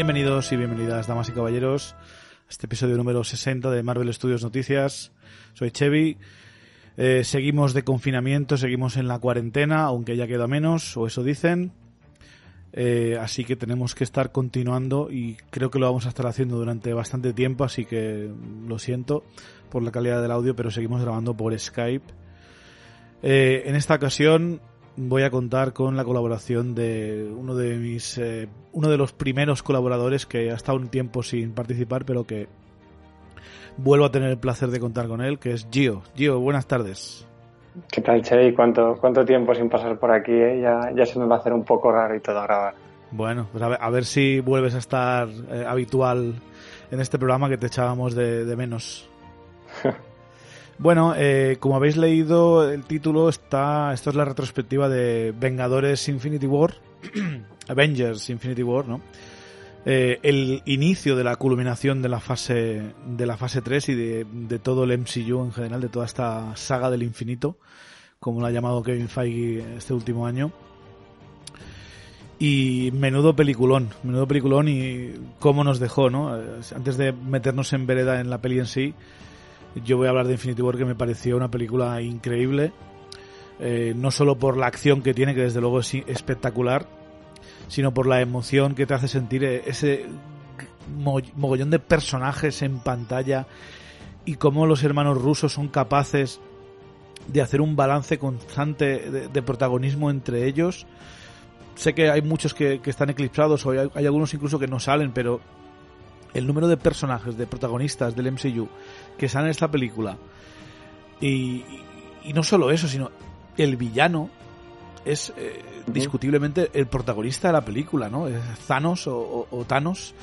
Bienvenidos y bienvenidas, damas y caballeros, a este episodio número 60 de Marvel Studios Noticias. Soy Chevy. Eh, seguimos de confinamiento, seguimos en la cuarentena, aunque ya queda menos, o eso dicen. Eh, así que tenemos que estar continuando y creo que lo vamos a estar haciendo durante bastante tiempo, así que lo siento por la calidad del audio, pero seguimos grabando por Skype. Eh, en esta ocasión voy a contar con la colaboración de uno de mis eh, uno de los primeros colaboradores que ha estado un tiempo sin participar pero que vuelvo a tener el placer de contar con él que es Gio Gio buenas tardes ¿Qué tal, Chevy? ¿Cuánto, ¿Cuánto tiempo sin pasar por aquí? Eh? Ya, ya se me va a hacer un poco raro y todo grabar. Bueno, pues a ver, a ver si vuelves a estar eh, habitual en este programa que te echábamos de, de menos. Bueno, eh, como habéis leído el título, está esto es la retrospectiva de Vengadores Infinity War, Avengers Infinity War, ¿no? Eh, el inicio de la culminación de la fase de la fase 3 y de, de, todo el MCU en general, de toda esta saga del infinito, como lo ha llamado Kevin Feige este último año. Y menudo peliculón, menudo peliculón y cómo nos dejó, ¿no? Antes de meternos en vereda en la peli en sí, yo voy a hablar de Infinity War que me pareció una película increíble. Eh, no solo por la acción que tiene, que desde luego es espectacular, sino por la emoción que te hace sentir eh, ese mogollón de personajes en pantalla y cómo los hermanos rusos son capaces de hacer un balance constante de, de protagonismo entre ellos. Sé que hay muchos que, que están eclipsados o hay algunos incluso que no salen, pero el número de personajes, de protagonistas del MCU que salen en esta película. Y, y, no solo eso, sino el villano es eh, discutiblemente el protagonista de la película, ¿no? Es Thanos o, o, o Thanos.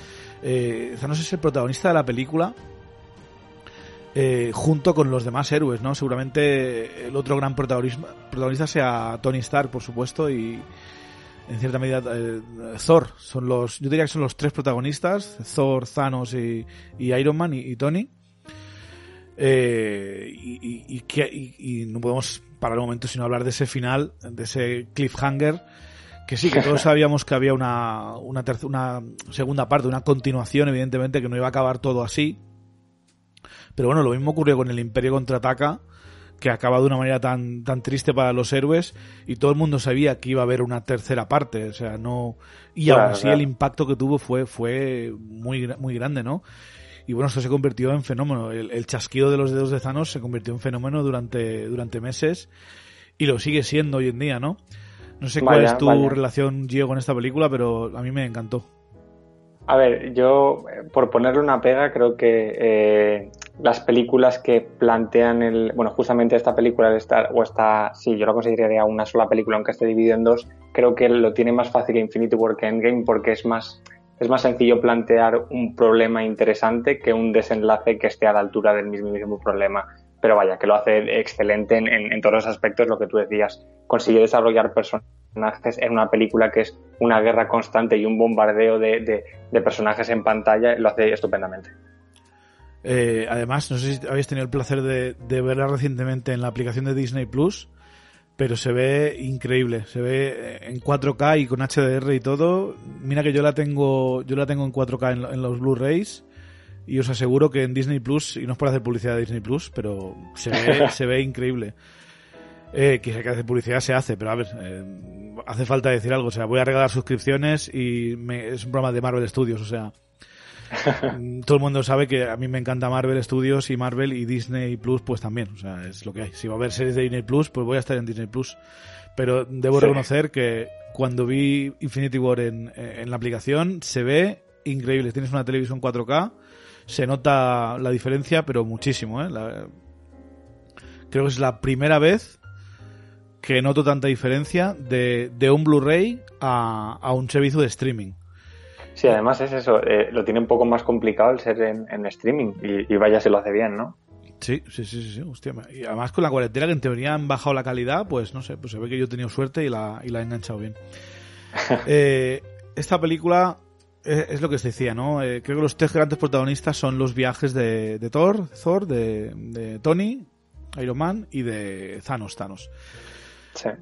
Eh, Thanos es el protagonista de la película. Eh, junto con los demás héroes, ¿no? Seguramente el otro gran protagonista, protagonista sea Tony Stark, por supuesto, y, en cierta medida eh, Thor son los yo diría que son los tres protagonistas Thor Thanos y, y Iron Man y, y Tony eh, y, y, y, no podemos parar un momento sino hablar de ese final de ese cliffhanger que sí que todos sabíamos que había una una, una segunda parte una continuación evidentemente que no iba a acabar todo así pero bueno lo mismo ocurrió con el Imperio contraataca que acaba de una manera tan, tan triste para los héroes y todo el mundo sabía que iba a haber una tercera parte, o sea, no... Y claro, aún así claro. el impacto que tuvo fue, fue muy, muy grande, ¿no? Y bueno, esto se convirtió en fenómeno. El, el, chasquido de los dedos de Thanos se convirtió en fenómeno durante, durante meses y lo sigue siendo hoy en día, ¿no? No sé cuál vaya, es tu vaya. relación, Gio, con esta película, pero a mí me encantó. A ver, yo, por ponerle una pega, creo que eh, las películas que plantean el. Bueno, justamente esta película, esta, o esta. Sí, yo la consideraría una sola película, aunque esté dividida en dos. Creo que lo tiene más fácil Infinity War que Endgame porque es más. Es más sencillo plantear un problema interesante que un desenlace que esté a la altura del mismo problema. Pero vaya, que lo hace excelente en, en, todos los aspectos, lo que tú decías. Consigue desarrollar personajes en una película que es una guerra constante y un bombardeo de, de, de personajes en pantalla, lo hace estupendamente. Eh, además, no sé si habéis tenido el placer de, de, verla recientemente en la aplicación de Disney Plus, pero se ve increíble, se ve en 4K y con HDR y todo. Mira que yo la tengo, yo la tengo en 4K en, en los Blu-rays y os aseguro que en Disney Plus, y no es por hacer publicidad de Disney Plus, pero se ve, se ve increíble. Eh, que que hace publicidad se hace, pero a ver, eh, hace falta decir algo. O sea, voy a regalar suscripciones y me, es un programa de Marvel Studios. O sea, todo el mundo sabe que a mí me encanta Marvel Studios y Marvel y Disney Plus, pues también. O sea, es lo que hay. Si va a haber series de Disney Plus, pues voy a estar en Disney Plus. Pero debo sí. reconocer que cuando vi Infinity War en, en la aplicación, se ve increíble. Tienes una televisión 4K, se nota la diferencia, pero muchísimo. ¿eh? La, creo que es la primera vez que noto tanta diferencia de, de un Blu-ray a, a, un servicio de streaming. Sí, además es eso, eh, lo tiene un poco más complicado el ser en, en streaming y, y, vaya si lo hace bien, ¿no? Sí, sí, sí, sí, hostia. Y además con la cuarentena que en teoría han bajado la calidad, pues no sé, pues se ve que yo he tenido suerte y la, y la he enganchado bien. eh, esta película es, es, lo que se decía, ¿no? Eh, creo que los tres grandes protagonistas son los viajes de, de Thor, Thor, de, de Tony, Iron Man y de Thanos, Thanos.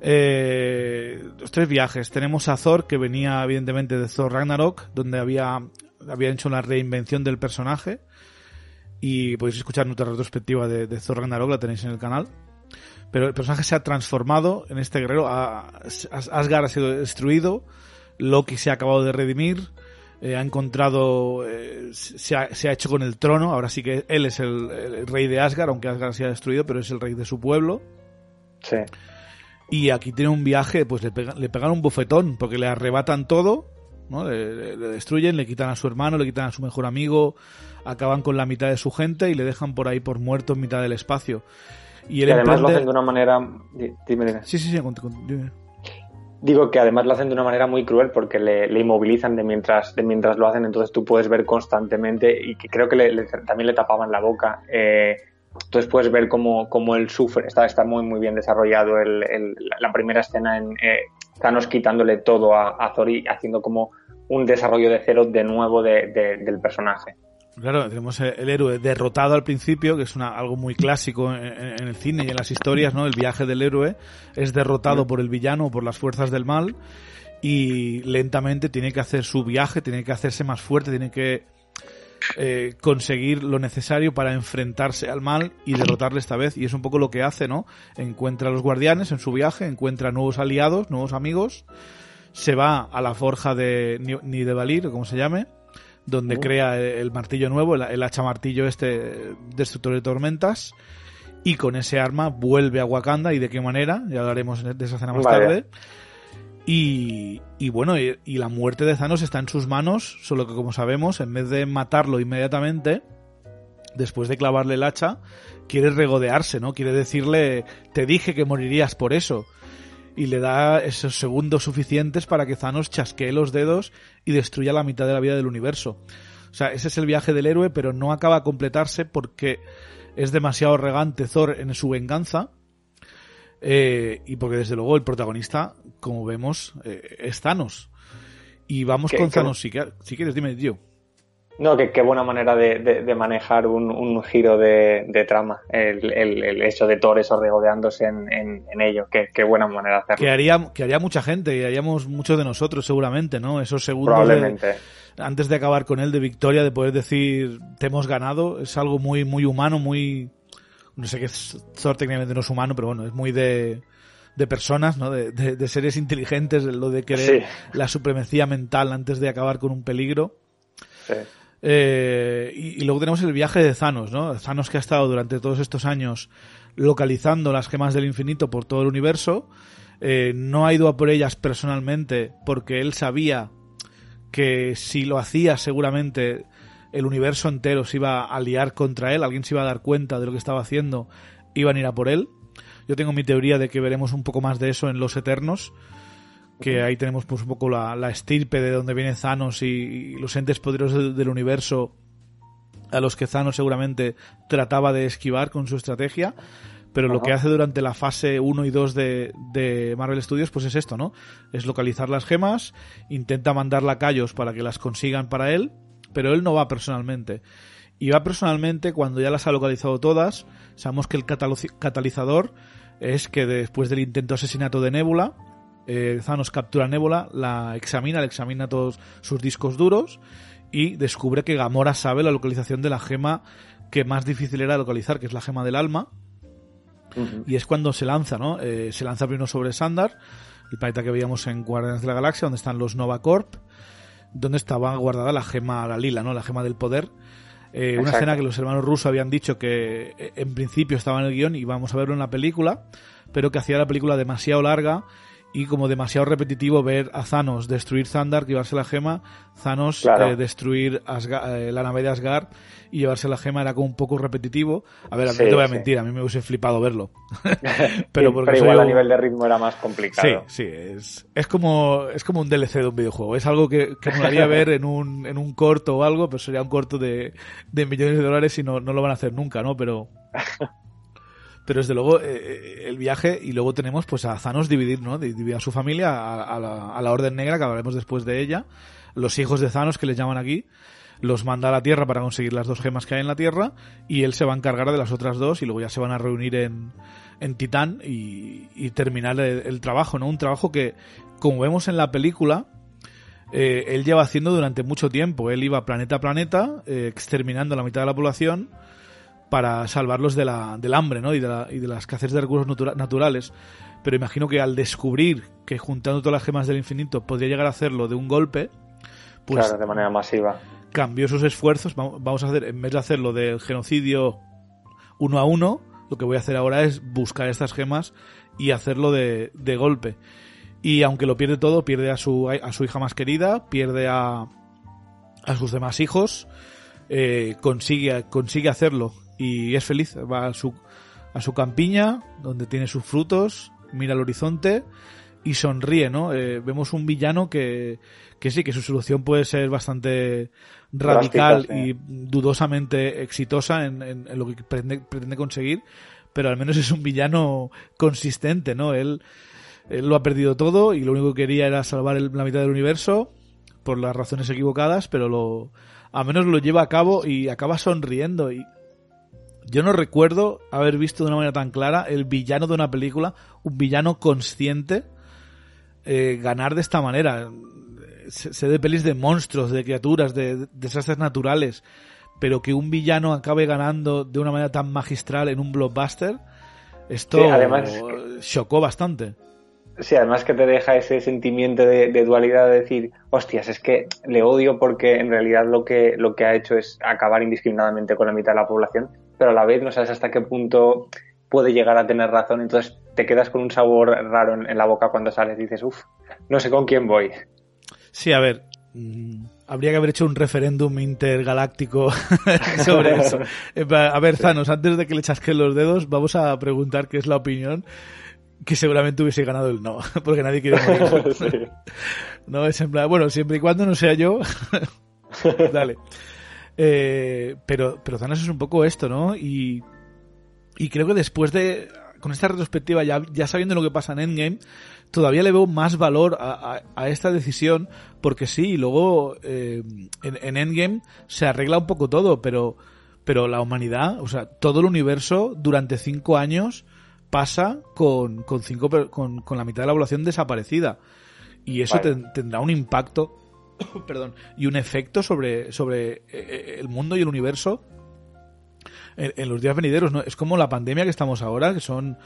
Eh, los tres viajes. Tenemos a Thor, que venía evidentemente de Thor Ragnarok, donde había, había hecho una reinvención del personaje. Y podéis escuchar nuestra retrospectiva de, de Thor Ragnarok, la tenéis en el canal. Pero el personaje se ha transformado en este guerrero. Asgard ha sido destruido. Loki se ha acabado de redimir. Eh, ha encontrado, eh, se, ha, se, ha, hecho con el trono, ahora sí que él es el, el, rey de Asgard, aunque Asgard se ha destruido, pero es el rey de su pueblo. Sí. Y aquí tiene un viaje, pues le, pega, le pegan un bofetón, porque le arrebatan todo, ¿no? Le, destruyen, le quitan a su hermano, le quitan a su mejor amigo, acaban con la mitad de su gente y le dejan por ahí por muerto en mitad del espacio. Y, y además lo hacen de una manera... Dime, dime. Sí, sí, sí, dime. Digo que además lo hacen de una manera muy cruel porque le, le, inmovilizan de mientras, de mientras lo hacen, entonces tú puedes ver constantemente y que creo que le, también le tapaban la boca. Eh, entonces puedes ver cómo, cómo él sufre, está, está muy muy bien desarrollado el, el, la primera escena en eh, Thanos quitándole todo a, a Thor y haciendo como un desarrollo de cero de nuevo de, de, del personaje. Claro, tenemos el héroe derrotado al principio, que es una, algo muy clásico en, en, el cine y en las historias, ¿no? El viaje del héroe es derrotado por el villano o por las fuerzas del mal y lentamente tiene que hacer su viaje, tiene que hacerse más fuerte, tiene que eh, conseguir lo necesario para enfrentarse al mal y derrotarle esta vez. Y es un poco lo que hace, ¿no? Encuentra a los guardianes en su viaje, encuentra nuevos aliados, nuevos amigos, se va a la forja de Nidevalir, como se llame, donde uh. crea el martillo nuevo, el, el, hacha martillo este destructor de tormentas, y con ese arma vuelve a Wakanda y de qué manera, ya hablaremos de esa escena más tarde. Y, y bueno, y, la muerte de Thanos está en sus manos, solo que como sabemos, en vez de matarlo inmediatamente, después de clavarle el hacha, quiere regodearse, ¿no? Quiere decirle, te dije que morirías por eso. Y le da esos segundos suficientes para que Thanos chasquee los dedos y destruya la mitad de la vida del universo. O sea, ese es el viaje del héroe, pero no acaba a completarse porque es demasiado regante Thor en su venganza eh, y porque desde luego el protagonista, como vemos, eh, es Thanos. Y vamos con Thanos, si, si, quieres, dime, tío. No, que qué buena manera de, de, de manejar un, un, giro de, de trama, el, el, el, hecho de Thor eso regodeándose en, en, en ello, qué, qué, buena manera de hacerlo. Que haría, que haría mucha gente, y haríamos muchos de nosotros seguramente, ¿no? Esos segundos Probablemente. antes de acabar con él de victoria, de poder decir, te hemos ganado, es algo muy, muy humano, muy, no sé qué Thor técnicamente no es humano, pero bueno, es muy de, de personas, ¿no? De, de, de seres inteligentes, lo de querer sí. la supremacía mental antes de acabar con un peligro. Sí. Eh, y, y, luego tenemos el viaje de Thanos, ¿no? Thanos que ha estado durante todos estos años localizando las gemas del infinito por todo el universo. Eh, no ha ido a por ellas personalmente porque él sabía que si lo hacía seguramente el universo entero se iba a liar contra él, alguien se iba a dar cuenta de lo que estaba haciendo, iban a ir a por él. Yo tengo mi teoría de que veremos un poco más de eso en Los Eternos, que ahí tenemos pues un poco la, la estirpe de donde viene Thanos y, y los entes poderosos del, del, universo a los que Thanos seguramente trataba de esquivar con su estrategia. Pero Ajá. lo que hace durante la fase 1 y 2 de, de, Marvel Studios, pues es esto, ¿no? Es localizar las gemas, intenta mandar lacayos para que las consigan para él, pero él no va personalmente. Y va personalmente cuando ya las ha localizado todas. Sabemos que el catalizador es que después del intento de asesinato de Nebula, eh, Thanos captura a Nebula, la examina, le examina todos sus discos duros y descubre que Gamora sabe la localización de la gema que más difícil era localizar, que es la gema del alma. Uh -huh. Y es cuando se lanza, ¿no? Eh, se lanza primero sobre Sandar, el planeta que veíamos en Guardianes de la Galaxia, donde están los Nova Corp, donde estaba guardada la gema, la lila, ¿no? La gema del poder. Eh, una escena que los hermanos rusos habían dicho que eh, en principio estaba en el guion y vamos a verlo en la película, pero que hacía la película demasiado larga y como demasiado repetitivo ver a Thanos destruir Zandar, llevarse la gema, Thanos claro. eh, destruir Asgard, eh, la nave de Asgard y llevarse la gema era como un poco repetitivo. A ver, a mí sí, te voy a mentir, a mí me hubiese flipado verlo. pero, porque pero igual a nivel de ritmo era más complicado. Sí, sí, es, es, como, es como un DLC de un videojuego. Es algo que, que me haría ver en un, en un corto o algo, pero sería un corto de, de millones de dólares y no, no lo van a hacer nunca, ¿no? Pero... pero desde luego eh, eh, el viaje y luego tenemos pues a Thanos dividir, ¿no? Dividir a su familia, a, a, la, a, la, Orden Negra, que hablaremos después de ella, los hijos de Thanos que les llaman aquí, los manda a la Tierra para conseguir las dos gemas que hay en la Tierra y él se va a encargar de las otras dos y luego ya se van a reunir en, en Titán y, terminar el, trabajo, ¿no? Un trabajo que, como vemos en la película, eh, él lleva haciendo durante mucho tiempo. Él iba planeta a planeta, eh, exterminando la mitad de la población para salvarlos de la, del hambre, ¿no? Y de, la, y de la escasez de recursos naturales. Pero imagino que al descubrir que juntando todas las gemas del infinito podría llegar a hacerlo de un golpe, pues... Claro, de manera masiva cambió sus esfuerzos. Vamos a hacer, en vez de hacerlo del genocidio uno a uno, lo que voy a hacer ahora es buscar estas gemas y hacerlo de, de golpe. Y aunque lo pierde todo, pierde a su, a su hija más querida, pierde a, a sus demás hijos, eh, consigue, consigue hacerlo y es feliz. Va a su, a su campiña, donde tiene sus frutos, mira el horizonte y sonríe, ¿no? Eh, vemos un villano que, que sí, que su solución puede ser bastante radical y dudosamente exitosa en, lo que pretende, conseguir, pero al menos es un villano consistente, ¿no? Él, él lo ha perdido todo y lo único que quería era salvar la mitad del universo por las razones equivocadas, pero lo, al menos lo lleva a cabo y acaba sonriendo y yo no recuerdo haber visto de una manera tan clara el villano de una película, un villano consciente, eh, ganar de esta manera se, de pelis de monstruos, de criaturas, de, desastres naturales, pero que un villano acabe ganando de una manera tan magistral en un blockbuster, esto chocó bastante. Sí, además que te deja ese sentimiento de, dualidad de decir, hostias, es que le odio porque en realidad lo que, lo que ha hecho es acabar indiscriminadamente con la mitad de la población, pero a la vez no sabes hasta qué punto puede llegar a tener razón, entonces te quedas con un sabor raro en, en la boca cuando sales y dices, uff, no sé con quién voy. Sí, a ver, mm, habría que haber hecho un referéndum intergaláctico sobre eso. A ver, Zanos, antes de que le chasquen los dedos, vamos a preguntar qué es la opinión que seguramente hubiese ganado el no, porque nadie quiere morir. No, es en plan, bueno, siempre y cuando no sea yo, dale. Eh, pero, pero Thanos es un poco esto, ¿no? Y, y creo que después de, con esta retrospectiva, ya, ya sabiendo lo que pasa en Endgame, todavía le veo más valor a, esta decisión, porque sí, luego eh, en, Endgame se arregla un poco todo, pero, pero la humanidad, o sea, todo el universo durante cinco años pasa con, con, cinco, con, con la mitad de la población desaparecida. Y eso tendrá un impacto, perdón, y un efecto sobre, sobre eh, eh, el mundo y el universo en, los días venideros. ¿no? Es como la pandemia que estamos ahora, que son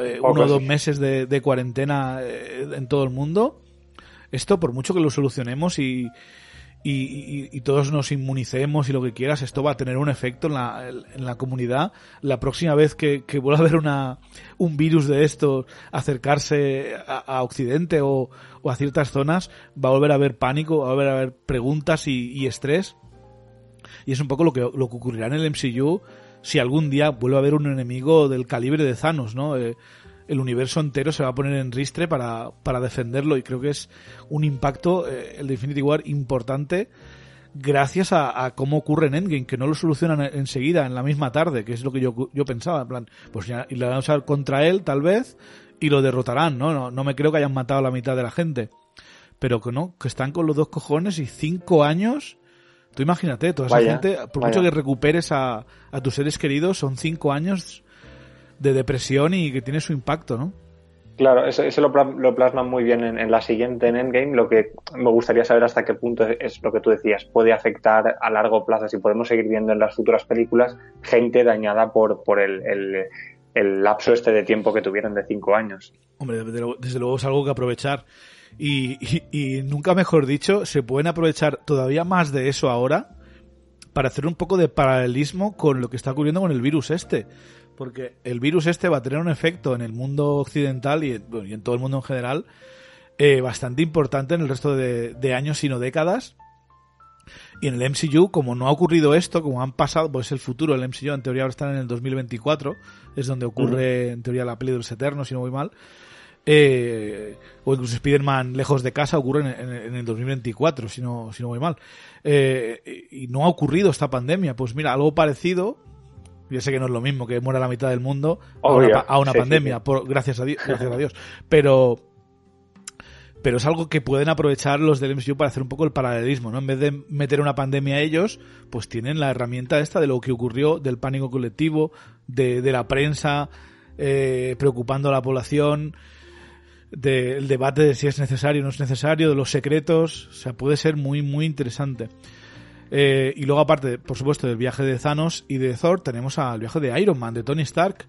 eh, uno o dos meses de, cuarentena eh, en todo el mundo. Esto, por mucho que lo solucionemos y, y, todos nos inmunicemos y lo que quieras, esto va a tener un efecto en la, en la comunidad. La próxima vez que, vuelva a haber una, un virus de esto acercarse a, Occidente o, o, a ciertas zonas, va a volver a haber pánico, va a volver a haber preguntas y, estrés. Y es un poco lo que, lo que ocurrirá en el MCU si algún día vuelve a haber un enemigo del calibre de Thanos, ¿no? Eh, el universo entero se va a poner en ristre para, para defenderlo y creo que es un impacto, eh, el Infinity War, importante gracias a, cómo ocurre en Endgame, que no lo solucionan enseguida, en la misma tarde, que es lo que yo, yo pensaba, en plan, pues ya y lo van a usar contra él, tal vez, y lo derrotarán, ¿no? ¿no? No me creo que hayan matado a la mitad de la gente. Pero que no, que están con los dos cojones y cinco años Tú imagínate, toda esa gente, por mucho que recuperes a, tus seres queridos, son cinco años de depresión y que tiene su impacto, ¿no? Claro, eso, lo, lo, plasman muy bien en, la siguiente, en Endgame. Lo que me gustaría saber hasta qué punto es, lo que tú decías, puede afectar a largo plazo, si podemos seguir viendo en las futuras películas gente dañada por, por el, el, lapso este de tiempo que tuvieron de cinco años. Hombre, desde luego es algo que aprovechar. Y, nunca mejor dicho, se pueden aprovechar todavía más de eso ahora para hacer un poco de paralelismo con lo que está ocurriendo con el virus este. Porque el virus este va a tener un efecto en el mundo occidental y, en todo el mundo en general eh, bastante importante en el resto de, años, sino décadas. Y en el MCU, como no ha ocurrido esto, como han pasado, pues el futuro del MCU en teoría ahora está en el 2024, es donde ocurre en teoría la peli de los Eternos, si no voy mal. Eh, o incluso Spider-Man lejos de casa ocurre en, el 2024, si no, si no voy mal. Eh, y no ha ocurrido esta pandemia. Pues mira, algo parecido. Ya sé que no es lo mismo que muera la mitad del mundo a una, pandemia, Por, gracias, a Dios, gracias a Dios. Pero, pero es algo que pueden aprovechar los del MCU para hacer un poco el paralelismo, ¿no? En vez de meter una pandemia a ellos, pues tienen la herramienta esta de lo que ocurrió, del pánico colectivo, de, de la prensa eh, preocupando a la población, del debate de si es necesario o no es necesario, de los secretos, o sea, puede ser muy, muy interesante. Eh, y luego aparte, por supuesto, del viaje de Thanos y de Thor, tenemos al viaje de Iron Man, de Tony Stark,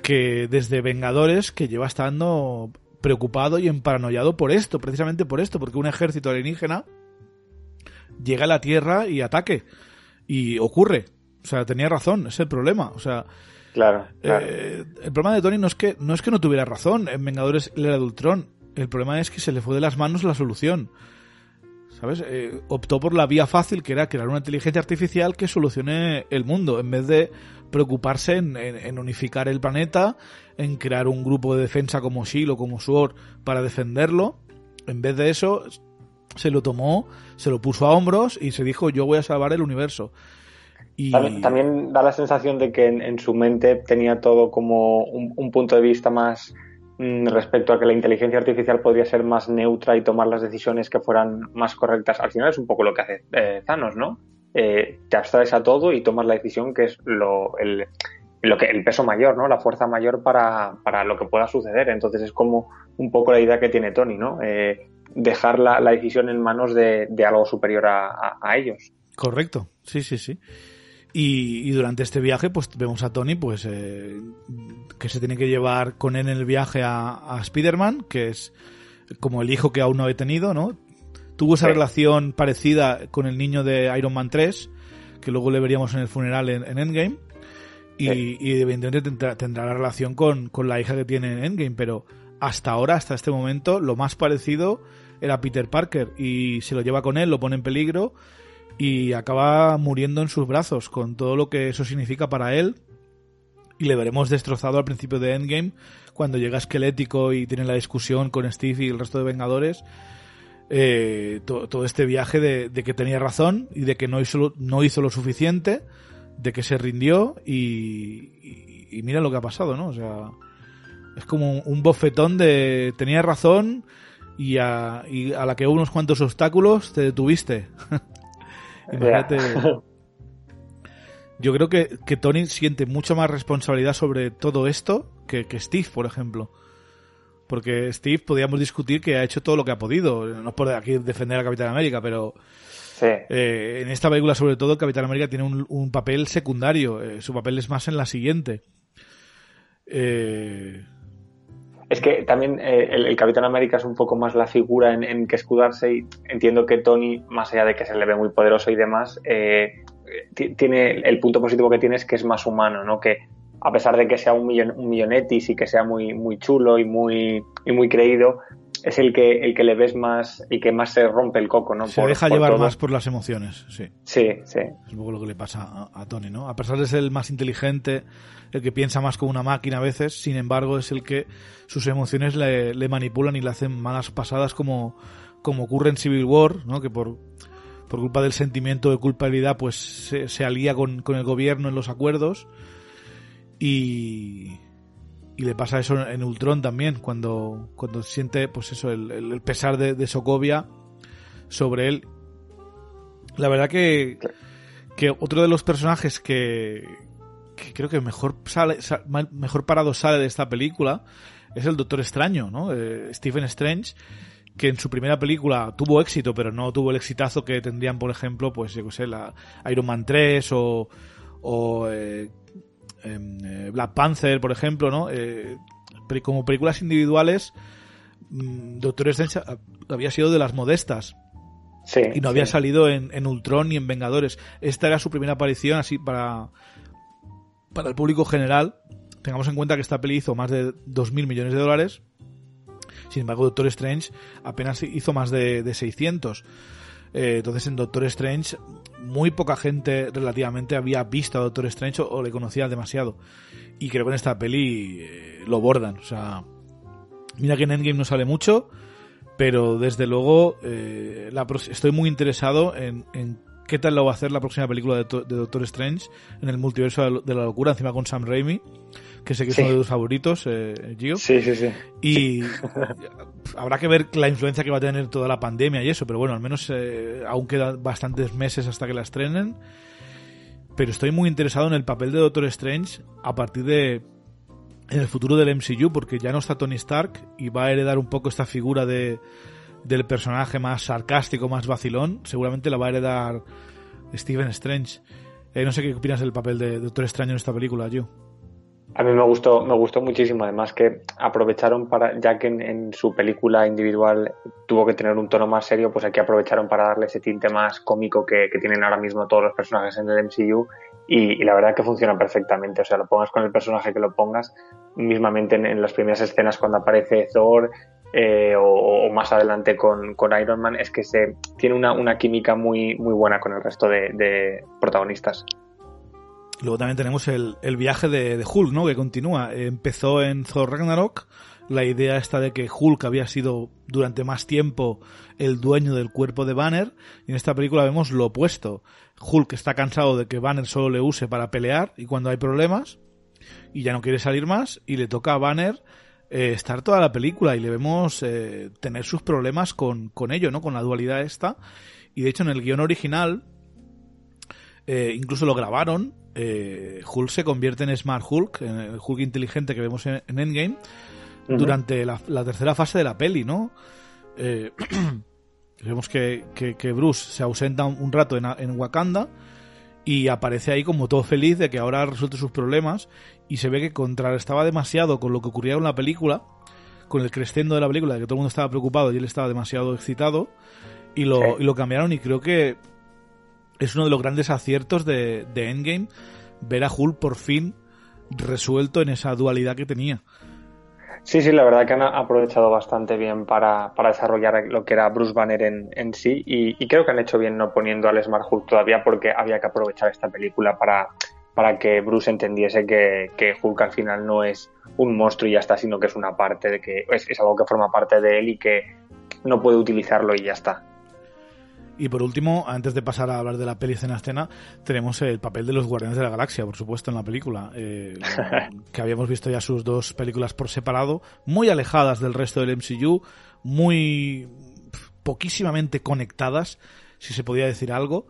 que desde Vengadores, que lleva estando preocupado y emparanoiado por esto, precisamente por esto, porque un ejército alienígena llega a la Tierra y ataque. Y ocurre. O sea, tenía razón, es el problema. O sea, Claro, eh, el problema de Tony no es que no es que no tuviera razón en Vengadores el era de Ultron. El problema es que se le fue de las manos la solución. ¿Sabes? Eh, optó por la vía fácil, que era crear una inteligencia artificial que solucione el mundo, en vez de preocuparse en, unificar el planeta, en crear un grupo de defensa como SHIELD o como SWORD para defenderlo. En vez de eso, se lo tomó, se lo puso a hombros y se dijo, yo voy a salvar el universo. También, da la sensación de que en, su mente tenía todo como un, punto de vista más respecto a que la inteligencia artificial podría ser más neutra y tomar las decisiones que fueran más correctas. Al final es un poco lo que hace eh, Thanos, ¿no? Eh, te abstraes a todo y tomas la decisión que es lo, el, lo que, el peso mayor, ¿no? La fuerza mayor para, para, lo que pueda suceder. Entonces es como un poco la idea que tiene Tony, ¿no? Eh, dejar la, la, decisión en manos de, de algo superior a, a ellos. Correcto, sí, sí, sí. Y, durante este viaje, pues vemos a Tony, pues eh, que se tiene que llevar con él en el viaje a, a Spider-Man, que es como el hijo que aún no he tenido, ¿no? Tuvo esa relación parecida con el niño de Iron Man 3, que luego le veríamos en el funeral en, Endgame. Y, y, evidentemente tendrá, la relación con, con, la hija que tiene en Endgame, pero hasta ahora, hasta este momento, lo más parecido era Peter Parker y se lo lleva con él, lo pone en peligro y acaba muriendo en sus brazos con todo lo que eso significa para él. Y le veremos destrozado al principio de Endgame cuando llega esquelético y tiene la discusión con Steve y el resto de Vengadores eh, todo este viaje de, que tenía razón y de que no hizo, no hizo lo suficiente de que se rindió y, mira lo que ha pasado no o sea es como un bofetón de tenía razón y a, a la que unos cuantos obstáculos te detuviste Imagínate. Yo creo que, que, Tony siente mucha más responsabilidad sobre todo esto que, que, Steve, por ejemplo. Porque Steve podríamos discutir que ha hecho todo lo que ha podido. No es por aquí defender a Capitán América, pero eh, en esta película, sobre todo, Capitán América tiene un, un papel secundario. Eh, su papel es más en la siguiente. Eh, es que también eh, el, Capitán América es un poco más la figura en, que escudarse y entiendo que Tony, más allá de que se le ve muy poderoso y demás, eh, tiene el punto positivo que tiene es que es más humano, ¿no? Que a pesar de que sea un, millon, un millonetis y que sea muy, muy chulo y muy, y muy creído, es el que, el que le ves más y que más se rompe el coco, ¿no? Se deja llevar más por las emociones, sí. Sí, sí. Es un poco lo que le pasa a, a Tony, ¿no? A pesar de ser el más inteligente, el que piensa más como una máquina a veces, sin embargo es el que sus emociones le, manipulan y le hacen malas pasadas como, como ocurre en Civil War, ¿no? que por, por culpa del sentimiento de culpabilidad pues se, se alía con, con, el gobierno en los acuerdos y, y le pasa eso en Ultron también, cuando, cuando siente pues eso, el, el pesar de, de Sokovia sobre él. La verdad que, que otro de los personajes que, que creo que mejor sale, mejor parado sale de esta película es el Doctor Extraño, ¿no? Eh, Stephen Strange, que en su primera película tuvo éxito, pero no tuvo el exitazo que tendrían, por ejemplo, pues yo qué sé, la Iron Man 3 o, o eh, eh, Black Panther, por ejemplo, ¿no? como películas individuales, mm, Doctor Strange había sido de las modestas. Sí, y no había salido en, en Ultron ni en Vengadores. Esta era su primera aparición así para, para el público general, tengamos en cuenta que esta peli hizo más de 2.000 millones de dólares. Sin embargo, Doctor Strange apenas hizo más de, de 600. Eh, entonces, en Doctor Strange, muy poca gente relativamente había visto a Doctor Strange o, le conocía demasiado. Y creo que en esta peli eh, lo bordan. O sea, mira que en Endgame no sale mucho, pero desde luego eh, estoy muy interesado en, en qué tal lo va a hacer la próxima película de, Doctor Strange en el multiverso de la locura, encima con Sam Raimi, que sé que es uno de tus favoritos, eh, Gio. Sí, sí, sí. Y habrá que ver la influencia que va a tener toda la pandemia y eso, pero bueno, al menos eh, aún quedan bastantes meses hasta que la estrenen. Pero estoy muy interesado en el papel de Doctor Strange a partir de en el futuro del MCU, porque ya no está Tony Stark y va a heredar un poco esta figura de del personaje más sarcástico, más vacilón, seguramente la va a heredar Stephen Strange. Eh, no sé qué opinas del papel de Doctor Extraño en esta película, yo. A mí me gustó, me gustó muchísimo, además que aprovecharon para, ya que en, su película individual tuvo que tener un tono más serio, pues aquí aprovecharon para darle ese tinte más cómico que, tienen ahora mismo todos los personajes en el MCU y, la verdad que funciona perfectamente, o sea, lo pongas con el personaje que lo pongas, mismamente en, las primeras escenas cuando aparece Thor, eh, o, más adelante con, Iron Man, es que se tiene una, química muy, muy buena con el resto de, protagonistas. Luego también tenemos el, viaje de, Hulk, ¿no? Que continúa. Empezó en Thor Ragnarok. La idea está de que Hulk había sido durante más tiempo el dueño del cuerpo de Banner. Y en esta película vemos lo opuesto. Hulk está cansado de que Banner solo le use para pelear y cuando hay problemas. Y ya no quiere salir más. Y le toca a Banner eh, estar toda la película y le vemos eh, tener sus problemas con, con, ello, ¿no? Con la dualidad esta. Y de hecho en el guion original, eh, incluso lo grabaron, Hulk se convierte en Smart Hulk, en el Hulk inteligente que vemos en, Endgame, durante la, tercera fase de la peli, ¿no? vemos que, que, Bruce se ausenta un, rato en, en Wakanda y aparece ahí como todo feliz de que ahora resuelto sus problemas y se ve que contrarrestaba demasiado con lo que ocurría en la película, con el crescendo de la película, de que todo el mundo estaba preocupado y él estaba demasiado excitado y lo, y lo cambiaron y creo que es uno de los grandes aciertos de, de Endgame ver a Hulk por fin resuelto en esa dualidad que tenía. Sí, sí, la verdad que han aprovechado bastante bien para, para desarrollar lo que era Bruce Banner en, en sí y, creo que han hecho bien no poniendo al Smart Hulk todavía porque había que aprovechar esta película para, para que Bruce entendiese que, Hulk al final no es un monstruo y ya está, sino que es una parte de que es, es algo que forma parte de él y que no puede utilizarlo y ya está. Y por último, antes de pasar a hablar de la peli escena a escena, tenemos el papel de los Guardianes de la Galaxia, por supuesto, en la película. Eh, que habíamos visto ya sus dos películas por separado, muy alejadas del resto del MCU, muy poquísimamente conectadas, si se podía decir algo.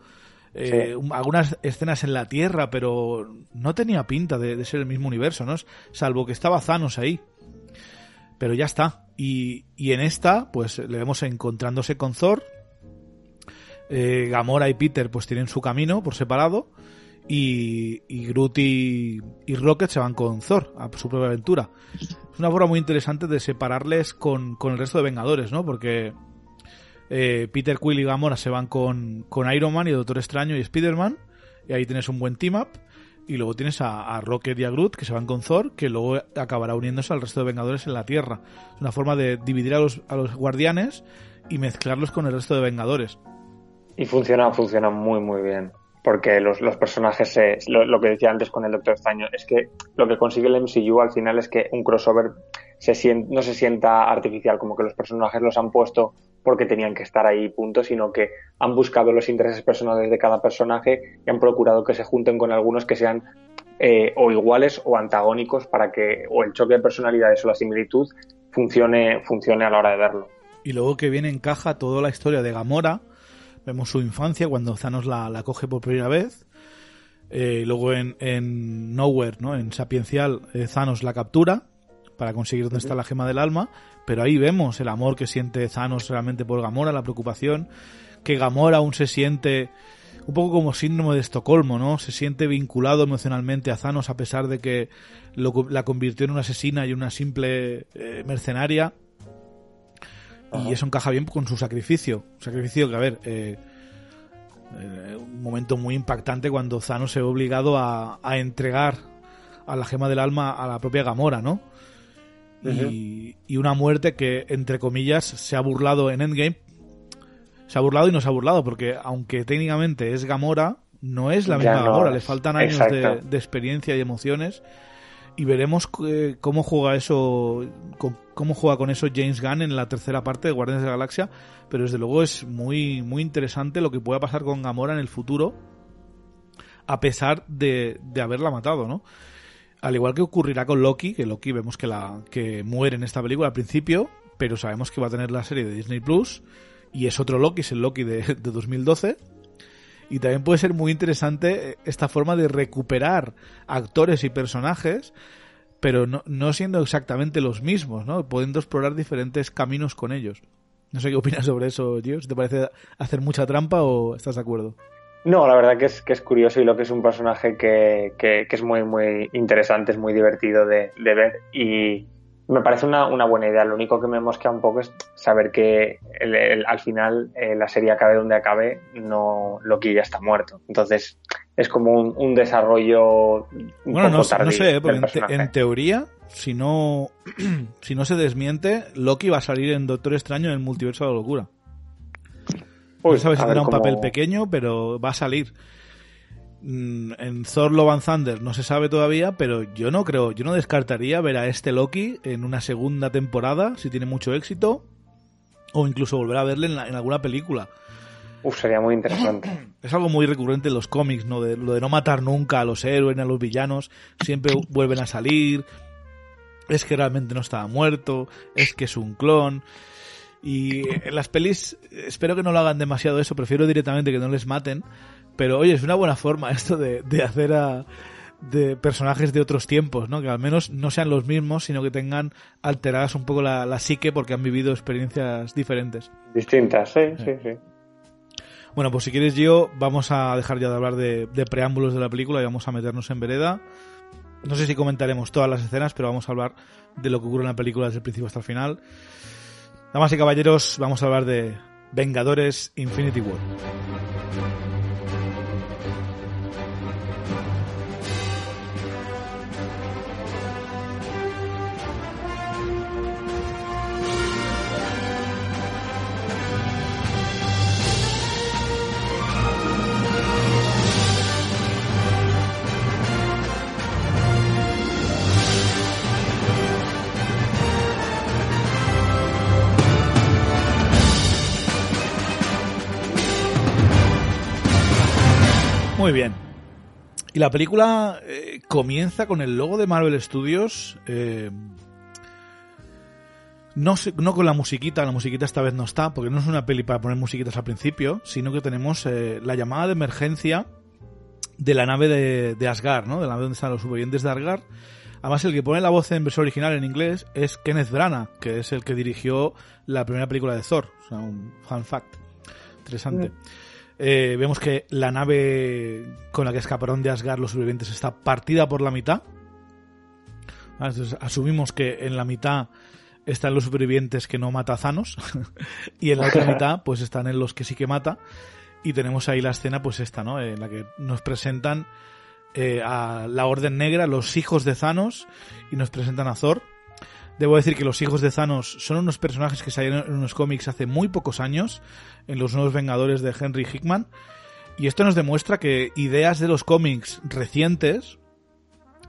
Eh, algunas escenas en la Tierra, pero no tenía pinta de, ser el mismo universo, ¿no? Salvo que estaba Thanos ahí. Pero ya está. Y, y en esta, pues le vemos encontrándose con Thor, eh, Gamora y Peter pues tienen su camino por separado y, y Groot y, Rocket se van con Thor a su propia aventura. Es una forma muy interesante de separarles con, el resto de Vengadores, ¿no? Porque eh, Peter Quill y Gamora se van con, Iron Man y Doctor Extraño y Spider-Man y ahí tienes un buen team-up. Y luego tienes a, Rocket y a Groot que se van con Thor, que luego acabará uniéndose al resto de Vengadores en la Tierra. Es una forma de dividir a los, a los guardianes y mezclarlos con el resto de Vengadores. Y funciona, funciona muy, muy bien. Porque los, los personajes, se, lo, que decía antes con el Doctor Extraño, es que lo que consigue el MCU al final es que un crossover se siente, no se sienta artificial, como que los personajes los han puesto porque tenían que estar ahí, punto, sino que han buscado los intereses personales de cada personaje y han procurado que se junten con algunos que sean eh, o iguales o antagónicos para que o el choque de personalidades o la similitud funcione, funcione a la hora de verlo. Y luego que viene en caja toda la historia de Gamora, Vemos su infancia cuando Thanos la, coge por primera vez. Eh, luego en, en, Nowhere, ¿no? En Sapiencial, eh, Thanos la captura para conseguir dónde está la gema del alma. Pero ahí vemos el amor que siente Thanos realmente por Gamora, la preocupación. Que Gamora aún se siente un poco como síndrome de Estocolmo, ¿no? Se siente vinculado emocionalmente a Thanos a pesar de que la convirtió en una asesina y una simple eh, mercenaria y eso encaja bien con su sacrificio. Un sacrificio que, a ver, eh, eh, un momento muy impactante cuando Zano se ve obligado a, entregar a la gema del alma a la propia Gamora, ¿no? y, una muerte que, entre comillas, se ha burlado en Endgame. Se ha burlado y no se ha burlado, porque aunque técnicamente es Gamora, no es la misma Gamora, le faltan años de, de, experiencia y emociones y veremos eh, cómo juega eso, cómo juega con eso James Gunn en la tercera parte de Guardianes de la Galaxia, pero desde luego es muy, muy interesante lo que pueda pasar con Gamora en el futuro, a pesar de, de haberla matado, ¿no? Al igual que ocurrirá con Loki, que Loki vemos que, la, que muere en esta película al principio, pero sabemos que va a tener la serie de Disney Plus, y es otro Loki, es el Loki de, de 2012 y también puede ser muy interesante eh, esta forma de recuperar actores y personajes, pero no, no siendo exactamente los mismos, ¿no? Pudiendo explorar diferentes caminos con ellos. No sé qué opinas sobre eso, Gio. ¿Te parece hacer mucha trampa o estás de acuerdo? No, la verdad que es, que es curioso y lo que es un personaje que, que, es muy, muy interesante, es muy divertido de, de ver y, me parece una, una, buena idea. Lo único que me mosquea un poco es saber que al final eh, la serie acabe donde acabe, no Loki ya está muerto. Entonces es como un, desarrollo. Un bueno, no, no, sé, porque en, teoría, si no, si no se desmiente, Loki va a salir en Doctor Extraño en el multiverso de la locura. no sabes si será un papel pequeño, pero va a salir. Mm, en Thor Love and Thunder no se sabe todavía, pero yo no creo, yo no descartaría ver a este Loki en una segunda temporada, si tiene mucho éxito, o incluso volver a verle en, alguna película. Uf, sería muy interesante. Es algo muy recurrente en los cómics, ¿no? De, lo de no matar nunca a los héroes ni a los villanos, siempre vuelven a salir, es que realmente no estaba muerto, es que es un clon. Y en las pelis, espero que no lo hagan demasiado eso, prefiero directamente que no les maten, pero oye, es una buena forma esto de, hacer a de personajes de otros tiempos, ¿no? Que al menos no sean los mismos, sino que tengan alteradas un poco la, psique porque han vivido experiencias diferentes. Distintas, sí, sí, sí. Bueno, pues si quieres, yo vamos a dejar ya de hablar de, preámbulos de la película y vamos a meternos en vereda. No sé si comentaremos todas las escenas, pero vamos a hablar de lo que ocurre en la película desde el principio hasta el final. Damas y caballeros, vamos a hablar de Vengadores Infinity War. Muy bien. Y la película eh, comienza con el logo de Marvel Studios. Eh, no, con la musiquita, la musiquita esta vez no está, porque no es una peli para poner musiquitas al principio, sino que tenemos eh, la llamada de emergencia de la nave de, Asgard, ¿no? De la nave donde están los supervivientes de Asgard. Además, el que pone la voz en versión original en inglés es Kenneth Branagh, que es el que dirigió la primera película de Thor. O sea, un fun fact. Interesante. Eh, vemos que la nave con la que escaparon de Asgard los sobrevivientes está partida por la mitad. asumimos que en la mitad están los supervivientes que no mata a Thanos y en la otra mitad pues están en los que sí que mata y tenemos ahí la escena pues esta, ¿no? En la que nos presentan eh, a la Orden Negra, los hijos de Thanos y nos presentan a Thor Debo decir que los hijos de Thanos son unos personajes que salieron en unos cómics hace muy pocos años, en los Nuevos Vengadores de Henry Hickman. Y esto nos demuestra que ideas de los cómics recientes,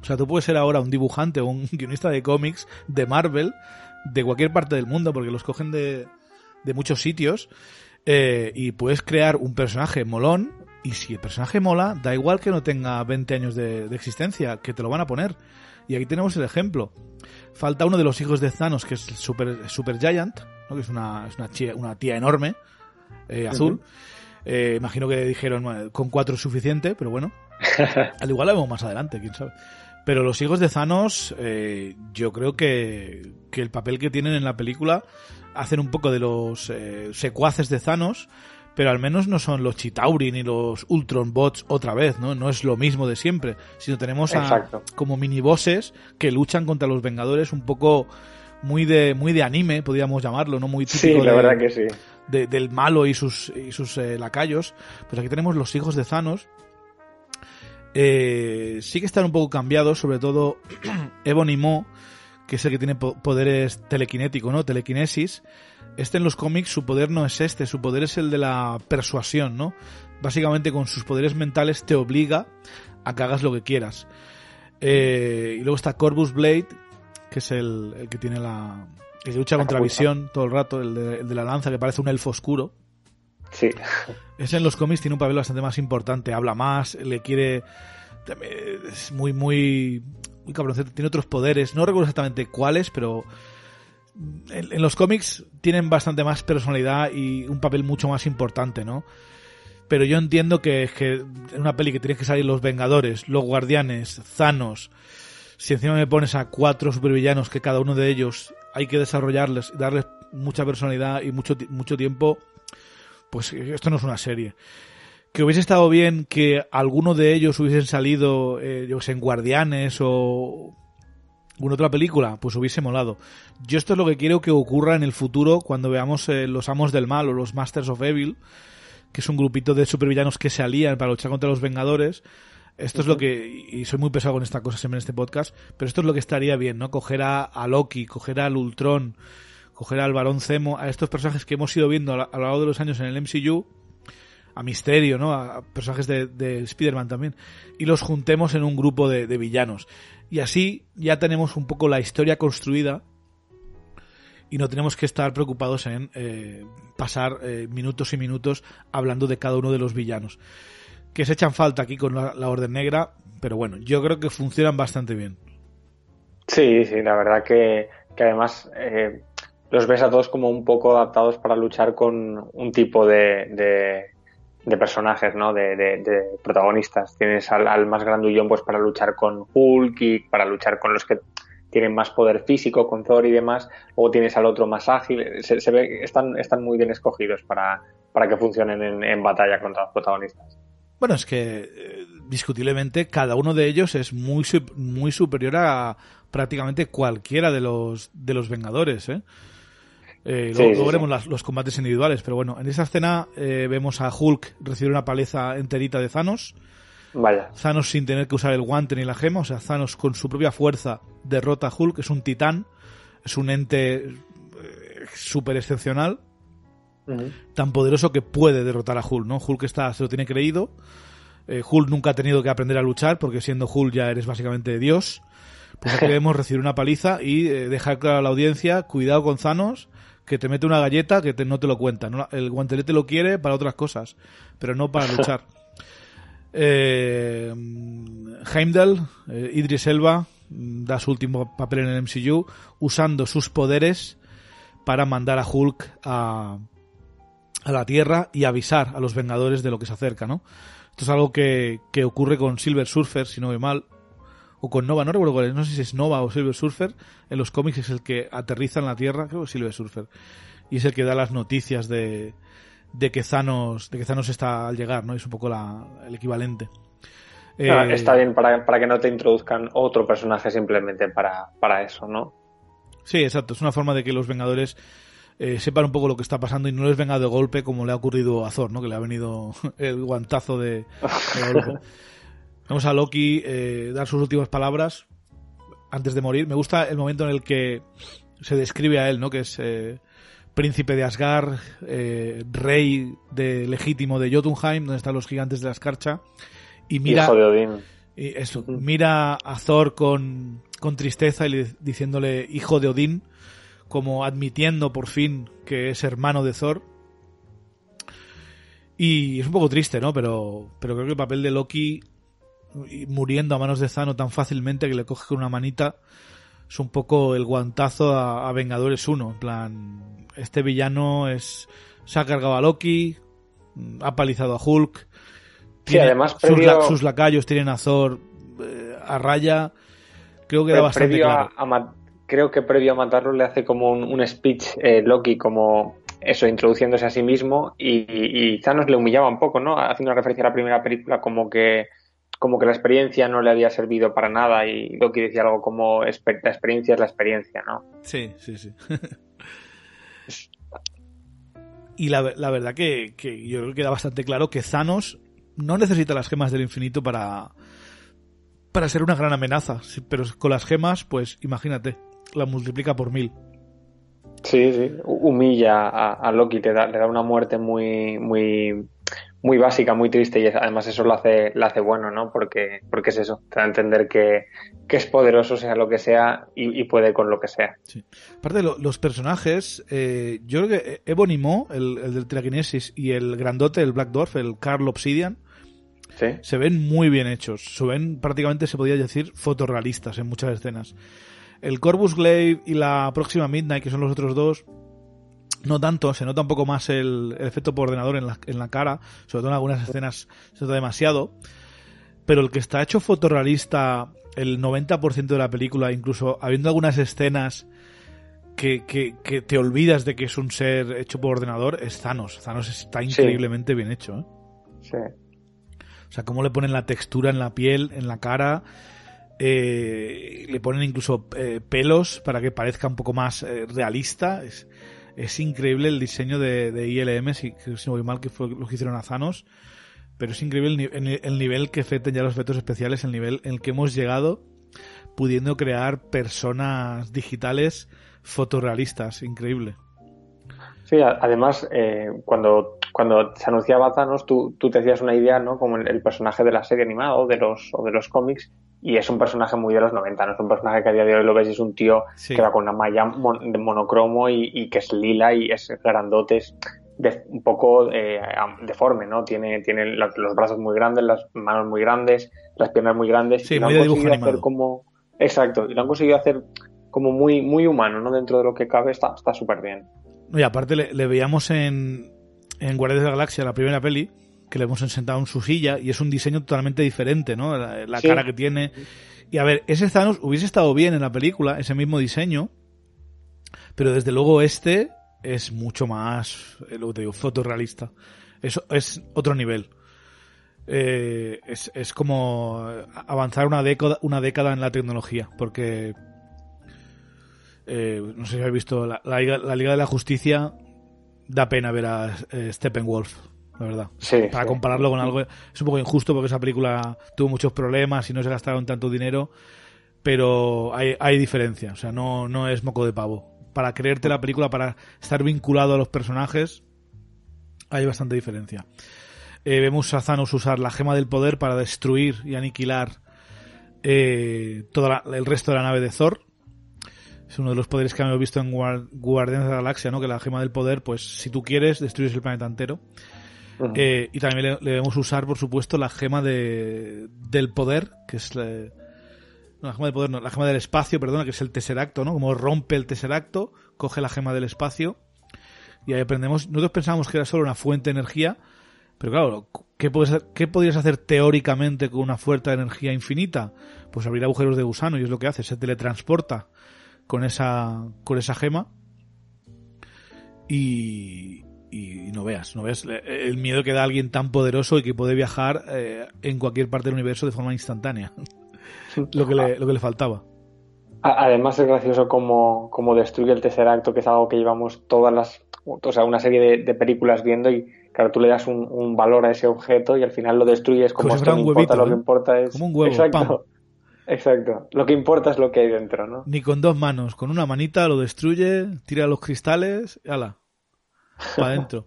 o sea, tú puedes ser ahora un dibujante o un guionista de cómics de Marvel, de cualquier parte del mundo, porque los cogen de, muchos sitios, eh, y puedes crear un personaje molón, y si el personaje mola, da igual que no tenga 20 años de existencia, que te lo van a poner. Y aquí tenemos el ejemplo. Falta uno de los hijos de Thanos, que es Super, Super Giant, ¿no? que es una, es una, tía, una tía enorme, eh, azul. Eh, imagino que dijeron, con cuatro es suficiente, pero bueno. Al igual la vemos más adelante, quién sabe. Pero los hijos de Thanos, eh, yo creo que, que, el papel que tienen en la película hacen un poco de los secuaces de Thanos, pero al menos no son los Chitauri ni los Ultron Bots otra vez, ¿no? No es lo mismo de siempre, sino tenemos a, como mini bosses que luchan contra los Vengadores un poco muy de muy de anime, podríamos llamarlo, no muy típico sí, la verdad que sí. del malo y sus y sus eh, lacayos. Pues aquí tenemos los hijos de Thanos. Eh, sí que están un poco cambiados, sobre todo Ebony Mo, que es el que tiene poderes telequinéticos, ¿no? Telequinesis este en los cómics su poder no es este, su poder es el de la persuasión, ¿no? Básicamente con sus poderes mentales te obliga a que hagas lo que quieras. Eh, y luego está Corvus Blade, que es el, que tiene la. que lucha contra Visión todo el rato, el de, la lanza, que parece un elfo oscuro. Sí. Ese en los cómics tiene un papel bastante más importante, habla más, le quiere. Es muy, muy. muy cabroncete, tiene otros poderes, no recuerdo exactamente cuáles, pero. En, los cómics tienen bastante más personalidad y un papel mucho más importante, ¿no? Pero yo entiendo que es que en una peli que tienes que salir los Vengadores, los Guardianes, Thanos, si encima me pones a cuatro supervillanos que cada uno de ellos hay que desarrollarles, darles mucha personalidad y mucho, mucho tiempo, pues esto no es una serie. Que hubiese estado bien que alguno de ellos hubiesen salido, eh, yo sé, en Guardianes o alguna otra película, pues hubiese molado. Yo esto es lo que quiero que ocurra en el futuro cuando veamos eh, los Amos del Mal o los Masters of Evil, que es un grupito de supervillanos que se alían para luchar contra los Vengadores. Esto es lo que, y soy muy pesado con esta cosa siempre en este podcast, pero esto es lo que estaría bien, ¿no? Coger a, Loki, coger al Ultron, coger al Barón Zemo, a estos personajes que hemos ido viendo a, lo largo de los años en el MCU, a Misterio, ¿no? A personajes de, de Spider-Man también, y los juntemos en un grupo de, villanos. Y así ya tenemos un poco la historia construida y no tenemos que estar preocupados en eh, pasar eh, minutos y minutos hablando de cada uno de los villanos que se echan falta aquí con la, Orden Negra, pero bueno, yo creo que funcionan bastante bien. Sí, sí, la verdad que, además eh, los ves a todos como un poco adaptados para luchar con un tipo de, personajes, ¿no? De, protagonistas. Tienes al, más grandullón pues para luchar con Hulk para luchar con los que tienen más poder físico, con Thor y demás. Luego tienes al otro más ágil. Se, ve están, están muy bien escogidos para, para que funcionen en, en batalla contra los protagonistas. Bueno, es que eh, discutiblemente cada uno de ellos es muy, muy superior a prácticamente cualquiera de los, de los Vengadores. ¿eh? Eh luego, veremos los combates individuales, pero bueno, en esa escena eh, vemos a Hulk recibir una paleza enterita de Thanos. Vaya. Thanos sin tener que usar el guante ni la gema, o sea, Thanos con su propia fuerza derrota a Hulk, es un titán, es un ente súper excepcional tan poderoso que puede derrotar a Hulk, ¿no? Hulk está, se lo tiene creído. Eh, Hulk nunca ha tenido que aprender a luchar porque siendo Hulk ya eres básicamente Dios. Pues aquí debemos recibir una paliza y eh, dejar claro a la audiencia, cuidado con Thanos, que te mete una galleta que no te lo cuenta. El guantelete lo quiere para otras cosas, pero no para luchar. eh, Heimdall, eh, Idris Elba, mm, da su último papel en el MCU, usando sus poderes para mandar a Hulk a, a la Tierra y avisar a los Vengadores de lo que se acerca, ¿no? Esto es algo que, ocurre con Silver Surfer, si no ve mal, o con Nova, no recuerdo cuál es, no sé si es Nova o Silver Surfer, en los cómics es el que aterriza en la Tierra, creo que es Silver Surfer, y es el que da las noticias de, de que Thanos, de que Thanos está al llegar, ¿no? Es un poco el equivalente. Ah, eh, está bien para, para, que no te introduzcan otro personaje simplemente para, para eso, ¿no? Sí, exacto. Es una forma de que los Vengadores eh, sepan un poco lo que está pasando y no les venga de golpe como le ha ocurrido a Thor, ¿no? Que le ha venido el guantazo de, Vamos a Loki eh, dar sus últimas palabras antes de morir. Me gusta el momento en el que se describe a él, ¿no? Que es eh, príncipe de Asgard, eh, rey de legítimo de Jotunheim, donde están los gigantes de la escarcha. Y mira, Hijo de Odín. Y eso, mira a Thor con, con tristeza y diciéndole hijo de Odín como admitiendo por fin que es hermano de Thor. Y es un poco triste, ¿no? Pero, pero creo que el papel de Loki muriendo a manos de Zano tan fácilmente que le coge con una manita es un poco el guantazo a, Vengadores 1. En plan, este villano es se ha cargado a Loki, ha palizado a Hulk. Sí, además sus, lacayos tienen a Thor eh, a raya. Creo que era bastante claro creo que previo a matarlo le hace como un, speech eh, Loki, como eso, introduciéndose a sí mismo y, y, Thanos le humillaba un poco, ¿no? Haciendo referencia a la primera película como que como que la experiencia no le había servido para nada y Loki decía algo como la experiencia es la experiencia, ¿no? Sí, sí, sí. y la, la verdad que, que, yo creo que queda bastante claro que Thanos no necesita las gemas del infinito para para ser una gran amenaza, pero con las gemas, pues imagínate la multiplica por mil. Sí, sí, humilla a, Loki, te da, le da una muerte muy, muy, muy básica, muy triste y además eso lo hace, lo hace bueno, ¿no? Porque, porque es eso, te da a entender que, es poderoso sea lo que sea y, puede con lo que sea. Sí. Aparte, de los personajes, eh, yo creo que Ebony Mo, el, el del Telekinesis, y el grandote, el Black Dwarf, el Carl Obsidian, se ven muy bien hechos. Se ven prácticamente, se podría decir, fotorrealistas en muchas escenas. El Corvus Glaive y la próxima Midnight, que son los otros dos, no tanto, se nota un poco más el, efecto por ordenador en la, en la, cara, sobre todo en algunas escenas se nota demasiado, pero el que está hecho fotorrealista el 90% de la película, incluso habiendo algunas escenas que, que, te olvidas de que es un ser hecho por ordenador, es Thanos. Thanos está increíblemente bien hecho. ¿eh? Sí. O sea, cómo le ponen la textura en la piel, en la cara. Eh, le ponen incluso eh, pelos para que parezca un poco más realista. Es, es increíble el diseño de, ILM, si, si no voy mal, que fue lo que hicieron a Thanos. Pero es increíble el, nivel que afectan ya los efectos especiales, el nivel en el que hemos llegado pudiendo crear personas digitales fotorrealistas. Increíble. Sí, además, eh, cuando, cuando se anunciaba Thanos, tú, tú te hacías una idea, ¿no? Como el, personaje de la serie animada o de los, o de los cómics, y es un personaje muy de los 90, no es un personaje que a día de hoy lo ves y es un tío que va con una malla de monocromo y, que es lila y es grandote, es un poco eh, deforme, ¿no? Tiene, tiene los brazos muy grandes, las manos muy grandes, las piernas muy grandes. Sí, y lo han conseguido hacer como... Exacto, y lo han conseguido hacer como muy, muy humano, ¿no? Dentro de lo que cabe está súper bien. Y aparte le, veíamos en, en Guardias de la Galaxia, la primera peli, que le hemos sentado en su silla y es un diseño totalmente diferente, ¿no? La, cara que tiene. Y a ver, ese Thanos hubiese estado bien en la película, ese mismo diseño, pero desde luego este es mucho más, eh, lo que te digo, fotorrealista. Eso es otro nivel. Eh, es, es como avanzar una década, una década en la tecnología, porque eh, no sé si habéis visto la, la, Liga de la Justicia, da pena ver a Steppenwolf la verdad. Para compararlo con algo. Es un poco injusto porque esa película tuvo muchos problemas y no se gastaron tanto dinero. Pero hay, hay diferencia. O sea, no, no es moco de pavo. Para creerte la película, para estar vinculado a los personajes, hay bastante diferencia. Eh, vemos a Thanos usar la gema del poder para destruir y aniquilar eh, todo el resto de la nave de Thor. Es uno de los poderes que hemos visto en Guardianes de la Galaxia, ¿no? Que la gema del poder, pues si tú quieres, destruyes el planeta entero. Eh, y también le, debemos usar, por supuesto, la gema de, del poder, que es la, gema del poder, no, la gema del espacio, perdona, que es el tesseracto, ¿no? Como rompe el tesseracto, coge la gema del espacio y ahí aprendemos. Nosotros pensábamos que era solo una fuente de energía, pero claro, ¿qué, puedes, ¿qué podrías hacer teóricamente con una fuerte de energía infinita? Pues abrir agujeros de gusano y es lo que hace, se teletransporta con esa, con esa gema. Y, y no veas, no veas el miedo que da alguien tan poderoso y que puede viajar eh, en cualquier parte del universo de forma instantánea. lo, que le, lo que le faltaba. Además es gracioso como, como destruye el tercer acto, que es algo que llevamos todas las, o sea, una serie de, películas viendo y claro, tú le das un, valor a ese objeto y al final lo destruyes como, esto no importa, lo que importa es... Como un huevo, exacto, exacto, lo que importa es lo que hay dentro, ¿no? Ni con dos manos, con una manita lo destruye, tira los cristales, ala adentro.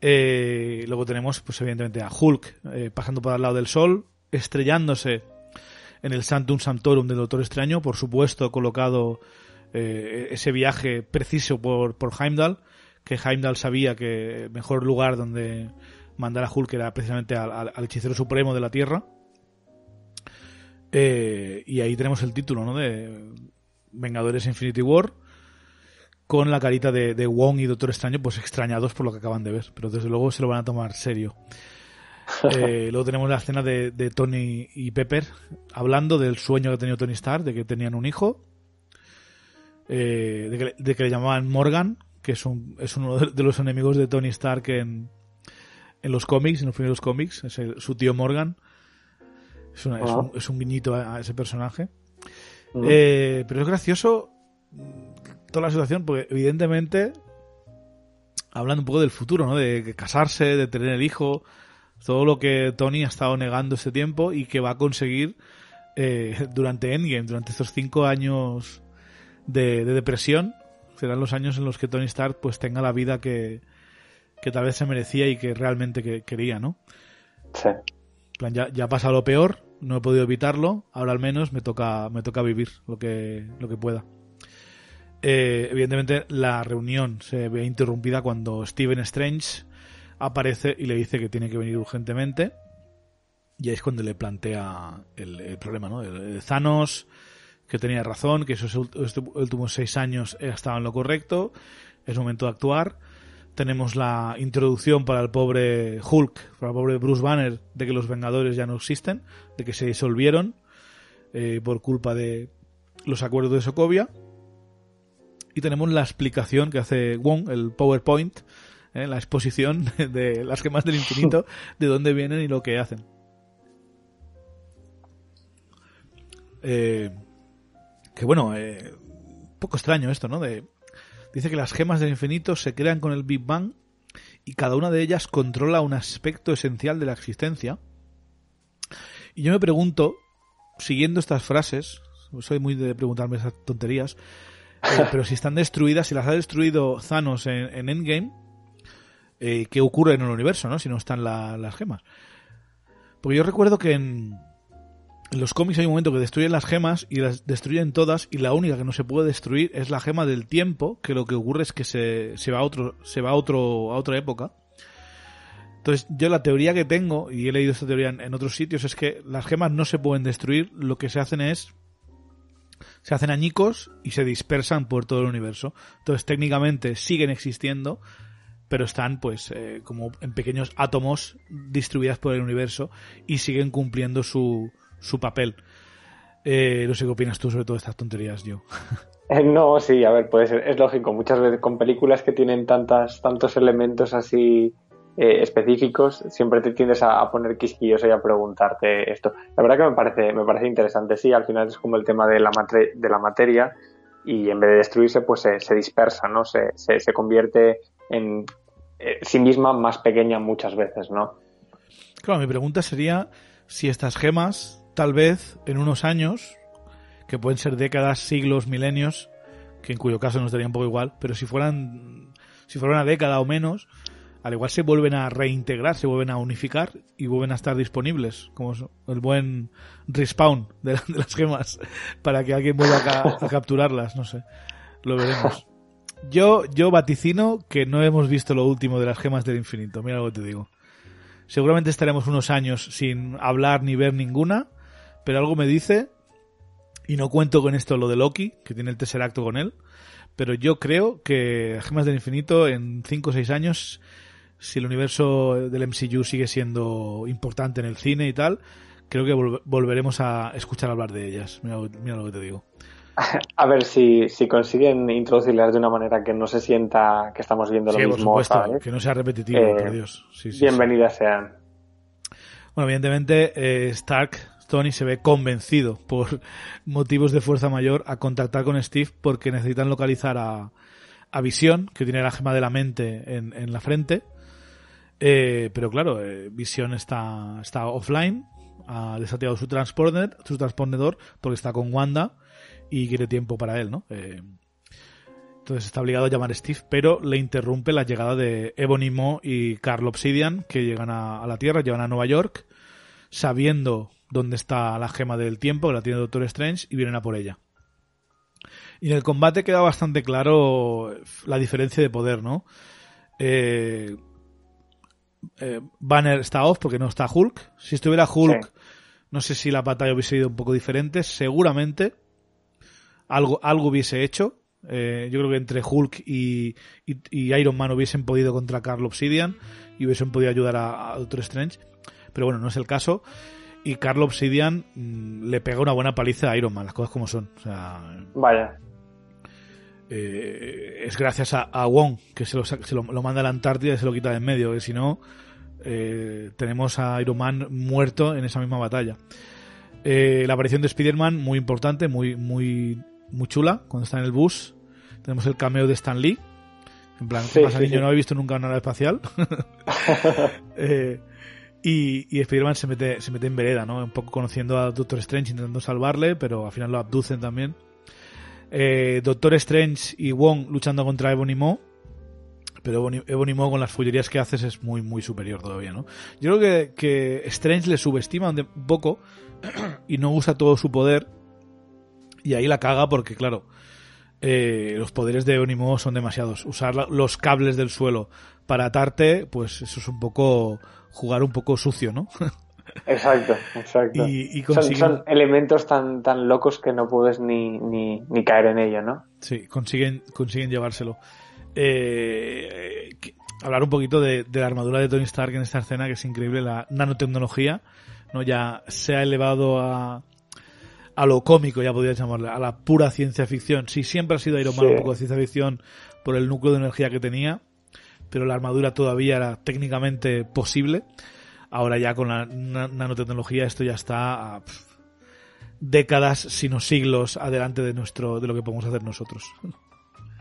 Eh, luego tenemos, pues evidentemente, a Hulk eh, pasando por al lado del Sol, estrellándose en el Santum Santorum del Doctor Extraño, por supuesto, colocado eh, ese viaje preciso por, por Heimdall, que Heimdall sabía que mejor lugar donde mandar a Hulk era precisamente al, hechicero supremo de la Tierra. y ahí tenemos el título, ¿no? De Vengadores Infinity War con la carita de, Wong y Doctor Extraño, pues extrañados por lo que acaban de ver, pero desde luego se lo van a tomar serio. Eh, luego tenemos la escena de, Tony y Pepper hablando del sueño que ha tenido Tony Stark, de que tenían un hijo, eh, de, que, le llamaban Morgan, que es, un, es uno de los enemigos de Tony Stark en, en los cómics, en los primeros cómics, es su tío Morgan. Es, es, un, guiñito a, ese personaje. Eh, pero es gracioso toda la situación, porque evidentemente, hablando un poco del futuro, ¿no? De casarse, de tener el hijo, todo lo que Tony ha estado negando este tiempo y que va a conseguir eh, durante Endgame, durante estos cinco años de, depresión, serán los años en los que Tony Stark pues tenga la vida que, que tal vez se merecía y que realmente que, quería, ¿no? Sí. plan, ya, ya ha pasado lo peor, no he podido evitarlo, ahora al menos me toca, me toca vivir lo que, lo que pueda. Eh, evidentemente la reunión se ve interrumpida cuando Stephen Strange aparece y le dice que tiene que venir urgentemente. Y ahí es cuando le plantea el, problema, ¿no? El, Thanos, que tenía razón, que esos últimos seis años estaban lo correcto, es momento de actuar. Tenemos la introducción para el pobre Hulk, para el pobre Bruce Banner, de que los Vengadores ya no existen, de que se disolvieron eh, por culpa de los acuerdos de Sokovia y tenemos la explicación que hace Wong, el PowerPoint, ¿eh? la exposición de las gemas del infinito, de dónde vienen y lo que hacen. Eh, que bueno, eh, un poco extraño esto, ¿no? De, dice que las gemas del infinito se crean con el Big Bang y cada una de ellas controla un aspecto esencial de la existencia. Y yo me pregunto, siguiendo estas frases, soy muy de preguntarme esas tonterías, eh, pero si están destruidas, si las ha destruido Thanos en, Endgame, eh, ¿qué ocurre en el universo, no? Si no están las gemas. Porque yo recuerdo que en, los cómics hay un momento que destruyen las gemas y las destruyen todas y la única que no se puede destruir es la gema del tiempo, que lo que ocurre es que se, se va a otro, se va a otro, a otra época. Entonces, yo la teoría que tengo, y he leído esta teoría en otros sitios, es que las gemas no se pueden destruir, lo que se hacen es se hacen añicos y se dispersan por todo el universo. Entonces técnicamente siguen existiendo, pero están pues eh, como en pequeños átomos distribuidas por el universo y siguen cumpliendo su, su papel. Eh, no sé qué opinas tú sobre todas estas tonterías, yo. Eh, no, sí, a ver, pues es lógico. Muchas veces con películas que tienen tantas, tantos elementos así eh, específicos, siempre te tiendes a, poner quisquillos y a preguntarte esto. La verdad que me parece, me parece interesante, sí, al final es como el tema de la, de la materia y en vez de destruirse, pues se, dispersa, ¿no? Se, se, convierte en eh, sí misma más pequeña muchas veces, ¿no? Claro, mi pregunta sería si estas gemas, tal vez en unos años, que pueden ser décadas, siglos, milenios, que en cuyo caso nos daría un poco igual, pero si fueran, si fuera una década o menos, al igual se vuelven a reintegrar, se vuelven a unificar y vuelven a estar disponibles, como el buen respawn de, las gemas, para que alguien vuelva a, capturarlas, no sé, lo veremos. Yo, yo vaticino que no hemos visto lo último de las gemas del infinito, mira lo que te digo. Seguramente estaremos unos años sin hablar ni ver ninguna, pero algo me dice, y no cuento con esto lo de Loki, que tiene el tercer acto con él, pero yo creo que gemas del infinito en 5 o 6 años si el universo del MCU sigue siendo importante en el cine y tal, creo que volveremos a escuchar hablar de ellas. Mira, lo que te digo. A ver si, si consiguen introducirlas de una manera que no se sienta que estamos viendo lo mismo. Por supuesto, que no sea repetitivo, por eh, Dios. bienvenidas sean. Bueno, evidentemente, eh, Stark, Tony se ve convencido por motivos de fuerza mayor a contactar con Steve porque necesitan localizar a, a Visión, que tiene la gema de la mente en, en la frente eh, pero claro, eh, Vision está, está offline, ha desactivado su transponder, su transpondedor porque está con Wanda y quiere tiempo para él, ¿no? Eh, entonces está obligado a llamar a Steve, pero le interrumpe la llegada de Ebony Maw y Carl Obsidian, que llegan a, la Tierra, llegan a Nueva York, sabiendo dónde está la gema del tiempo, que la tiene Doctor Strange, y vienen a por ella. Y en el combate queda bastante claro la diferencia de poder, ¿no? Eh, eh, Banner está off porque no está Hulk. Si estuviera Hulk, no sé si la batalla hubiese sido un poco diferente. Seguramente algo, algo hubiese hecho. Eh, yo creo que entre Hulk y, Iron Man hubiesen podido contra Carl Obsidian y hubiesen podido ayudar a, Doctor Strange. Pero bueno, no es el caso. Y Carl Obsidian mm, le pega una buena paliza a Iron Man, las cosas como son. Vaya. Eh, es gracias a, Wong que se, lo, manda a la Antártida y se lo quita de en medio, que si no, eh, tenemos a Iron Man muerto en esa misma batalla. Eh, la aparición de Spider-Man, muy importante, muy, muy, muy chula, cuando está en el bus. Tenemos el cameo de Stan Lee. En plan, ¿qué pasa, niño? No he visto nunca una nave espacial. y, y Spider-Man se mete, se mete en vereda, ¿no? Un poco conociendo a Doctor Strange, intentando salvarle, pero al final lo abducen también. Eh, Doctor Strange y Wong luchando contra Ebony Maw. pero Ebony Maw con las fullerías que haces es muy, muy superior todavía, ¿no? Yo creo que, Strange le subestima un poco y no usa todo su poder y ahí la caga porque, claro, eh, los poderes de Ebony Maw son demasiados. Usar los cables del suelo para atarte, pues eso es un poco jugar un poco sucio, ¿no? Exacto, exacto. Y, son, elementos tan, tan locos que no puedes ni, ni, ni caer en ello, ¿no? Sí, consiguen, consiguen llevárselo. Eh, hablar un poquito de, la armadura de Tony Stark en esta escena, que es increíble, la nanotecnología, ¿no? Ya se ha elevado a, a lo cómico, ya podría llamarle, a la pura ciencia ficción. Sí, siempre ha sido Iron Man un poco de ciencia ficción por el núcleo de energía que tenía, pero la armadura todavía era técnicamente posible. Ahora ya con la nanotecnología esto ya está a décadas, sino siglos adelante de nuestro de lo que podemos hacer nosotros.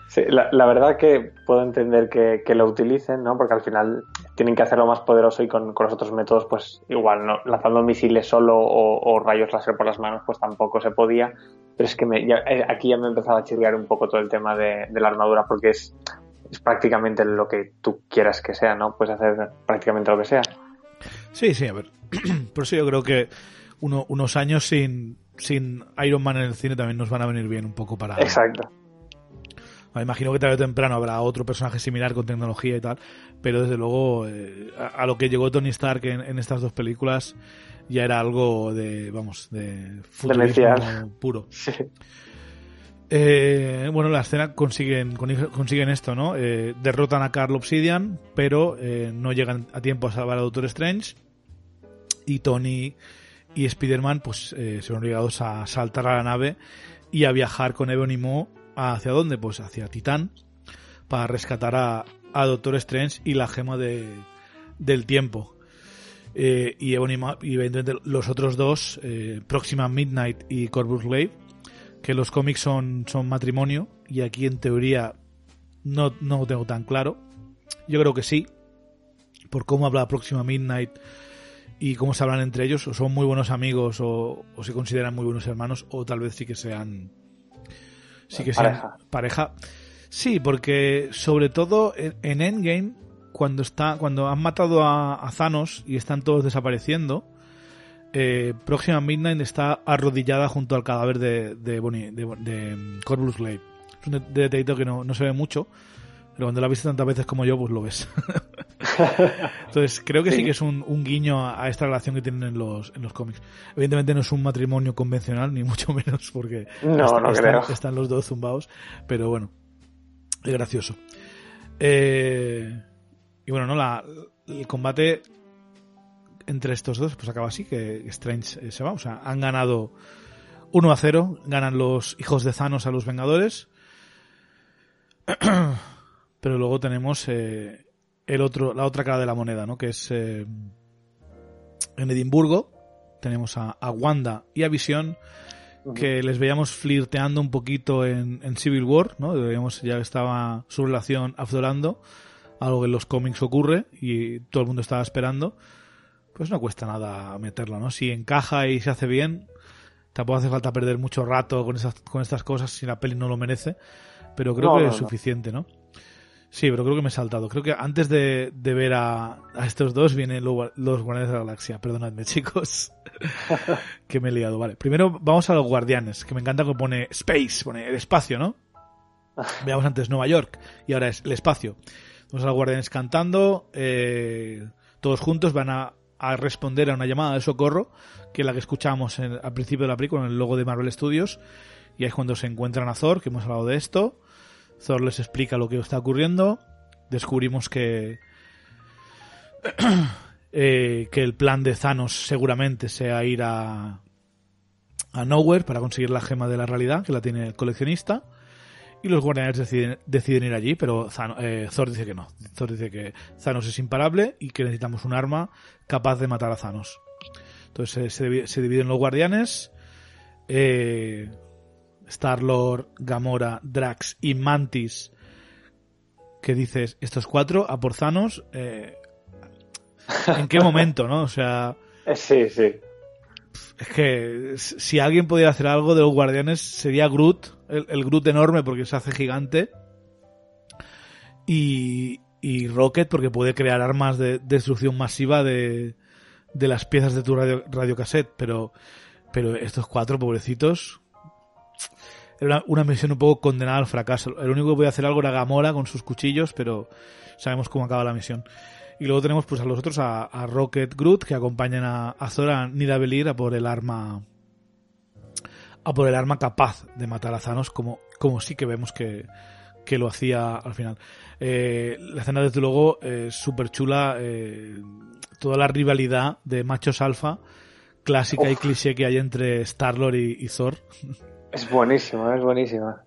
Sí, la, verdad que puedo entender que, lo utilicen, ¿no? Porque al final tienen que hacerlo más poderoso y con, los otros métodos, pues igual, ¿no? Lanzando misiles solo o, rayos láser por las manos, pues tampoco se podía. Pero es que me, eh, aquí ya me empezaba a chirriar un poco todo el tema de, de la armadura porque es, es prácticamente lo que tú quieras que sea, ¿no? Puedes hacer prácticamente lo que sea. Sí, sí, a ver. Por eso yo creo que unos años sin, sin Iron Man en el cine también nos van a venir bien un poco para... Exacto. Me imagino que tarde o temprano habrá otro personaje similar con tecnología y tal, pero desde luego eh, a, lo que llegó Tony Stark en, estas dos películas ya era algo de, vamos, de futurismo puro. Sí. Eh, bueno, la escena consiguen, consiguen esto, ¿no? Eh, derrotan a Carl Obsidian, pero eh, no llegan a tiempo a salvar a Doctor Strange. Y Tony y Spider-Man, pues, se ven obligados a saltar a la nave y a viajar con Ebony Maw hacia dónde? Pues hacia Titán, para rescatar a, Doctor Strange y la gema de, del tiempo. y Ebony y los otros dos, Próxima Midnight y Corvus Glaive, que los cómics son, son matrimonio y aquí en teoría no, no lo tengo tan claro. Yo creo que sí, por cómo habla la próxima Midnight y cómo se hablan entre ellos, o son muy buenos amigos o, se consideran muy buenos hermanos, o tal vez sí que sean. Sí que sean pareja. Sí, porque sobre todo en, Endgame, cuando está. cuando han matado a, a Thanos y están todos desapareciendo, eh, Próxima Midnight está arrodillada junto al cadáver de, de, Bonnie, de, de Corvus Glaive. Es un detallito que no, se ve mucho, pero cuando lo has visto tantas veces como yo, pues lo ves. Entonces, creo que sí, que es un, guiño a, esta relación que tienen en los, en los cómics. Evidentemente no es un matrimonio convencional, ni mucho menos, porque están, los dos zumbados, pero bueno, es gracioso. Eh, y bueno, no la, el combate entre estos dos, pues acaba así, que Strange eh, se va. O sea, han ganado 1 a 0, ganan los hijos de Thanos a los Vengadores. Pero luego tenemos eh, el otro, la otra cara de la moneda, ¿no? Que es eh, en Edimburgo. Tenemos a, Wanda y a Visión, que les veíamos flirteando un poquito en, Civil War, ¿no? Veíamos ya estaba su relación aflorando, algo que en los cómics ocurre y todo el mundo estaba esperando pues no cuesta nada meterlo, ¿no? Si encaja y se hace bien, tampoco hace falta perder mucho rato con, esas, con estas cosas si la peli no lo merece, pero creo que es suficiente, ¿no? Sí, pero creo que me he saltado. Creo que antes de, ver a, estos dos vienen los Guardianes de la Galaxia. Perdonadme, chicos. que me he liado. Vale, primero vamos a los Guardianes, que me encanta que pone Space, pone el espacio, ¿no? Veamos antes Nueva York y ahora es el espacio. Vamos a los Guardianes cantando. Eh, todos juntos van a a responder a una llamada de socorro, que es la que escuchamos al principio de la película, en el logo de Marvel Studios, y es cuando se encuentran a Thor, que hemos hablado de esto. Thor les explica lo que está ocurriendo. Descubrimos que. Eh, que el plan de Thanos seguramente sea ir a. a Nowhere para conseguir la gema de la realidad, que la tiene el coleccionista y los guardianes deciden, ir allí, pero eh, Thor dice que no. Thor dice que Thanos es imparable y que necesitamos un arma capaz de matar a Thanos. Entonces se, dividen los guardianes. Eh, Star-Lord, Gamora, Drax y Mantis. Que dices, estos cuatro a por Thanos. Eh, ¿En qué momento, no? O sea. Sí, sí. Es que si alguien pudiera hacer algo de los guardianes sería Groot, el, Groot enorme porque se hace gigante. Y, y Rocket porque puede crear armas de destrucción masiva de, de las piezas de tu radio, radiocassette, pero, pero estos cuatro pobrecitos era una, misión un poco condenada al fracaso. El único que podía hacer algo era Gamora con sus cuchillos, pero sabemos cómo acaba la misión. Y luego tenemos pues a los otros, a, Rocket Groot, que acompañan a, a Zora Nidavellir a por el arma a por el arma capaz de matar a Thanos, como, como sí que vemos que, que lo hacía al final. Eh, la escena, desde luego, es súper chula. Eh, toda la rivalidad de machos alfa, clásica y cliché que hay entre Star-Lord y, Thor. Es buenísima, es buenísima.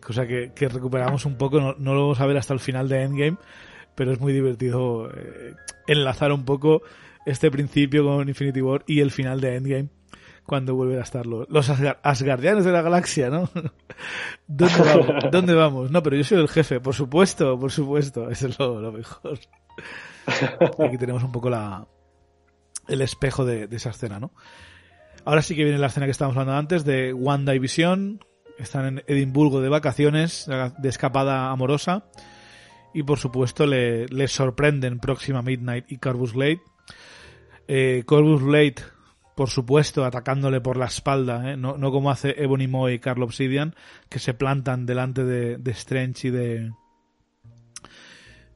Cosa que, recuperamos un poco, no, lo vamos a ver hasta el final de Endgame, pero es muy divertido eh, enlazar un poco este principio con Infinity War y el final de Endgame cuando vuelven a estar los, los Asgardianos de la galaxia, ¿no? ¿Dónde vamos? ¿Dónde vamos? No, pero yo soy el jefe, por supuesto, por supuesto, eso es lo, mejor. Aquí tenemos un poco la, el espejo de, esa escena, ¿no? Ahora sí que viene la escena que estábamos hablando antes de Wanda y Visión. Están en Edimburgo de vacaciones, de escapada amorosa. Y por supuesto le, sorprenden Próxima Midnight y Corvus Glade. Eh, Corvus por supuesto, atacándole por la espalda, ¿eh? no, como hace Ebony Moe y Carl Obsidian, que se plantan delante de, Strange y de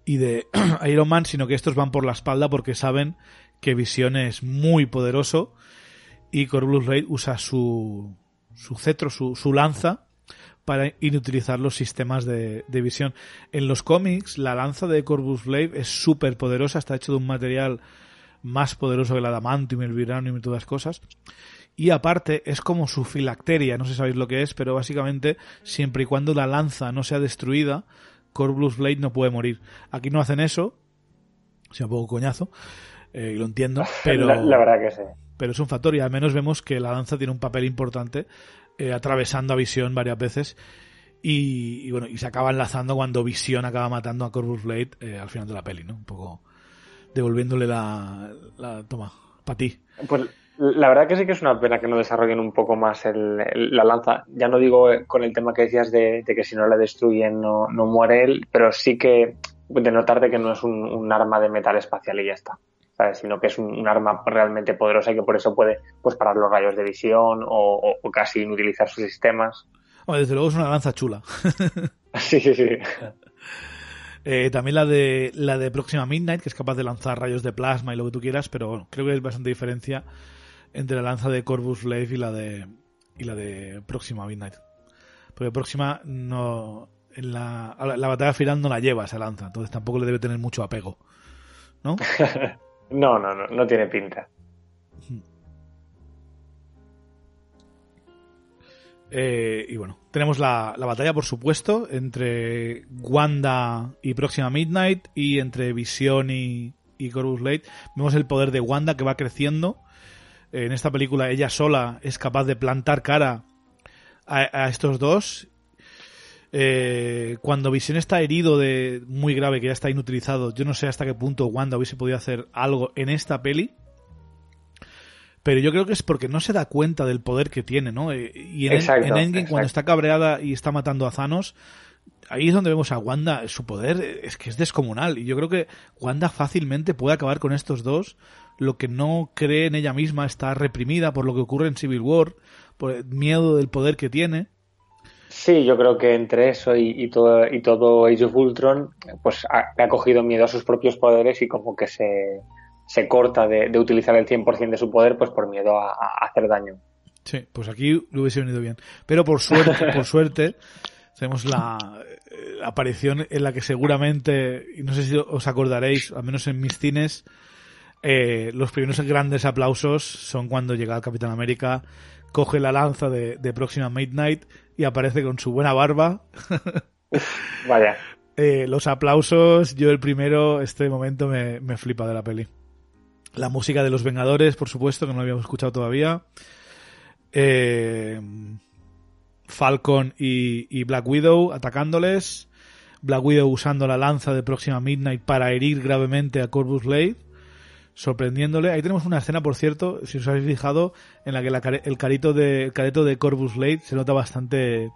y de Iron Man, sino que estos van por la espalda porque saben que Visión es muy poderoso y Corvus Raid usa su, su cetro, su, su lanza para inutilizar los sistemas de, de, visión. En los cómics, la lanza de Corvus Blade es súper poderosa, está hecho de un material más poderoso que el adamantium, el vibranium y todas las cosas. Y aparte es como su filacteria, no sé si sabéis lo que es, pero básicamente siempre y cuando la lanza no sea destruida, Corvus Blade no puede morir. Aquí no hacen eso, sea un poco coñazo, eh, lo entiendo, pero... La, verdad que sí. Pero es un factor y al menos vemos que la lanza tiene un papel importante eh, atravesando a Visión varias veces y, bueno, y se acaba enlazando cuando Visión acaba matando a Corvus Blade eh, al final de la peli, ¿no? Un poco devolviéndole la, toma, para ti. Pues la verdad que sí que es una pena que no desarrollen un poco más la lanza. Ya no digo con el tema que decías de, que si no la destruyen no, no, muere él, pero sí que de notar de que no es un, arma de metal espacial y ya está. ¿Sabes? sino que es un, arma realmente poderosa y que por eso puede pues parar los rayos de visión o, casi inutilizar sus sistemas. desde luego es una lanza chula. sí, sí, sí. Eh, también la de la de Próxima Midnight, que es capaz de lanzar rayos de plasma y lo que tú quieras, pero bueno, creo que hay bastante diferencia entre la lanza de Corvus Glaive y la de y la de Próxima Midnight. Porque Próxima no en la, la batalla final no la lleva esa lanza, entonces tampoco le debe tener mucho apego. ¿No? no, no, no, no tiene pinta. Eh, y bueno, tenemos la, batalla, por supuesto, entre Wanda y Próxima Midnight y entre Visión y, y Corvus Blade. Vemos el poder de Wanda que va creciendo. En esta película ella sola es capaz de plantar cara a, estos dos. Eh, cuando Visión está herido de muy grave, que ya está inutilizado, yo no sé hasta qué punto Wanda hubiese podido hacer algo en esta peli pero yo creo que es porque no se da cuenta del poder que tiene, ¿no? Eh, y en, Endgame, cuando está cabreada y está matando a Thanos, ahí es donde vemos a Wanda, su poder es que es descomunal. Y yo creo que Wanda fácilmente puede acabar con estos dos. Lo que no cree en ella misma está reprimida por lo que ocurre en Civil War, por el miedo del poder que tiene. Sí, yo creo que entre eso y, todo, y todo Age of Ultron, pues ha, ha cogido miedo a sus propios poderes y como que se, se corta de, utilizar el 100% de su poder pues por miedo a, hacer daño. Sí, pues aquí lo hubiese venido bien. Pero por suerte, por suerte, tenemos la, aparición en la que seguramente, y no sé si os acordaréis, al menos en mis cines, eh, los primeros grandes aplausos son cuando llega el Capitán América, coge la lanza de, de Próxima Midnight y aparece con su buena barba. vaya. Eh, los aplausos, yo el primero, este momento me, me flipa de la peli. La música de los Vengadores, por supuesto, que no habíamos escuchado todavía. Eh, Falcon y, Black Widow atacándoles. Black Widow usando la lanza de Próxima Midnight para herir gravemente a Corvus Blade, sorprendiéndole. Ahí tenemos una escena, por cierto, si os habéis fijado, en la que el, carito de, careto de Corvus Blade se nota bastante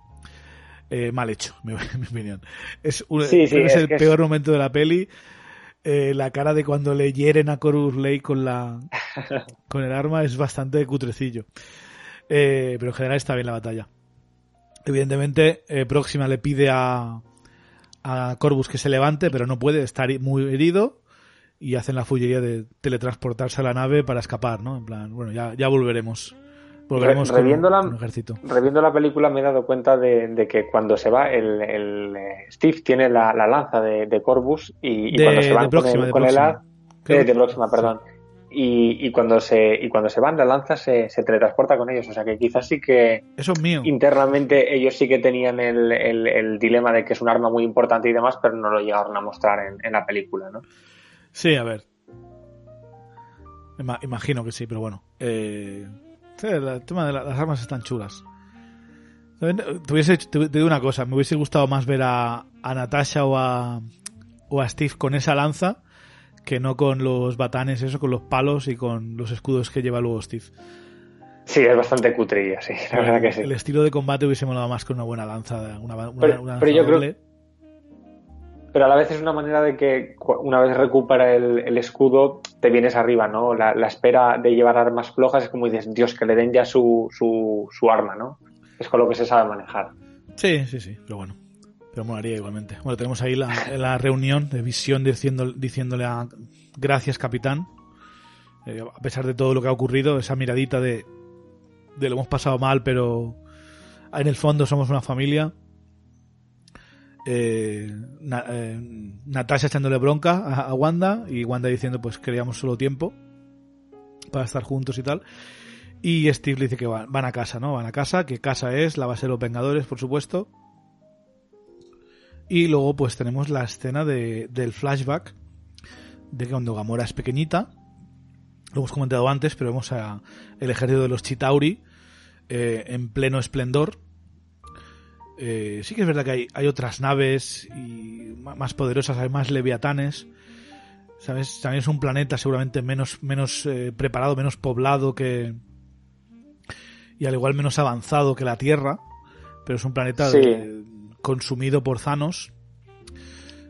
eh, mal hecho, mi, mi opinión. Es, un, es el peor momento de la peli. Eh, la cara de cuando le hieren a Corus Lake con la con el arma es bastante cutrecillo. Eh, pero en general está bien la batalla. Evidentemente, Próxima le pide a, a Corvus que se levante, pero no puede, estar muy herido y hacen la fullería de teletransportarse a la nave para escapar, ¿no? En plan, bueno, ya, ya volveremos. Volveremos reviendo, la, reviendo la película me he dado cuenta de, que cuando se va, el, el eh, Steve tiene la, lanza de, de Corvus y, cuando se va con, el, con el de, próxima, perdón. Y, cuando se y cuando se van la lanza se, se, teletransporta con ellos. O sea que quizás sí que eso es mío. internamente ellos sí que tenían el, el, dilema de que es un arma muy importante y demás pero no lo llegaron a mostrar en, en la película no sí a ver imagino que sí pero bueno eh, el tema de las armas están chulas te, hubiese, te, digo una cosa me hubiese gustado más ver a, a Natasha o a o a Steve con esa lanza que no con los batanes, eso, con los palos y con los escudos que lleva luego Steve. Sí, es bastante cutrilla, sí, la verdad que sí. El estilo de combate hubiese molado más con una buena lanza, una, pero, yo creo, pero a la vez es una manera de que una vez recupera el, escudo te vienes arriba, ¿no? La, espera de llevar armas flojas es como dices, Dios, que le den ya su, su, arma, ¿no? Es con lo que se sabe manejar. Sí, sí, sí, pero bueno. Pero molaría igualmente. Bueno, tenemos ahí la, reunión de visión diciendo, diciéndole a gracias capitán. Eh, a pesar de todo lo que ha ocurrido, esa miradita de, de lo hemos pasado mal, pero en el fondo somos una familia. Eh, eh, Natasha echándole bronca a, Wanda y Wanda diciendo pues queríamos solo tiempo para estar juntos y tal. Y Steve le dice que van, a casa, ¿no? Van a casa, que casa es la base de los Vengadores, por supuesto. Y luego pues tenemos la escena de, del flashback de cuando Gamora es pequeñita. Lo hemos comentado antes, pero vemos a el ejército de los Chitauri eh, en pleno esplendor. Eh, sí que es verdad que hay, hay otras naves y más poderosas, hay más leviatanes. ¿Sabes? También es un planeta seguramente menos, menos eh, preparado, menos poblado que... Y al igual menos avanzado que la Tierra. Pero es un planeta de, consumido por Thanos,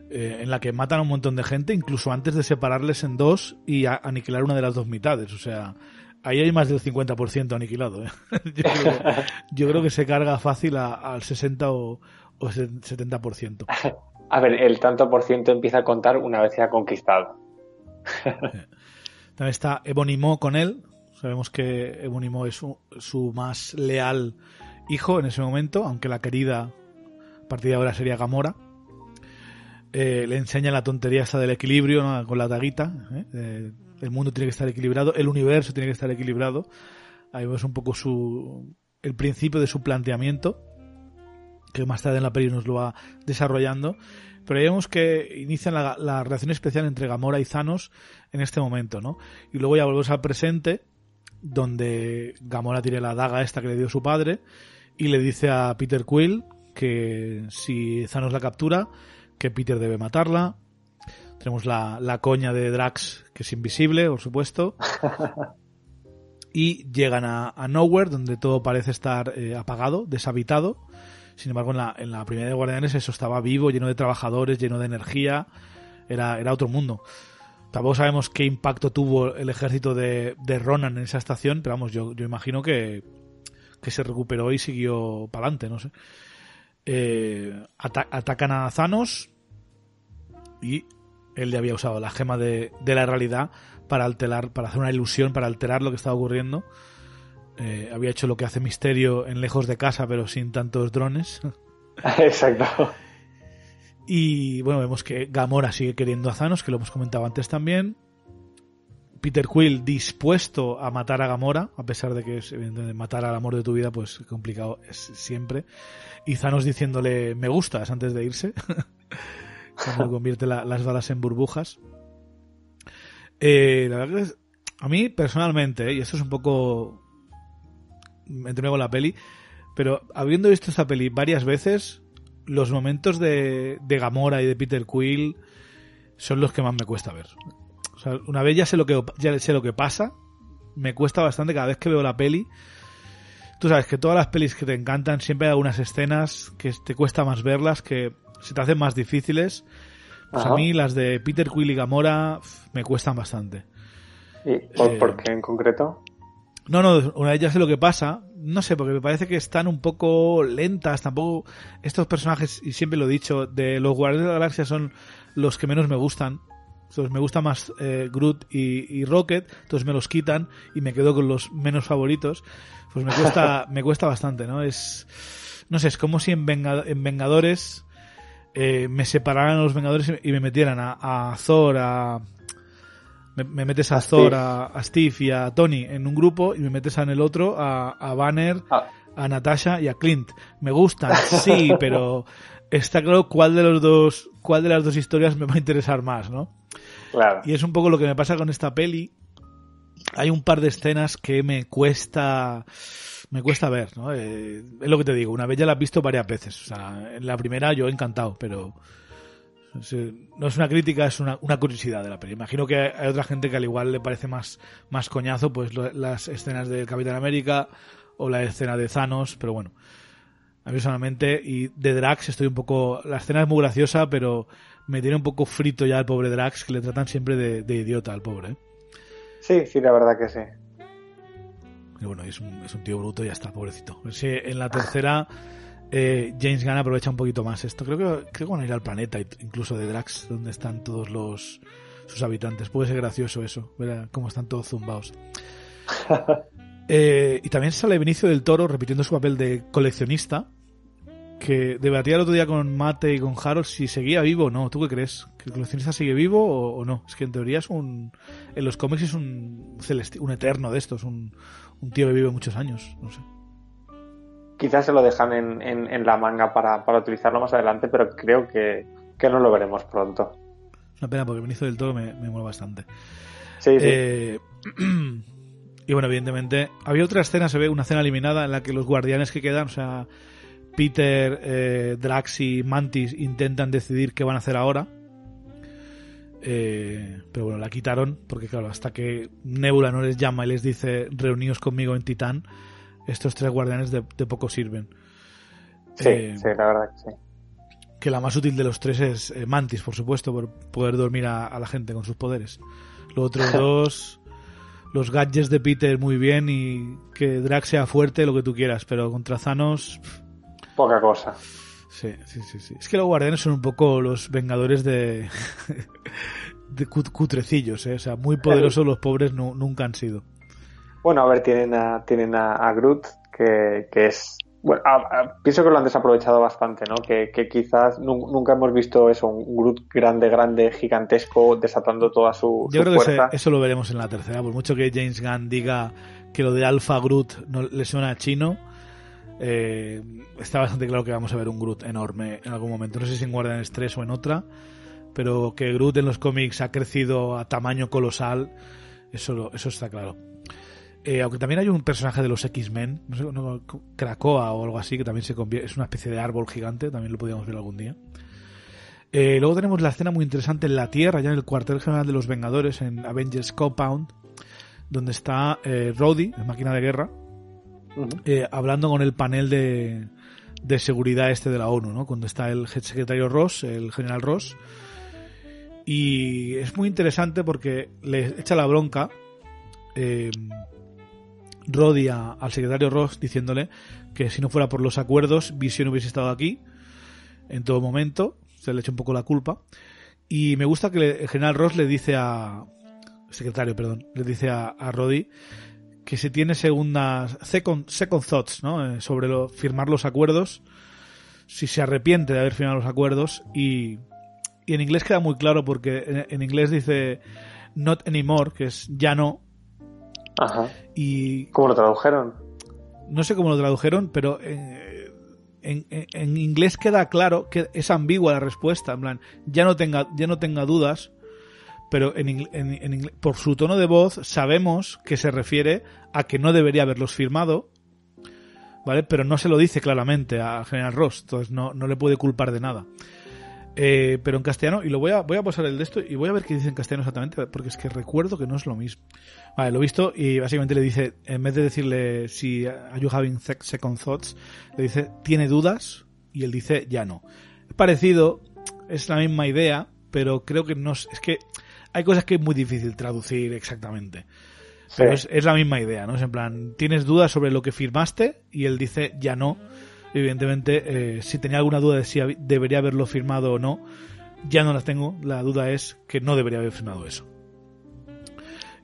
eh, en la que matan a un montón de gente, incluso antes de separarles en dos y aniquilar una de las dos mitades. O sea, ahí hay más del 50% aniquilado. ¿eh? yo, creo, que se carga fácil al 60 o, o 70%. A ver, el tanto por ciento empieza a contar una vez se ha conquistado. También está Ebonimo con él. Sabemos que Ebonimo es su, su, más leal hijo en ese momento, aunque la querida partir de ahora sería Gamora. Eh, le enseña la tontería esta del equilibrio con la taguita. ¿eh? El mundo tiene que estar equilibrado, el universo tiene que estar equilibrado. Ahí vemos un poco su el principio de su planteamiento, que más tarde en la peli nos lo va desarrollando. Pero vemos que inician la, la, relación especial entre Gamora y Thanos en este momento, ¿no? Y luego ya volvemos al presente, donde Gamora tiene la daga esta que le dio su padre y le dice a Peter Quill que si Thanos la captura, que Peter debe matarla. Tenemos la, la coña de Drax, que es invisible, por supuesto. y llegan a, Nowhere, donde todo parece estar eh, apagado, deshabitado. Sin embargo, en la, en la primera de Guardianes eso estaba vivo, lleno de trabajadores, lleno de energía. Era, era otro mundo. Tampoco sabemos qué impacto tuvo el ejército de, de Ronan en esa estación, pero vamos, yo, yo imagino que, que se recuperó y siguió para adelante, no sé eh, atacan a Thanos y él le había usado la gema de, la realidad para alterar, para hacer una ilusión, para alterar lo que estaba ocurriendo. Eh, había hecho lo que hace Misterio en Lejos de Casa, pero sin tantos drones. Exacto. Y bueno, vemos que Gamora sigue queriendo a Thanos, que lo hemos comentado antes también. Peter Quill dispuesto a matar a Gamora, a pesar de que es, matar al amor de tu vida, pues complicado es siempre. Y Thanos diciéndole me gustas antes de irse, cuando convierte las balas en burbujas. Eh, la verdad es, a mí personalmente, y esto es un poco me entrego la peli, pero habiendo visto esta peli varias veces, los momentos de, de Gamora y de Peter Quill son los que más me cuesta ver una vez ya sé lo que ya sé lo que pasa, me cuesta bastante cada vez que veo la peli. tú sabes que todas las pelis que te encantan siempre hay algunas escenas que te cuesta más verlas, que se te hacen más difíciles. Pues a mí las de Peter Quill y Gamora me cuestan bastante. ¿Y por, por qué en concreto? No, no, una de ellas es lo que pasa. No sé, porque me parece que están un poco lentas. Tampoco. Estos personajes, y siempre lo he dicho, de los Guardianes de la Galaxia son los que menos me gustan. Entonces me gusta más eh, Groot y, Rocket, entonces me los quitan y me quedo con los menos favoritos. Pues me cuesta, me cuesta bastante, ¿no? Es. No sé, es como si en, en Vengadores eh, me separaran a los Vengadores y me metieran a Thor, a, me, metes a, Thor, a, Steve y a Tony en un grupo y me metes en el otro a, Banner, ah. a Natasha y a Clint. Me gustan, sí, pero está claro cuál de los dos, cuál de las dos historias me va a interesar más, ¿no? Claro. Y es un poco lo que me pasa con esta peli. Hay un par de escenas que me cuesta, me cuesta ver, ¿no? Eh, es lo que te digo, una vez ya la he visto varias veces. O sea, en la primera yo he encantado, pero no es una crítica, es una, curiosidad de la peli. Imagino que hay otra gente que al igual le parece más, más coñazo, pues las escenas del Capitán América o la escena de Thanos, pero bueno. A mí personalmente, y de Drax estoy un poco... La escena es muy graciosa, pero me tiene un poco frito ya el pobre Drax, que le tratan siempre de, idiota al pobre. ¿eh? Sí, sí, la verdad que sí. Y bueno, es un, es un tío bruto y ya está, pobrecito. en la tercera eh, James Gunn aprovecha un poquito más esto. Creo que, creo que van a ir al planeta, incluso de Drax, donde están todos los sus habitantes. Puede ser gracioso eso, ver cómo están todos zumbados. Eh, y también sale Benicio del Toro repitiendo su papel de coleccionista, que debatía el otro día con Mate y con Harold si seguía vivo o no. ¿Tú qué crees? ¿Que el coleccionista sigue vivo o, no? Es que en teoría es un... En los cómics es un, un eterno de estos, un, un tío que vive muchos años, no sé quizás se lo dejan en, en, la manga para, para, utilizarlo más adelante, pero creo que, no lo veremos pronto. Es una pena porque Benicio del Toro me, me mola bastante. Sí, sí. Eh, y bueno, evidentemente, había otra escena, se ve una escena eliminada en la que los guardianes que quedan, o sea, Peter, eh, Drax y Mantis intentan decidir qué van a hacer ahora. Eh, pero bueno, la quitaron porque claro, hasta que Nebula no les llama y les dice reuníos conmigo en Titán, estos tres guardianes de, poco sirven. Sí, eh, sí, la verdad que sí. Que la más útil de los tres es eh, Mantis, por supuesto, por poder dormir a, la gente con sus poderes. Los otros dos, los gadgets de Peter muy bien y que Drax sea fuerte, lo que tú quieras, pero contra Thanos... Poca cosa. Sí, sí, sí, sí. Es que los guardianes son un poco los vengadores de... de cutrecillos, ¿eh? O sea, muy poderosos los pobres nunca han sido. Bueno, a ver, tienen a, tienen a, Groot, que, es bueno, pienso que lo han desaprovechado bastante, ¿no? Que, quizás nunca hemos visto eso, un Groot grande, grande, gigantesco, desatando toda su, Yo creo que eso lo veremos en la tercera, por mucho que James Gunn diga que lo de Alpha Groot no le suena a chino, eh, está bastante claro que vamos a ver un Groot enorme en algún momento. No sé si en Guardianes 3 o en otra, pero que Groot en los cómics ha crecido a tamaño colosal, eso, eso está claro. Eh, aunque también hay un personaje de los X-Men, no sé, Krakoa o algo así, que también se convierte, es una especie de árbol gigante, también lo podríamos ver algún día. Eh, luego tenemos la escena muy interesante en la Tierra, ya en el cuartel general de los Vengadores, en Avengers Compound, donde está eh, Rhodey, la máquina de guerra, eh, hablando con el panel de, de seguridad este de la ONU, ¿no? Cuando está el secretario Ross, el general Ross. Y es muy interesante porque le echa la bronca eh, rodia al secretario Ross diciéndole que si no fuera por los acuerdos, Vision hubiese estado aquí en todo momento. Se le echa un poco la culpa. Y me gusta que el general Ross le dice a. Secretario, perdón. Le dice a, a Roddy que se tiene segundas. Second, second thoughts, ¿no? Eh, sobre lo, firmar los acuerdos. Si se arrepiente de haber firmado los acuerdos. Y, y en inglés queda muy claro porque en, en inglés dice not anymore, que es ya no Ajá. Y, ¿Cómo lo tradujeron? No sé cómo lo tradujeron, pero eh, en, inglés queda claro que es ambigua la respuesta. En plan, ya no tenga, ya no tenga dudas, pero en, por su tono de voz sabemos que se refiere a que no debería haberlos firmado, ¿vale? Pero no se lo dice claramente a General Ross, entonces no, no le puede culpar de nada. Eh, pero en castellano, y lo voy a, voy a pasar el de esto y voy a ver qué dice en castellano exactamente, porque es que recuerdo que no es lo mismo. Vale, lo he visto y básicamente le dice, en vez de decirle si are you having second thoughts, le dice, ¿tiene dudas? Y él dice, ya no. Es parecido, es la misma idea, pero creo que no es que hay cosas que es muy difícil traducir exactamente. Pero es, es, la misma idea, ¿no? Es en plan, ¿tienes dudas sobre lo que firmaste? Y él dice, ya no. Evidentemente, eh, si tenía alguna duda de si debería haberlo firmado o no, ya no las tengo. La duda es que no debería haber firmado eso.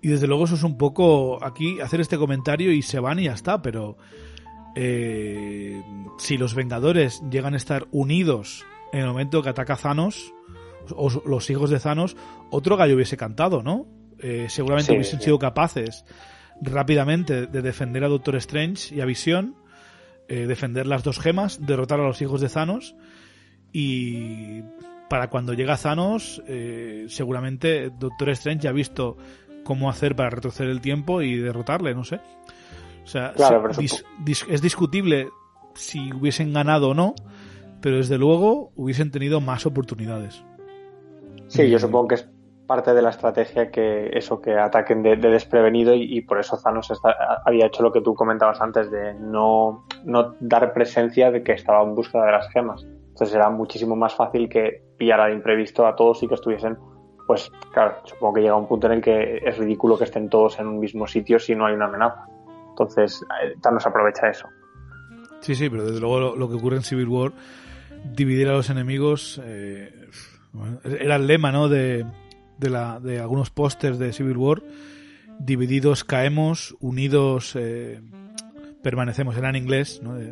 Y desde luego eso es un poco aquí hacer este comentario y se van y ya está, pero eh, si los Vengadores llegan a estar unidos en el momento que ataca Thanos, o los hijos de Thanos, otro gallo hubiese cantado, ¿no? Eh, seguramente sí, hubiesen sí. sido capaces rápidamente de defender a Doctor Strange y a Visión, eh, defender las dos gemas, derrotar a los hijos de Thanos y para cuando llega Thanos eh, seguramente Doctor Strange ya ha visto cómo hacer para retroceder el tiempo y derrotarle, no sé. O sea, claro, se, dis, dis, es discutible si hubiesen ganado o no, pero desde luego hubiesen tenido más oportunidades. Sí, yo supongo que es parte de la estrategia que eso, que ataquen de, de desprevenido y, y, por eso Thanos está, había hecho lo que tú comentabas antes de no, no dar presencia de que estaba en busca de las gemas. Entonces era muchísimo más fácil que pillara de imprevisto a todos y que estuviesen, pues claro, supongo que llega un punto en el que es ridículo que estén todos en un mismo sitio si no hay una amenaza. Entonces Thanos aprovecha eso. Sí, sí, pero desde luego lo, lo que ocurre en Civil War, dividir a los enemigos, eh, bueno, era el lema, ¿no? De, de, la, de algunos pósters de Civil War. Divididos caemos, unidos eh, permanecemos. Era en inglés, ¿no? De,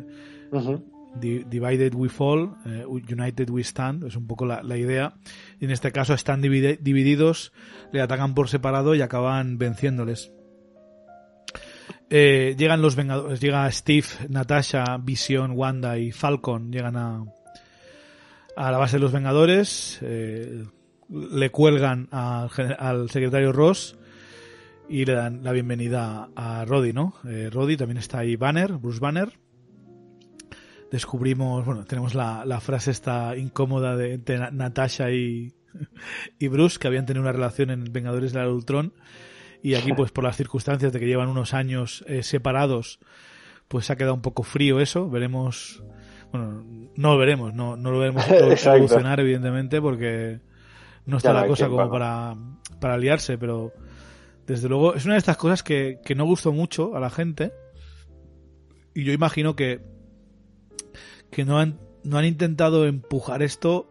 uh -huh. Divided we fall, uh, united we stand, es un poco la, la, idea. Y en este caso están divide, divididos, le atacan por separado y acaban venciéndoles. Eh, llegan los Vengadores, llega Steve, Natasha, Vision, Wanda y Falcon, llegan a, a la base de los Vengadores. Eh, le cuelgan al, secretario Ross y le dan la bienvenida a Roddy, ¿no? Eh, Roddy también está ahí Banner, Bruce Banner. Descubrimos, bueno, tenemos la, frase esta incómoda de, de Natasha y, y, Bruce, que habían tenido una relación en Vengadores de la Ultron. Y aquí, pues por las circunstancias de que llevan unos años eh, separados, pues ha quedado un poco frío eso. Veremos, bueno, no lo veremos, no, no lo veremos evolucionar, evidentemente, porque no está la cosa como para, para liarse, pero desde luego es una de estas cosas que, que no gustó mucho a la gente. Y yo imagino que, que no, han, no han intentado empujar esto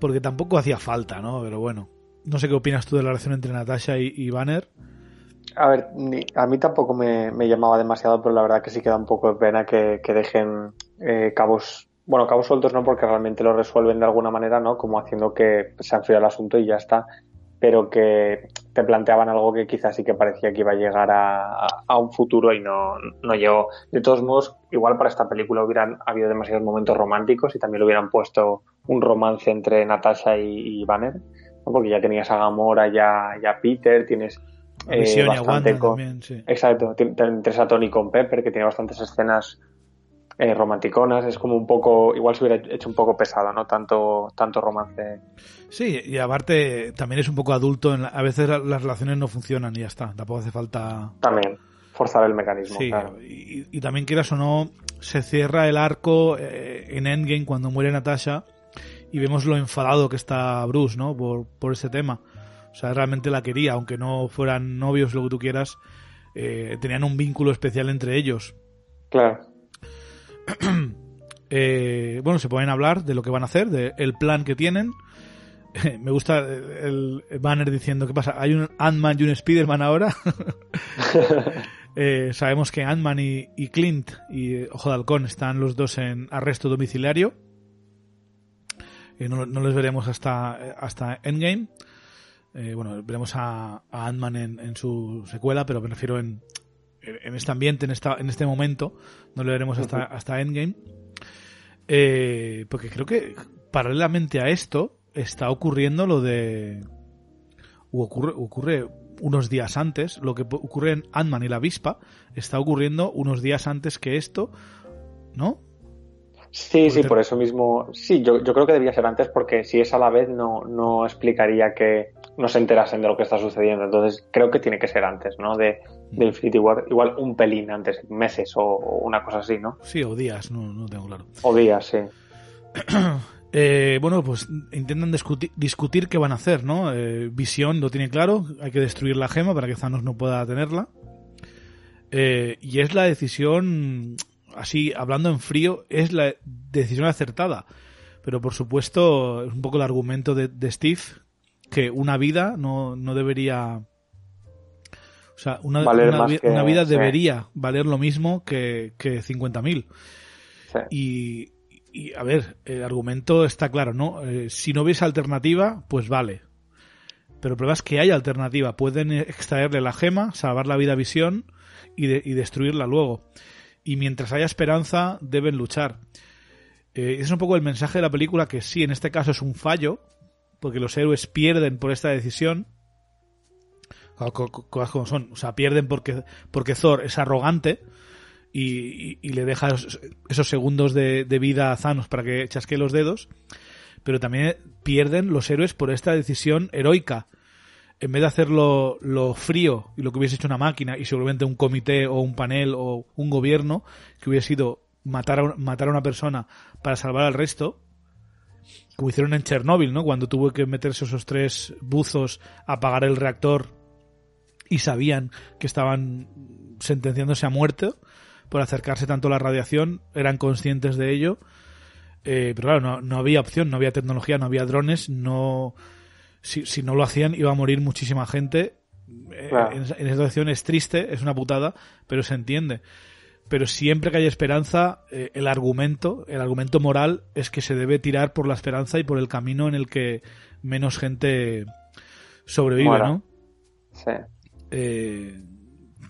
porque tampoco hacía falta, ¿no? Pero bueno, no sé qué opinas tú de la relación entre Natasha y, y Banner. A ver, ni, a mí tampoco me, me, llamaba demasiado, pero la verdad que sí queda un poco de pena que, que dejen eh, cabos bueno, cabos sueltos no, porque realmente lo resuelven de alguna manera, ¿no? Como haciendo que se enfríe el asunto y ya está. Pero que te planteaban algo que quizás sí que parecía que iba a llegar a, a un futuro y no, no llegó. De todos modos, igual para esta película hubieran habido demasiados momentos románticos y también le hubieran puesto un romance entre Natasha y, y Banner, ¿no? porque ya tenías a Gamora, ya, ya Peter, tienes eh, bastante con... También, sí. Exacto, tienes a Tony con Pepper, que tiene bastantes escenas eh, romanticonas, es como un poco, igual se hubiera hecho un poco pesado, ¿no? Tanto, tanto romance. Sí, y aparte también es un poco adulto, en la, a veces las relaciones no funcionan y ya está, tampoco hace falta... También, forzar el mecanismo, sí, claro. y, y, también quieras o no, se cierra el arco eh, en Endgame cuando muere Natasha y vemos lo enfadado que está Bruce, ¿no? Por, por ese tema. O sea, realmente la quería, aunque no fueran novios, lo que tú quieras, eh, tenían un vínculo especial entre ellos. Claro. eh, bueno, se pueden hablar de lo que van a hacer, del de plan que tienen. Me gusta el banner diciendo, ¿qué pasa? ¿Hay un Ant-Man y un Spider-Man ahora? eh, sabemos que Ant-Man y, y, Clint y Ojo de Halcón están los dos en arresto domiciliario. Eh, no, no, les veremos hasta, hasta Endgame. Eh, bueno, veremos a, a Ant-Man en, en, su secuela, pero me refiero en, en este ambiente, en, esta, en este momento, no lo veremos hasta, hasta Endgame. Eh, porque creo que paralelamente a esto está ocurriendo lo de. ocurre, ocurre unos días antes, lo que ocurre en Ant-Man y la avispa está ocurriendo unos días antes que esto, ¿no? Sí, sí, por eso mismo. Sí, yo, yo creo que debía ser antes porque si es a la vez no, no explicaría que no se enterasen de lo que está sucediendo. Entonces creo que tiene que ser antes, ¿no? De, de mm. Infinity War. Igual un pelín antes, meses o, una cosa así, ¿no? Sí, o días, no, no tengo claro. O días, sí. Eh, bueno, pues intentan discutir, discutir, qué van a hacer, ¿no? Eh, Visión lo tiene claro, hay que destruir la gema para que Thanos no pueda tenerla. Eh, y es la decisión así hablando en frío, es la decisión acertada. Pero por supuesto, es un poco el argumento de, Steve, que una vida no, no debería... O sea, una, una, vida debería valer lo mismo que, que 50.000. Y, y, a ver, el argumento está claro, ¿no? Eh, si no ves alternativa, pues vale. Pero el problema es que hay alternativa. Pueden extraerle la gema, salvar la vida a Visión y, y destruirla luego y mientras haya esperanza deben luchar. Eh, es un poco el mensaje de la película que sí, en este caso es un fallo, porque los héroes pierden por esta decisión. Cosas como son, o sea, pierden porque, porque Thor es arrogante y, le deja esos, segundos de, vida a Thanos para que chasque los dedos, pero también pierden los héroes por esta decisión heroica en vez de hacerlo lo frío y lo que hubiese hecho una máquina y seguramente un comité o un panel o un gobierno que hubiese sido matar a, matar a una persona para salvar al resto, como hicieron en Chernóbil, ¿no? Cuando tuvo que meterse esos tres buzos a apagar el reactor y sabían que estaban sentenciándose a muerte por acercarse tanto a la radiación, eran conscientes de ello, eh, pero claro, no, no había opción, no había tecnología, no había drones, no si, no lo hacían iba a morir muchísima gente. Eh, en, esa situación es triste, es una putada, pero se entiende. Pero siempre que hay esperanza, eh, el argumento, el argumento moral es que se debe tirar por la esperanza y por el camino en el que menos gente sobrevive, ¿no? Sí. Eh,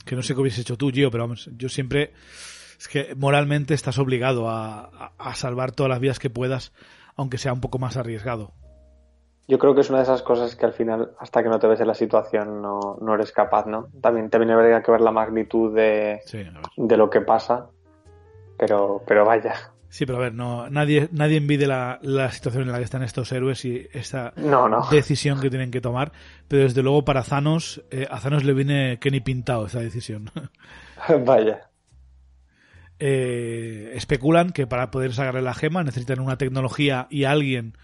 que no sé qué hubiese hecho tú, Gio, pero vamos, yo siempre es que moralmente estás obligado a, a salvar todas las vías que puedas, aunque sea un poco más arriesgado. Yo creo que es una de esas cosas que al final, hasta que no te ves en la situación, no, no eres capaz, ¿no? También te viene que ver la magnitud de, de lo que pasa, pero, pero vaya. Sí, pero a ver, no, nadie, nadie envide la, la situación en la que están estos héroes y esta decisión que tienen que tomar, pero desde luego para Thanos, eh, a Thanos le viene que ni pintado esa decisión. vaya. Eh, especulan que para poder sacarle la gema necesitan una tecnología y alguien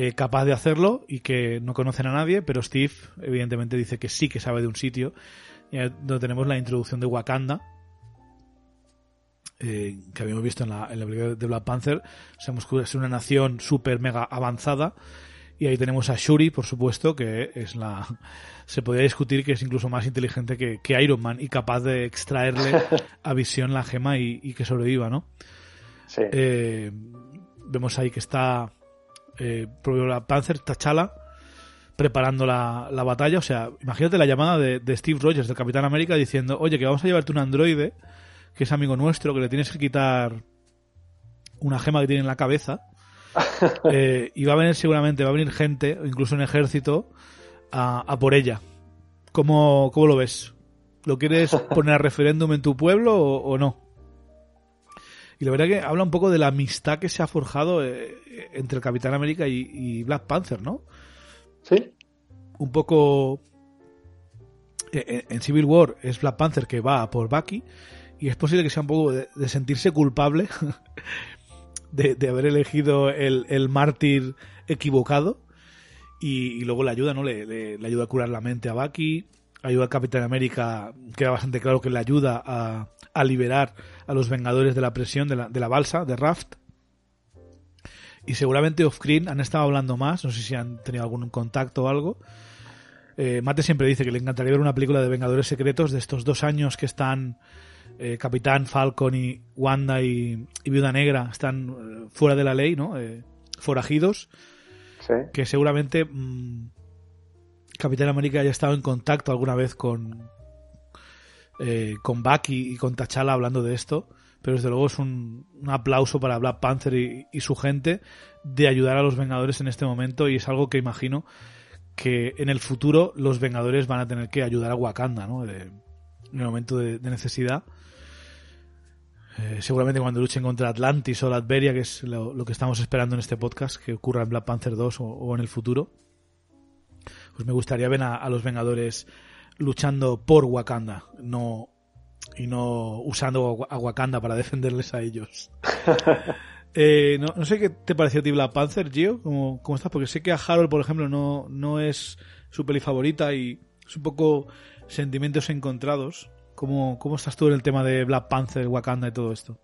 eh, capaz de hacerlo y que no conocen a nadie, pero Steve evidentemente dice que sí que sabe de un sitio, donde tenemos la introducción de Wakanda, eh, que habíamos visto en la, en la película de Black Panther, sabemos que es una nación súper mega avanzada, y ahí tenemos a Shuri, por supuesto, que es la. Se podría discutir que es incluso más inteligente que, Iron Man y capaz de extraerle a visión la gema y, que sobreviva, ¿no? Sí. Eh, vemos ahí que está eh, la Panzer, T'Challa, preparando la, la, batalla. O sea, imagínate la llamada de, Steve Rogers, del Capitán América, diciendo, oye, que vamos a llevarte un androide, que es amigo nuestro, que le tienes que quitar una gema que tiene en la cabeza. Eh, y va a venir seguramente, va a venir gente, incluso un ejército, a, por ella. ¿Cómo, ¿Cómo, lo ves? ¿Lo quieres poner a referéndum en tu pueblo o no? Y la verdad que habla un poco de la amistad que se ha forjado eh, entre el Capitán América y, Black Panther, ¿no? Sí. Un poco... Eh, en Civil War es Black Panther que va por Bucky y es posible que sea un poco de, sentirse culpable de, haber elegido el, mártir equivocado y, luego le ayuda, ¿no? Le, le, ayuda a curar la mente a Bucky, ayuda al Capitán América, queda bastante claro que le ayuda a, a liberar a los Vengadores de la presión de la, de la balsa, de Raft. Y seguramente off-screen han estado hablando más, no sé si han tenido algún contacto o algo. Eh, Mate siempre dice que le encantaría ver una película de Vengadores Secretos de estos dos años que están eh, Capitán, Falcon y Wanda y, Viuda Negra están eh, fuera de la ley, ¿no? forajidos. Que seguramente mm, Capitán América haya estado en contacto alguna vez con, eh, con Bucky y con T'Challa hablando de esto, pero desde luego es un, aplauso para Black Panther y, su gente de ayudar a los Vengadores en este momento y es algo que imagino que en el futuro los Vengadores van a tener que ayudar a Wakanda, ¿no? en el momento de, necesidad. Eh, seguramente cuando luchen contra Atlantis o Latveria, que es lo, que estamos esperando en este podcast, que ocurra en Black Panther 2 o, en el futuro, pues me gustaría ver a, los Vengadores luchando por Wakanda, no y no usando a Wakanda para defenderles a ellos. Eh, no, sé qué te pareció a ti Black Panther, Gio, ¿Cómo, ¿cómo, estás? Porque sé que a Harold, por ejemplo, no, no es su peli favorita y es un poco sentimientos encontrados. ¿Cómo, ¿Cómo estás tú en el tema de Black Panther, Wakanda y todo esto?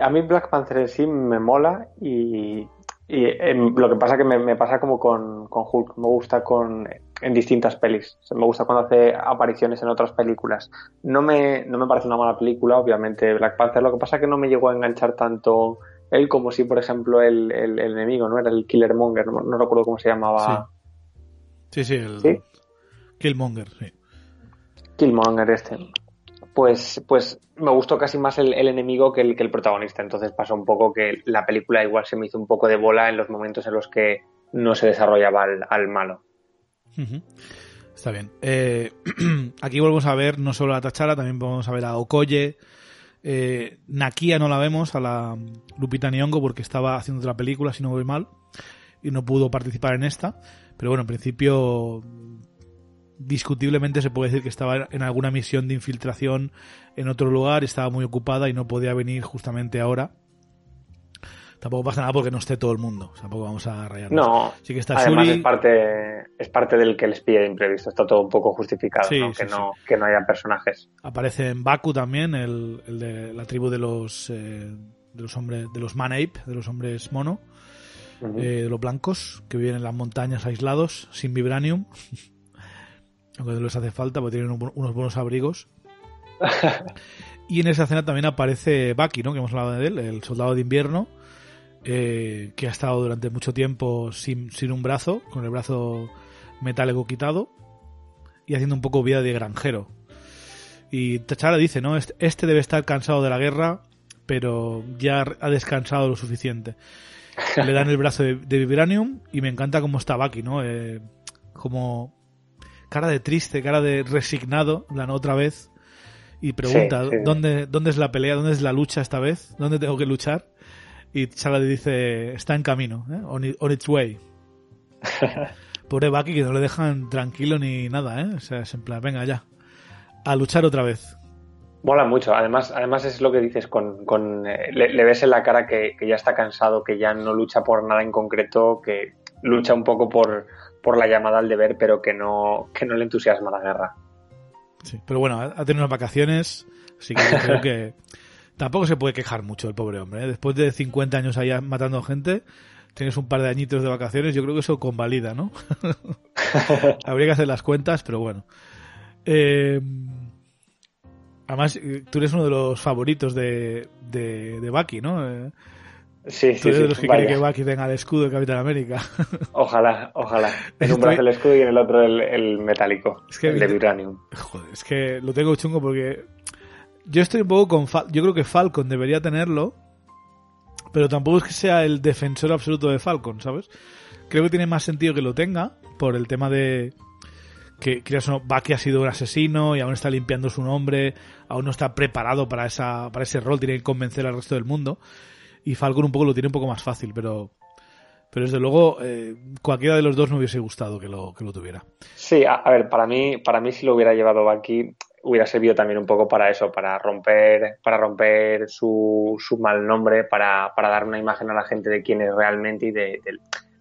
A mí Black Panther en sí me mola y, em, lo que pasa que me, pasa como con, Hulk, me gusta con en distintas pelis, me gusta cuando hace apariciones en otras películas. No me, no me parece una mala película, obviamente Black Panther, lo que pasa que no me llegó a enganchar tanto él como si, por ejemplo, el, enemigo, ¿no? Era el Killermonger, no, no recuerdo cómo se llamaba. Sí, sí, el Killmonger, sí. Killmonger este pues, pues me gustó casi más el, enemigo que el, que el protagonista. Entonces pasó un poco que la película igual se me hizo un poco de bola en los momentos en los que no se desarrollaba al, malo. Está bien. Eh, aquí volvemos a ver no solo a Tachara, también vamos a ver a Okoye. Eh, Nakia no la vemos, a la Lupita Nyong'o, porque estaba haciendo otra película, si no voy mal, y no pudo participar en esta. Pero bueno, en principio discutiblemente se puede decir que estaba en alguna misión de infiltración en otro lugar, estaba muy ocupada y no podía venir justamente ahora. Tampoco pasa nada porque no esté todo el mundo. Tampoco vamos a rayar. No, sí que está además es parte es parte del que les pide de imprevisto. Está todo un poco justificado, que, no, que no haya personajes. Aparece en Baku también, el, de la tribu de los eh, de los hombres de los Man Ape, de los hombres mono, eh, de los blancos que viven en las montañas aislados, sin vibranium. aunque no les hace falta porque tienen unos buenos abrigos. y en esa escena también aparece Bucky, ¿no? Que hemos hablado de él, el soldado de invierno, eh, que ha estado durante mucho tiempo sin, sin, un brazo, con el brazo metálico quitado, y haciendo un poco vida de granjero. Y T'Challa dice, ¿no? Este, este debe estar cansado de la guerra, pero ya ha descansado lo suficiente. Le dan el brazo de, Vibranium y me encanta cómo está Bucky, ¿no? Eh, como cara de triste, cara de resignado, la otra vez, y pregunta, ¿dónde, ¿dónde es la pelea? ¿Dónde es la lucha esta vez? ¿Dónde tengo que luchar? Y Chala le dice, está en camino, ¿eh? on, its way. Pobre Bucky que no le dejan tranquilo ni nada, ¿eh? O sea, es en plan, venga ya, a luchar otra vez. Mola mucho, además, además es lo que dices, con, con eh, le, ves en la cara que, que ya está cansado, que ya no lucha por nada en concreto, que lucha un poco por, por la llamada al deber, pero que no, que no le entusiasma la guerra. Sí, pero bueno, ha tenido unas vacaciones, así que creo que tampoco se puede quejar mucho el pobre hombre. ¿eh? Después de 50 años allá matando gente, tienes un par de añitos de vacaciones, yo creo que eso convalida, ¿no? Habría que hacer las cuentas, pero bueno. Eh, además, tú eres uno de los favoritos de, de, de Bucky, ¿no? Eh, Sí, sí, de los que quieren que Bucky tenga el escudo de Capitán América. Ojalá, ojalá. En un brazo el escudo y en el otro el, metálico, es que, el de vibranium. Joder, es que lo tengo chungo porque yo estoy un poco con... yo creo que Falcon debería tenerlo, pero tampoco es que sea el defensor absoluto de Falcon, ¿sabes? Creo que tiene más sentido que lo tenga por el tema de que o no, Bucky ha sido un asesino y aún está limpiando su nombre, aún no está preparado para esa para ese rol, tiene que convencer al resto del mundo y Falcon un poco lo tiene un poco más fácil, pero pero desde luego eh, cualquiera de los dos me hubiese gustado que lo, que lo tuviera. Sí, a, ver, para mí, para mí si lo hubiera llevado Bucky hubiera servido también un poco para eso, para romper, para romper su, su mal nombre, para, para dar una imagen a la gente de quién es realmente y de,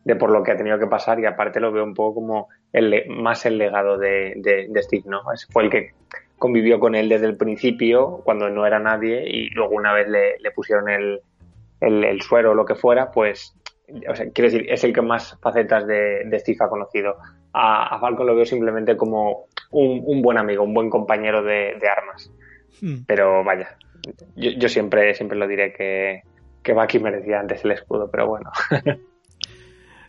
de, por lo que ha tenido que pasar y aparte lo veo un poco como el, más el legado de, de, Steve, ¿no? fue el que convivió con él desde el principio, cuando no era nadie, y luego una vez le, le pusieron el, el, suero o lo que fuera, pues, o sea, quiero decir, es el que más facetas de, de Steve ha conocido. A, a, Falcon lo veo simplemente como un, buen amigo, un buen compañero de, armas. Hmm. Pero vaya, yo, siempre, siempre lo diré que, que Bucky merecía antes el escudo, pero bueno.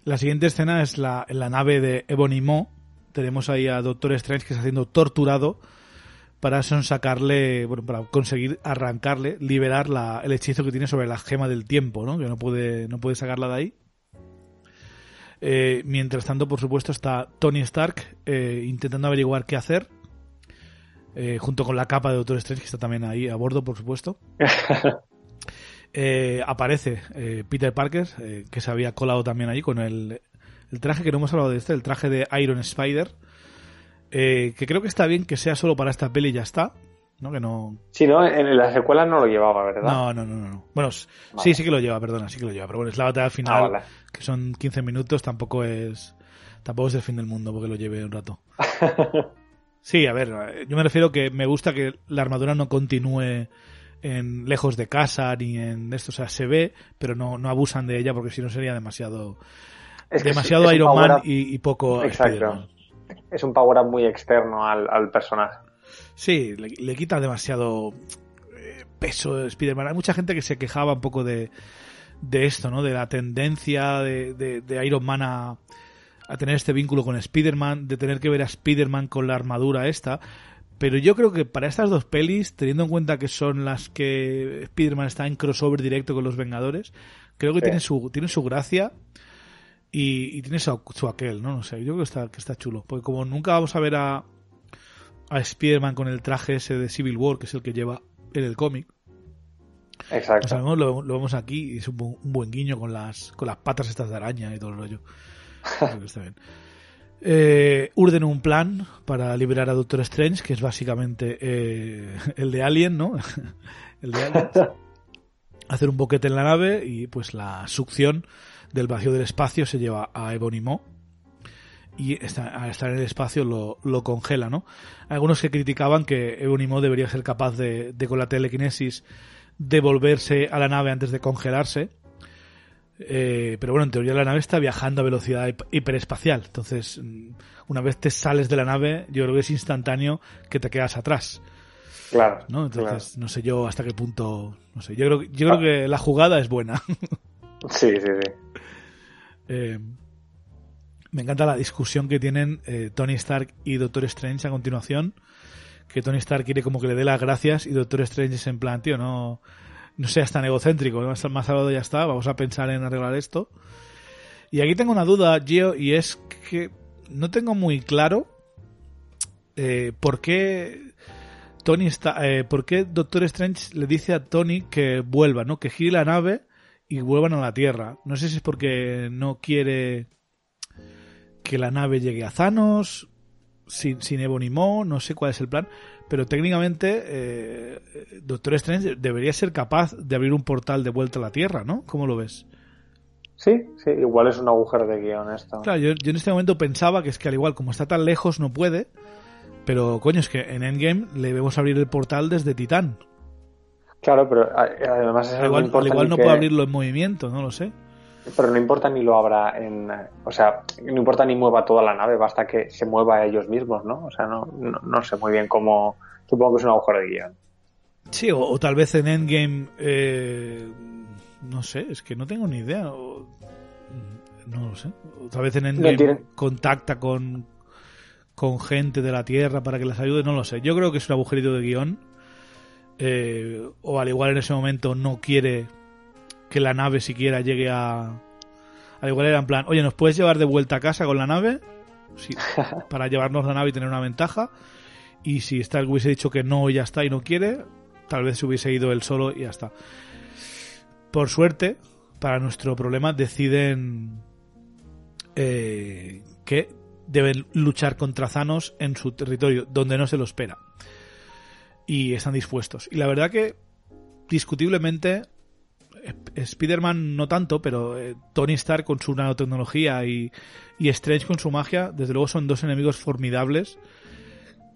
la siguiente escena es la, la nave de Ebony Maw. Tenemos ahí a Doctor Strange que está siendo torturado para sacarle, bueno, para conseguir arrancarle, liberar la, el hechizo que tiene sobre la gema del tiempo, ¿no? Que no puede, no puede sacarla de ahí. Eh, mientras tanto, por supuesto, está Tony Stark eh, intentando averiguar qué hacer. eh, junto con la capa de Doctor Strange, que está también ahí a bordo, por supuesto. Aparece Peter Parker, que se había colado también ahí con el, el, traje, que no hemos hablado de este, el traje de Iron Spider, que creo que está bien que sea solo para esta peli y ya está. ¿no? Que no... Sí, ¿no? En la secuela no lo llevaba, ¿verdad? No, no, no. no. Bueno, sí, sí que lo lleva, perdona, sí que lo lleva. Pero bueno, es la batalla final, ah, que son 15 minutos, tampoco es tampoco es el fin del mundo porque lo lleve un rato. Sí, a ver, yo me refiero que me gusta que la armadura no continúe en lejos de casa ni en esto, o sea, se ve, pero no, no abusan de ella porque si no sería demasiado demasiado Iron Man y, poco Exacto. Es un power up muy externo al, personaje. Sí, le, quita demasiado eh, peso de Spider-Man. Hay mucha gente que se quejaba un poco de, de esto, ¿no? De la tendencia de, de Iron Man a, a tener este vínculo con Spider-Man, de tener que ver a Spider-Man con la armadura esta. Pero yo creo que para estas dos pelis, teniendo en cuenta que son las que Spider-Man está en crossover directo con los Vengadores, creo que tiene, su, tiene su gracia y, tiene su, aquel, ¿no? No sé, yo creo que está, que está chulo. Porque como nunca vamos a ver a, a Spider-Man con el traje ese de Civil War, que es el que lleva en el cómic. Exacto. lo, lo, vemos aquí y es un, un, buen guiño con las, con las patas estas de araña y todo el rollo. está bien. Eh, urden un plan para liberar a Doctor Strange, que es básicamente eh, el de Alien, ¿no? el de Alien. Hacer un boquete en la nave y pues la succión del vacío del espacio se lleva a Ebony y al estar en el espacio lo, lo, congela, ¿no? Algunos que criticaban que Ebony debería ser capaz de, de con la telequinesis devolverse a la nave antes de congelarse eh, pero bueno, en teoría la nave está viajando a velocidad hiperespacial. Entonces, mm, una vez te sales de la nave, yo creo que es instantáneo que te quedas atrás. Claro. ¿no? Entonces, no sé yo hasta qué punto. No sé. Yo creo, yo creo ah. que la jugada es buena. sí, sí, sí. Eh, me encanta la discusión que tienen eh, Tony Stark y Doctor Strange a continuación. Que Tony Stark quiere como que le dé las gracias y Doctor Strange es en plan, tío, no no seas tan egocéntrico, más, más hablado ya está, vamos a pensar en arreglar esto. Y aquí tengo una duda, Gio, y es que no tengo muy claro eh, por qué Tony está, eh, por qué Doctor Strange le dice a Tony que vuelva, ¿no? Que gire la nave y vuelvan a la Tierra. No sé si es porque no quiere que la nave llegue a Thanos, sin, sin Evo ni Mo, no sé cuál es el plan, pero técnicamente eh, Doctor Strange debería ser capaz de abrir un portal de vuelta a la Tierra, ¿no? ¿Cómo lo ves? Sí, sí, igual es un agujero de guion esto. Claro, yo, en este momento pensaba que es que al igual como está tan lejos no puede, pero coño, es que en Endgame le vemos abrir el portal desde Titán. Claro, pero además es igual, al igual no puede abrirlo en movimiento, no lo sé. Pero no importa ni lo abra en. O sea, no importa ni mueva toda la nave, basta que se mueva ellos mismos, ¿no? O sea, no, no, sé muy bien cómo. Supongo que es un agujero de guion. Sí, o, tal vez en Endgame. Eh, no sé, es que no tengo ni idea. no lo sé. O tal vez en Endgame contacta con, con gente de la Tierra para que les ayude, no lo sé. Yo creo que es un agujerito de guion. Eh, o al igual en ese momento no quiere que la nave siquiera llegue a... Al igual era en plan, oye, ¿nos puedes llevar de vuelta a casa con la nave? Sí, para llevarnos la nave y tener una ventaja. Y si Stark hubiese dicho que no y ya está y no quiere, tal vez se hubiese ido él solo y ya está. Por suerte, para nuestro problema, deciden eh, que deben luchar contra Thanos en su territorio, donde no se lo espera. Y están dispuestos. Y la verdad que, discutiblemente, Spider-Man no tanto, pero eh, Tony Stark con su nanotecnología y, y Strange con su magia, desde luego son dos enemigos formidables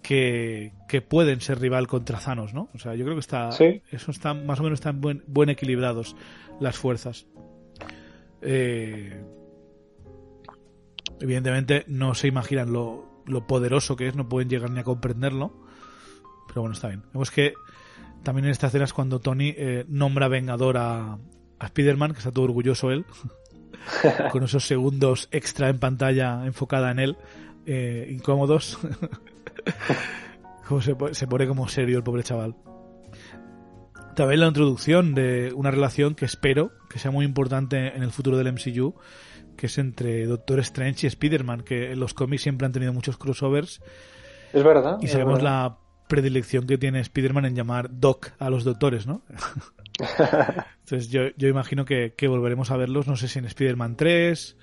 que, pueden ser rival contra Thanos, ¿no? O sea, yo creo que está, eso está más o menos están buen, buen equilibrados las fuerzas. Eh, evidentemente no se imaginan lo, lo poderoso que es, no pueden llegar ni a comprenderlo, pero bueno, está bien. Vemos que también en esta escena es cuando Tony eh, nombra Vengador a, a Spider-Man, que está todo orgulloso él, con esos segundos extra en pantalla enfocada en él, eh, incómodos. como se, se, pone como serio el pobre chaval. También la introducción de una relación que espero que sea muy importante en el futuro del MCU, que es entre Doctor Strange y Spider-Man, que en los cómics siempre han tenido muchos crossovers. Es verdad. Y sabemos la predilección que tiene Spider-Man en llamar Doc a los doctores, ¿no? Entonces yo, yo imagino que, que, volveremos a verlos, no sé si en Spider-Man 3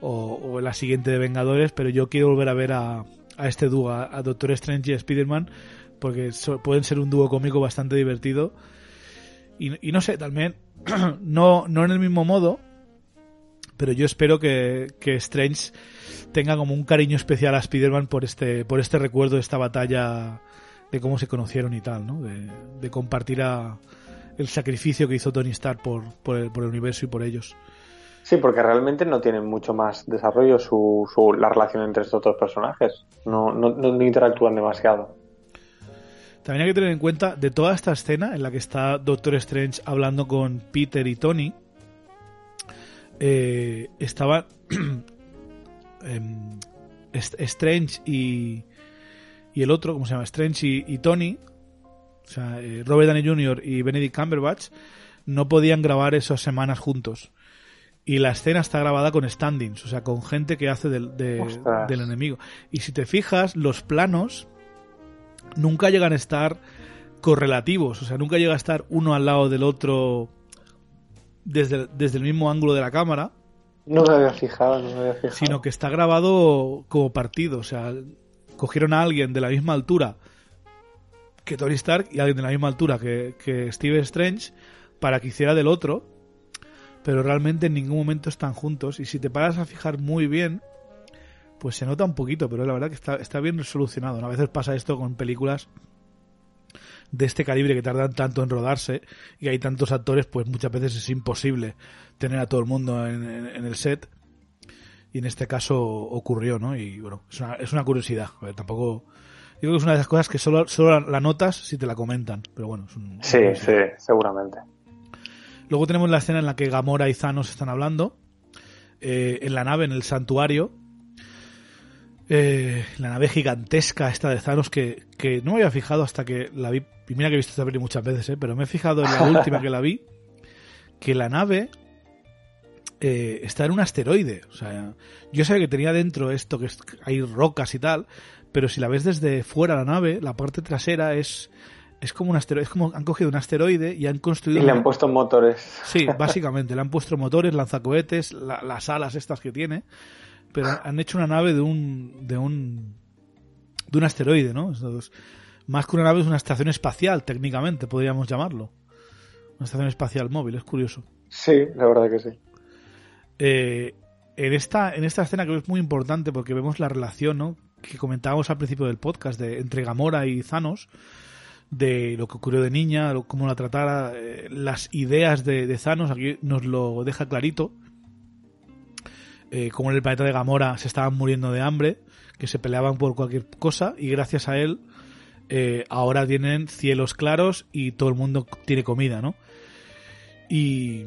o, en la siguiente de Vengadores, pero yo quiero volver a ver a, a este dúo, a, Doctor Strange y Spider-Man, porque pueden ser un dúo cómico bastante divertido. Y, y no sé, también, no, no en el mismo modo, pero yo espero que, que Strange tenga como un cariño especial a Spider-Man por este, por este recuerdo de esta batalla de cómo se conocieron y tal, ¿no? De, compartir el sacrificio que hizo Tony Stark por, por, el, por el universo y por ellos. Sí, porque realmente no tienen mucho más desarrollo su, su, la relación entre estos dos personajes. No, no, no, interactúan demasiado. También hay que tener en cuenta de toda esta escena en la que está Doctor Strange hablando con Peter y Tony, eh, estaba em, Strange y, y el otro, ¿cómo se llama? Strange y, Tony, o sea, eh, Robert Downey Jr. y Benedict Cumberbatch, no podían grabar esas semanas juntos. Y la escena está grabada con standings, o sea, con gente que hace del, del enemigo. Y si te fijas, los planos nunca llegan a estar correlativos, o sea, nunca llega a estar uno al lado del otro desde, desde el mismo ángulo de la cámara. No me había fijado, no me había fijado. Sino que está grabado como partido, o sea, cogieron a alguien de la misma altura que Tony Stark y alguien de la misma altura que, que Steve Strange para que hiciera del otro, pero realmente en ningún momento están juntos. Y si te paras a fijar muy bien, pues se nota un poquito, pero la verdad que está, está bien solucionado. A veces pasa esto con películas de este calibre que tardan tanto en rodarse y hay tantos actores, pues muchas veces es imposible tener a todo el mundo en el set y en este caso ocurrió, ¿no? Y bueno, es una, es una curiosidad. A ver, tampoco. Yo creo que es una de esas cosas que solo, solo la notas si te la comentan, pero bueno, es un, Sí, sí, seguramente. Luego tenemos la escena en la que Gamora y Thanos están hablando eh, en la nave, en el santuario. Eh, la nave gigantesca esta de Thanos que, que no me había fijado hasta que la vi. Mira que he visto esta peli muchas veces, ¿eh? pero me he fijado en la última que la vi. Que la nave eh, está en un asteroide. O sea, yo sabía que tenía dentro esto, que hay rocas y tal, pero si la ves desde fuera la nave, la parte trasera es, es como un asteroide, es como han cogido un asteroide y han construido... Y le han puesto motores. Sí, básicamente, le han puesto motores, lanzacohetes, las alas estas que tiene, pero han hecho una nave de un... de un de un asteroide, ¿no? más que una nave es una estación espacial, técnicamente, podríamos llamarlo. Una estación espacial móvil, es curioso. Sí, la verdad que sí. Eh, en, esta, en esta escena creo que es muy importante porque vemos la relación ¿no? que comentábamos al principio del podcast de, entre Gamora y Thanos, de lo que ocurrió de niña, cómo la tratara, eh, las ideas de, de, Thanos, aquí nos lo deja clarito, eh, como en el planeta de Gamora se estaban muriendo de hambre, que se peleaban por cualquier cosa y gracias a él eh, ahora tienen cielos claros y todo el mundo tiene comida, ¿no? Y,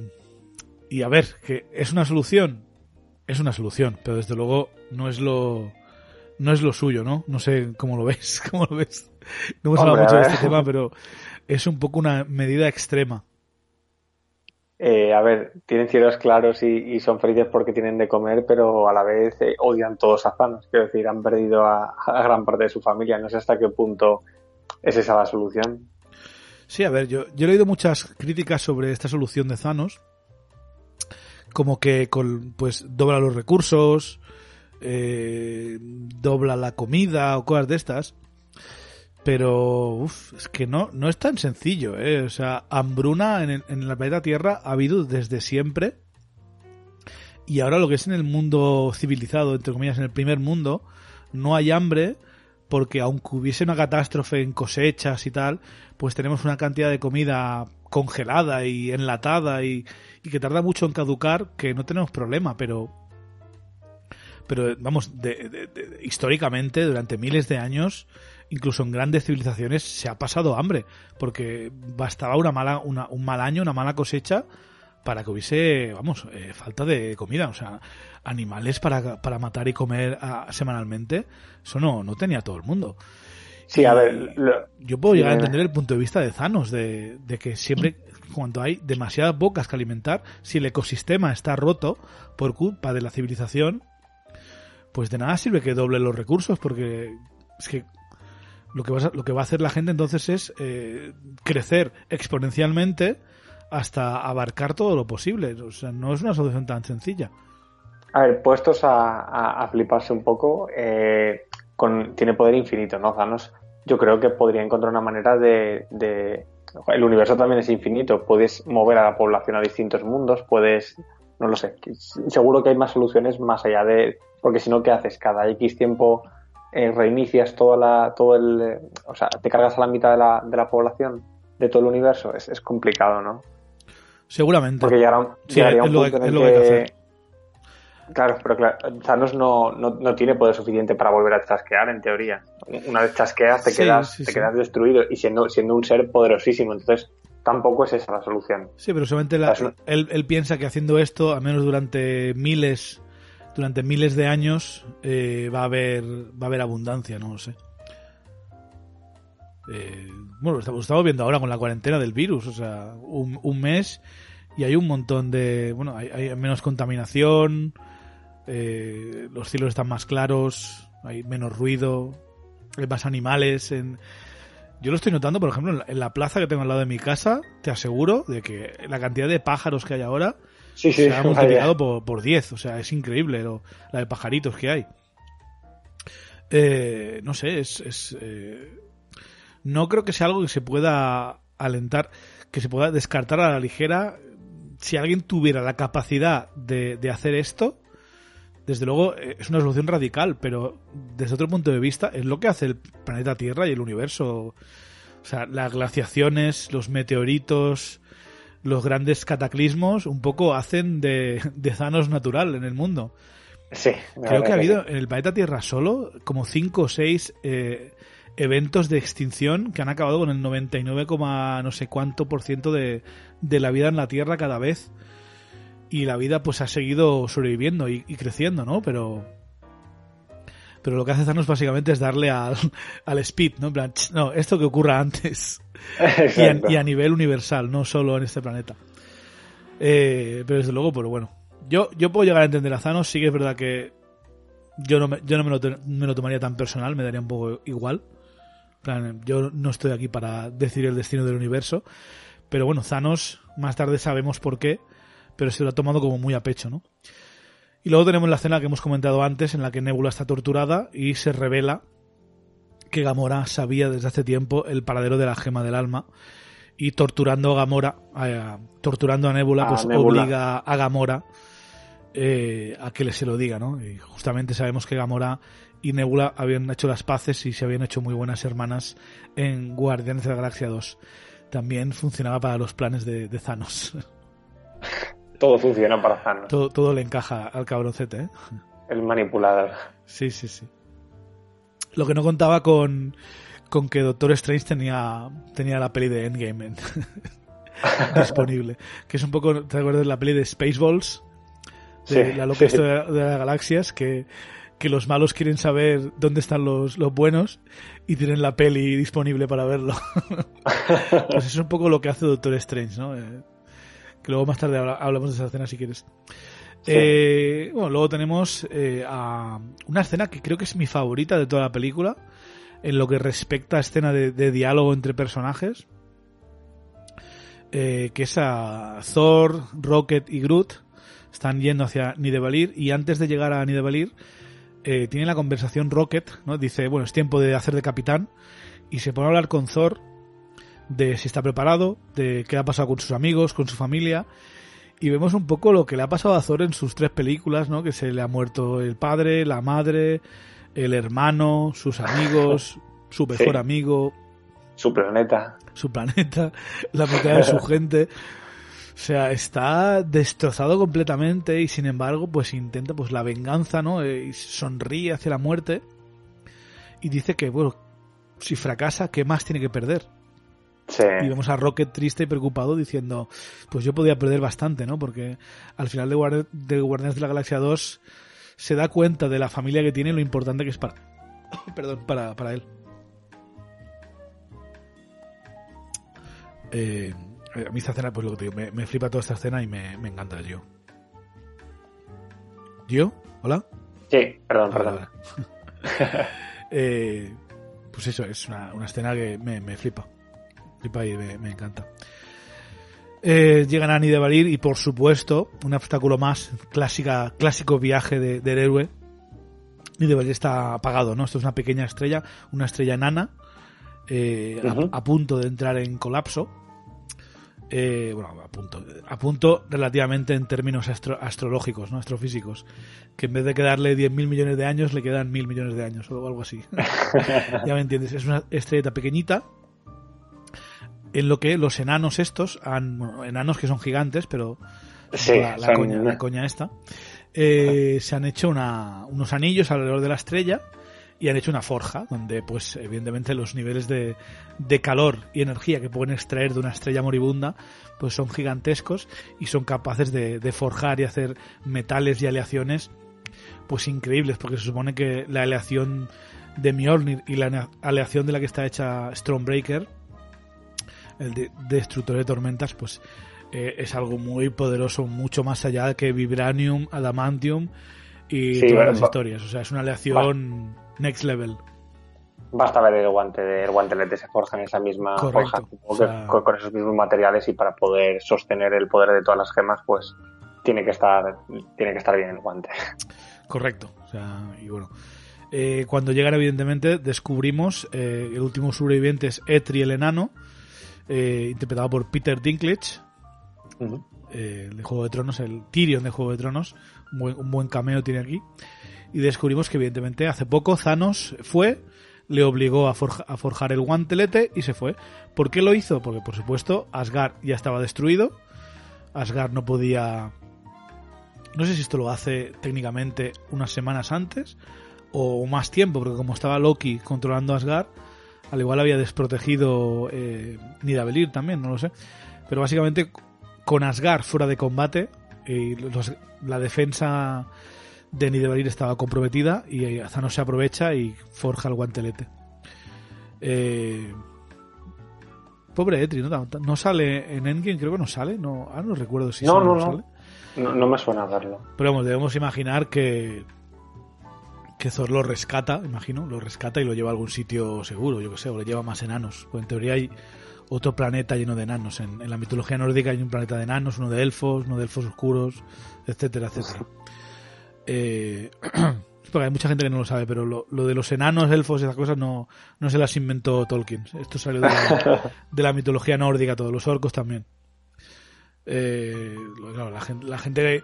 y a ver, que es una solución, es una solución, pero desde luego no es lo no es lo suyo, ¿no? No sé cómo lo ves, cómo lo ves. No hemos hablado mucho de este tema, pero es un poco una medida extrema. Eh, a ver, tienen cielos claros y, son felices porque tienen de comer, pero a la vez eh, odian todos a Thanos. Quiero decir, han perdido a, gran parte de su familia. No sé hasta qué punto es esa la solución. Sí, a ver, yo, yo he leído muchas críticas sobre esta solución de Thanos como que con, pues dobla los recursos, eh, dobla la comida o cosas de estas. Pero uf, es que no, no es tan sencillo, ¿eh? O sea, hambruna en, el, en la planeta Tierra ha habido desde siempre. Y ahora lo que es en el mundo civilizado, entre comillas, en el primer mundo, no hay hambre porque aunque hubiese una catástrofe en cosechas y tal, pues tenemos una cantidad de comida congelada y enlatada y, y que tarda mucho en caducar, que no tenemos problema, pero pero vamos, de, históricamente, durante miles de años, incluso en grandes civilizaciones, se ha pasado hambre, porque bastaba una mala, una, un mal año, una mala cosecha, para que hubiese, vamos, eh, falta de comida. O sea, animales para, para matar y comer ah, semanalmente, eso no, no tenía todo el mundo. Sí, a ver. Yo puedo llegar a entender el punto de vista de Thanos, de, de que siempre cuando hay demasiadas bocas que alimentar, si el ecosistema está roto por culpa de la civilización, pues de nada sirve que doble los recursos, porque es que, lo que, va a, lo que va a hacer la gente entonces es eh, crecer exponencialmente hasta abarcar todo lo posible. O sea, no es una solución tan sencilla. A ver, puestos a, fliparse un poco, eh, con, tiene poder infinito, ¿no? Thanos, yo creo que podría encontrar una manera de, de, El universo también es infinito, puedes mover a la población a distintos mundos, puedes... No lo sé, seguro que hay más soluciones más allá de... Porque si no, ¿qué haces? Cada X tiempo eh, reinicias toda la, todo el... Eh, o sea, te cargas a la mitad de la, de la población de todo el universo. Es, es complicado, ¿no? Seguramente. Porque llegará, llegaría un punto en el que... Claro, pero claro, Thanos no, no, no, tiene poder suficiente para volver a chasquear, en teoría. Una vez chasqueas, te, quedas, te quedas destruido y siendo, siendo un ser poderosísimo. Entonces, tampoco es esa la solución. Sí, pero solamente él, él, piensa que haciendo esto, al menos durante miles, durante miles de años, eh, va a haber va a haber abundancia, no lo sé. Eh, bueno, lo estamos viendo ahora con la cuarentena del virus, o sea, un, un mes y hay un montón de, bueno, hay, hay menos contaminación, eh, los cielos están más claros, hay menos ruido, hay más animales. En... Yo lo estoy notando, por ejemplo, en la, plaza que tengo al lado de mi casa, te aseguro de que la cantidad de pájaros que hay ahora se ha multiplicado por, por 10. O sea, es increíble lo, la de pajaritos que hay. Eh, no sé, es... Eh, no creo que sea algo que se pueda alentar, que se pueda descartar a la ligera. Si alguien tuviera la capacidad de, de hacer esto, desde luego eh, es una solución radical, pero desde otro punto de vista es lo que hace el planeta Tierra y el universo. O sea, las glaciaciones, los meteoritos, los grandes cataclismos, un poco hacen de, de Thanos natural en el mundo. Sí. Creo que ha habido en el planeta Tierra solo como 5 o 6 eh, eventos de extinción que han acabado con el 99, no sé cuánto por ciento de, de la vida en la Tierra cada vez y la vida pues ha seguido sobreviviendo y, creciendo, ¿no? Pero pero lo que hace Thanos básicamente es darle al, al speed, ¿no? En plan, no, esto que ocurra antes y a, nivel universal, no solo en este planeta. Eh, pero desde luego, pero bueno, yo, yo puedo llegar a entender a Thanos, sí que es verdad que yo no me, yo no me, lo, me lo tomaría tan personal, me daría un poco igual. plan, yo no estoy aquí para decidir el destino del universo, pero bueno, Thanos, más tarde sabemos por qué, pero se lo ha tomado como muy a pecho, ¿no? Y luego tenemos la escena que hemos comentado antes, en la que Nebula está torturada y se revela que Gamora sabía desde hace tiempo el paradero de la gema del alma y torturando a Gamora, torturando a Nebula, pues obliga a Gamora eh, a que le se lo diga, ¿no? Y justamente sabemos que Gamora y Nebula habían hecho las paces y se habían hecho muy buenas hermanas en Guardianes de la Galaxia 2. También funcionaba para los planes de, de Thanos. todo funciona para Thanos. Todo, le encaja al cabroncete, ¿eh? El manipulador. Sí, sí, sí. Lo que no contaba con, con que Doctor Strange tenía, tenía la peli de Endgame disponible. Que es un poco, ¿te acuerdas de la peli de Spaceballs? De la loca de, las galaxias, que, que los malos quieren saber dónde están los, los buenos y tienen la peli disponible para verlo. pues es un poco lo que hace Doctor Strange, ¿no? Que luego más tarde hablamos de esa escena si quieres. Eh, bueno, luego tenemos eh, a una escena que creo que es mi favorita de toda la película, en lo que respecta a escena de, diálogo entre personajes, eh, que es a Thor, Rocket y Groot, están yendo hacia Nidevalir y antes de llegar a Nidevalir tiene la conversación Rocket, ¿no? Dice, bueno, es tiempo de hacer de capitán y se pone a hablar con Thor de si está preparado, de qué ha pasado con sus amigos, con su familia. Y vemos un poco lo que le ha pasado a Thor en sus tres películas, ¿no? Que se le ha muerto el padre, la madre, el hermano, sus amigos, su mejor amigo. Su planeta. Su planeta, la mitad de su gente. O sea, está destrozado completamente y sin embargo, pues intenta pues la venganza, ¿no? Eh, y sonríe hacia la muerte y dice que, bueno, si fracasa, ¿qué más tiene que perder? Y vemos a Rocket triste y preocupado diciendo, pues yo podía perder bastante, ¿no? Porque al final de, Guardianes de la Galaxia 2 se da cuenta de la familia que tiene y lo importante que es para, perdón, para, para él. Eh, a mí esta escena, pues lo que te digo, me, flipa toda esta escena y me, me encanta yo. ¿Yo? ¿Hola? Sí, perdón, perdón. eh, pues eso, es una, una escena que me, me flipa. Flipa y me, me encanta. Eh, llegan a Nidevalir y por supuesto, un obstáculo más, clásica, clásico viaje de, del héroe. Nidevalir está apagado, ¿no? Esto es una pequeña estrella, una estrella enana, eh, a, punto de entrar en colapso. Eh, bueno, a punto, a punto relativamente en términos astro- astrológicos, ¿no? astrofísicos, que en vez de quedarle 10.000 millones de años, le quedan 1.000 millones de años o algo así. ya me entiendes, es una estrellita pequeñita en lo que los enanos estos han, bueno, enanos que son gigantes, pero Sí, la, la son- coña, la coña esta, eh, se han hecho una, unos anillos alrededor de la estrella y han hecho una forja donde, pues, evidentemente los niveles de, de calor y energía que pueden extraer de una estrella moribunda, pues son gigantescos y son capaces de, de forjar y hacer metales y aleaciones, pues increíbles, porque se supone que la aleación de Mjolnir y la aleación de la que está hecha Stormbreaker, el de- destructor de tormentas, pues eh, es algo muy poderoso, mucho más allá que Vibranium, Adamantium y Sí, todas bueno, las historias. O sea, es una aleación next level. Basta ver el guante de, el guantelete se forja en esa misma Correcto, forja, supongo o que sea- con, con esos mismos materiales y para poder sostener el poder de todas las gemas, pues tiene que estar, tiene que estar bien el guante. Correcto. O sea, y bueno. Eh, cuando llegan, evidentemente, descubrimos eh, el último sobreviviente es Etri el enano, eh, interpretado por Peter Dinklage, eh, el de Juego de Tronos, el Tyrion de Juego de Tronos. Un buen, un buen cameo tiene aquí. Y descubrimos que, evidentemente, hace poco Thanos fue, le obligó a, forja- a forjar el guantelete y se fue. ¿Por qué lo hizo? Porque, por supuesto, Asgard ya estaba destruido. Asgard no podía. No sé si esto lo hace técnicamente unas semanas antes o más tiempo, porque como estaba Loki controlando Asgard, al igual había desprotegido eh, Nidavellir también, no lo sé. Pero básicamente con Asgard fuera de combate, y los- la defensa de Nidavellir estaba comprometida y eh, Thanos se aprovecha y forja el guantelete. Eh, pobre Etri, ¿no? No sale en Endgame, creo que no sale, no, ahora no recuerdo si No, sale no, no. sale. No, no me suena verlo. Pero vamos, debemos imaginar que que Thor lo rescata, imagino, lo rescata y lo lleva a algún sitio seguro, yo que sé, o le lleva más enanos. Pues en teoría hay otro planeta lleno de enanos. En, en la mitología nórdica hay un planeta de enanos, uno de elfos, uno de elfos oscuros, etcétera, etcétera. Eh, porque hay mucha gente que no lo sabe, pero lo, lo de los enanos, elfos y esas cosas no, no se las inventó Tolkien. Esto salió de la, de la mitología nórdica, todos los orcos también. Eh, claro, la gente, la gente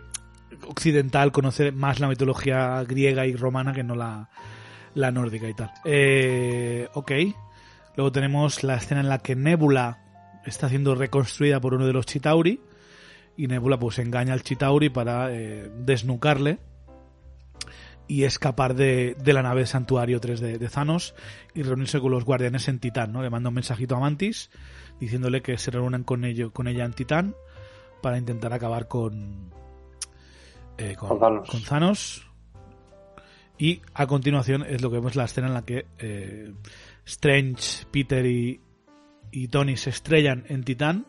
occidental conoce más la mitología griega y romana que no la, la nórdica y tal. Eh, ok. Luego tenemos la escena en la que Nebula está siendo reconstruida por uno de los Chitauri. Y Nebula pues engaña al Chitauri para eh, desnucarle y escapar de, de la nave santuario 3 de, de Thanos y reunirse con los guardianes en Titán, ¿no? Le manda un mensajito a Mantis diciéndole que se reúnan con, ello, con ella en Titán para intentar acabar con, eh, con, Con Thanos. Y a continuación es lo que vemos la escena en la que eh, Strange, Peter y, y Tony se estrellan en Titán.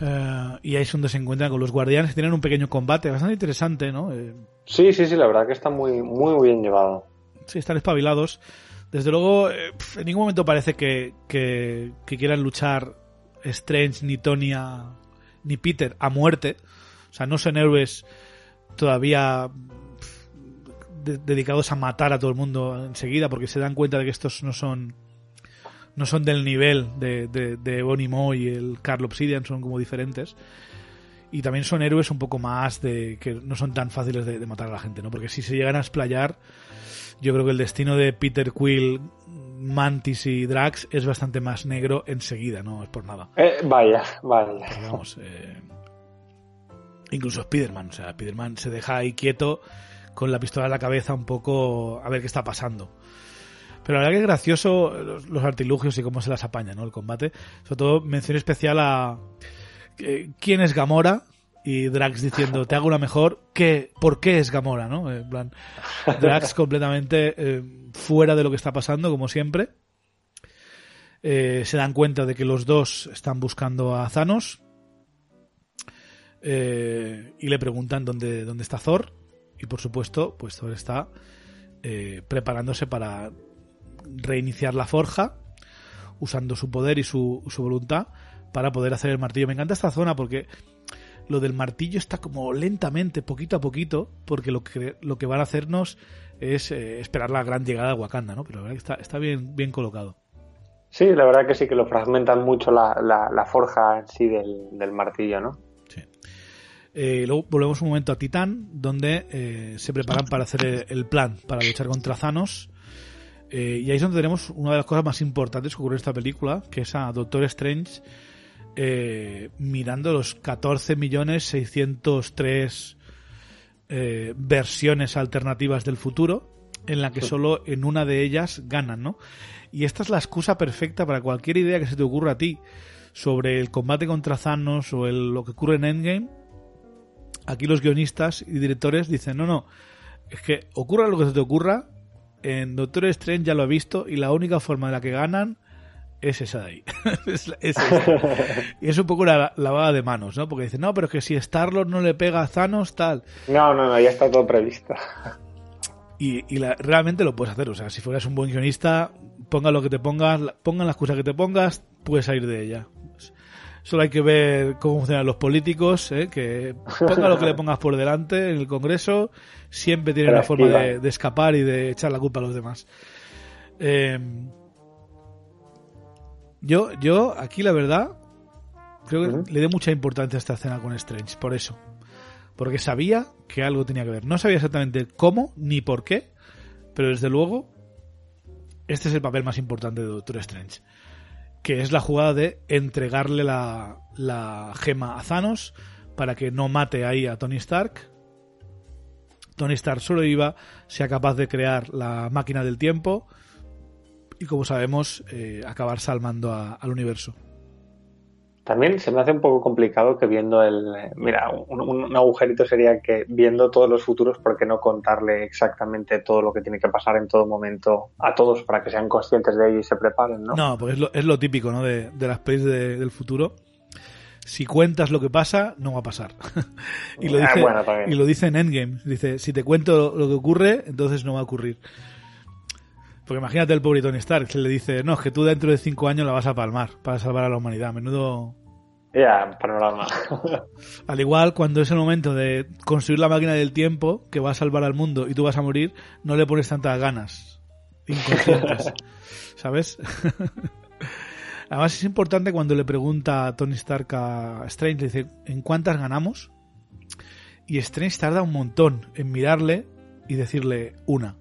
Eh, y ahí es donde se encuentran con los guardianes. Tienen un pequeño combate bastante interesante, ¿no? Sí, sí, sí, la verdad que está muy, muy bien llevado. sí, están espabilados. Desde luego, en ningún momento parece que, que- que quieran luchar Strange, ni Tony, a- ni Peter a muerte. O sea, no son héroes todavía de- dedicados a matar a todo el mundo enseguida, porque se dan cuenta de que estos no son no son del nivel de, de, de Bonnie Moe y el Carl Obsidian, son como diferentes. Y también son héroes un poco más de que no son tan fáciles de, de matar a la gente, ¿no? Porque si se llegan a explayar, yo creo que el destino de Peter Quill, Mantis y Drax es bastante más negro enseguida, no es por nada. Eh, vaya, vaya. Vamos, eh, incluso Spiderman, o sea, Spiderman se deja ahí quieto con la pistola en la cabeza un poco a ver qué está pasando. Pero la verdad que es gracioso los, los artilugios y cómo se las apaña, ¿no? El combate. Sobre todo mención especial a eh, quién es Gamora y Drax diciendo te hago una mejor. ¿Qué? ¿Por qué es Gamora, no? En plan, Drax completamente eh, fuera de lo que está pasando, como siempre. Eh, se dan cuenta de que los dos están buscando a Thanos eh, y le preguntan dónde, dónde está Thor y por supuesto pues Thor está eh, preparándose para reiniciar la forja usando su poder y su, su voluntad para poder hacer el martillo. Me encanta esta zona porque lo del martillo está como lentamente, poquito a poquito, porque lo que, lo que van a hacernos es eh, esperar la gran llegada de Wakanda, ¿no? Pero la verdad que está, está bien, bien colocado. Sí, la verdad que sí, que lo fragmentan mucho la, la, forja en sí del, martillo, ¿no? Eh, luego volvemos un momento a Titán, donde eh, se preparan para hacer el plan, para luchar contra Thanos. y ahí es donde tenemos una de las cosas más importantes que ocurre en esta película, que es a Doctor Strange eh, mirando los 14.603 eh, versiones alternativas del futuro, en la que solo en una de ellas ganan, ¿no? Y esta es la excusa perfecta para cualquier idea que se te ocurra a ti sobre el combate contra Thanos o lo que ocurre en Endgame. Aquí los guionistas y directores dicen, no, no, es que ocurra lo que se te ocurra, en Doctor Strange ya lo ha visto y la única forma de la que ganan es esa de ahí. es, y es un poco la lavada de manos, ¿no? Porque dicen, no, pero es que si Star-Lord no le pega a Thanos, tal. No, no, no, ya está todo previsto. Y, y realmente lo puedes hacer. O sea, si fueras un buen guionista, ponga lo que te pongas, pongan las cosas que te pongas, puedes salir de ella. Solo hay que ver cómo funcionan los políticos, ¿eh? que ponga lo que le pongas por delante en el Congreso, siempre tiene una forma de, de, escapar y de echar la culpa a los demás. Eh, yo, yo aquí la verdad, creo que le dé mucha importancia a esta escena con Strange, por eso. Porque sabía que algo tenía que ver. No sabía exactamente cómo ni por qué, pero desde luego, este es el papel más importante de Doctor Strange. Que es la jugada de entregarle la, la gema a Thanos para que no mate ahí a Tony Stark. Tony Stark solo iba, sea capaz de crear la máquina del tiempo y como sabemos eh, acabar salmando al universo. También se me hace un poco complicado que viendo el... Mira, un, agujerito sería que viendo todos los futuros, ¿por qué no contarle exactamente todo lo que tiene que pasar en todo momento a todos para que sean conscientes de ello y se preparen, ¿no? No, pues es lo, típico, ¿no? De, las pelis del futuro. Si cuentas lo que pasa, no va a pasar. y, lo ah, dice, y lo dice en Endgame. Dice, si te cuento lo que ocurre, entonces no va a ocurrir. Porque imagínate el pobre Tony Stark, que le dice, no, es que tú dentro de cinco años la vas a palmar para salvar a la humanidad. Menudo... Ya, panorama. Al igual, cuando es el momento de construir la máquina del tiempo que va a salvar al mundo y tú vas a morir, no le pones tantas ganas. Inconscientes. ¿Sabes? Además es importante cuando le pregunta a Tony Stark a Strange, le dice, ¿en cuántas ganamos? Y Strange tarda un montón en mirarle y decirle una.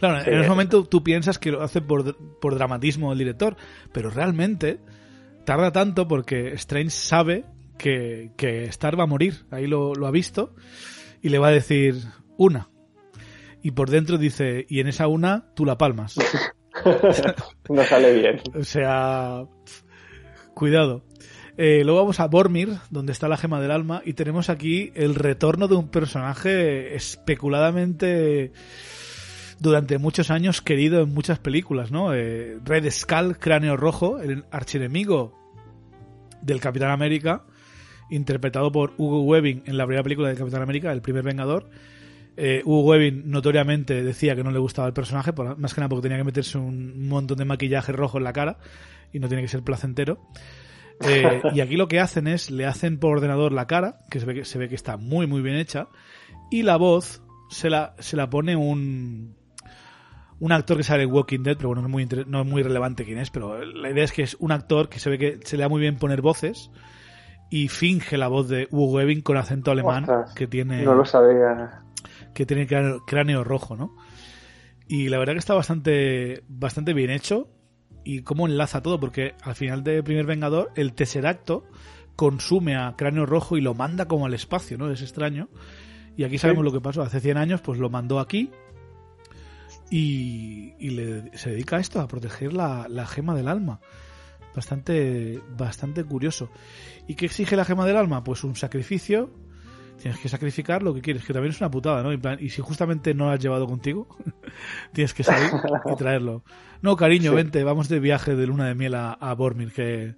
Claro, en ese momento tú piensas que lo hace por, por dramatismo el director, pero realmente tarda tanto porque Strange sabe que, que Star va a morir. Ahí lo, lo ha visto y le va a decir una. Y por dentro dice, y en esa una tú la palmas. no sale bien. O sea, cuidado. Eh, luego vamos a Bormir, donde está la gema del alma, y tenemos aquí el retorno de un personaje especuladamente durante muchos años querido en muchas películas, ¿no? Eh, Red Skull, Cráneo Rojo, el archienemigo del Capitán América, interpretado por Hugo Webbing en la primera película de Capitán América, El primer Vengador. Eh, Hugo Webbing notoriamente decía que no le gustaba el personaje, más que nada porque tenía que meterse un montón de maquillaje rojo en la cara y no tiene que ser placentero. Eh, y aquí lo que hacen es, le hacen por ordenador la cara, que se ve que, se ve que está muy muy bien hecha, y la voz se la, se la pone un, un actor que sale en Walking Dead, pero bueno, no es, muy, no es muy relevante quién es, pero la idea es que es un actor que se ve que se le da muy bien poner voces y finge la voz de Hugo Webbing con acento alemán que tiene no lo sabía que tiene cráneo, rojo, ¿no? Y la verdad que está bastante bastante bien hecho y cómo enlaza todo porque al final de Primer Vengador el Tesseracto consume a Cráneo Rojo y lo manda como al espacio, ¿no? Es extraño. Y aquí sabemos lo que pasó. Hace 100 años, pues lo mandó aquí y, se dedica a esto, a proteger la, gema del alma. Bastante, bastante curioso. ¿Y qué exige la gema del alma? Pues un sacrificio. Tienes que sacrificar lo que quieres, que también es una putada, ¿no? y si justamente no lo has llevado contigo, tienes que salir y traerlo. No, cariño, vente, vamos de viaje de luna de miel a, a Bormir, que,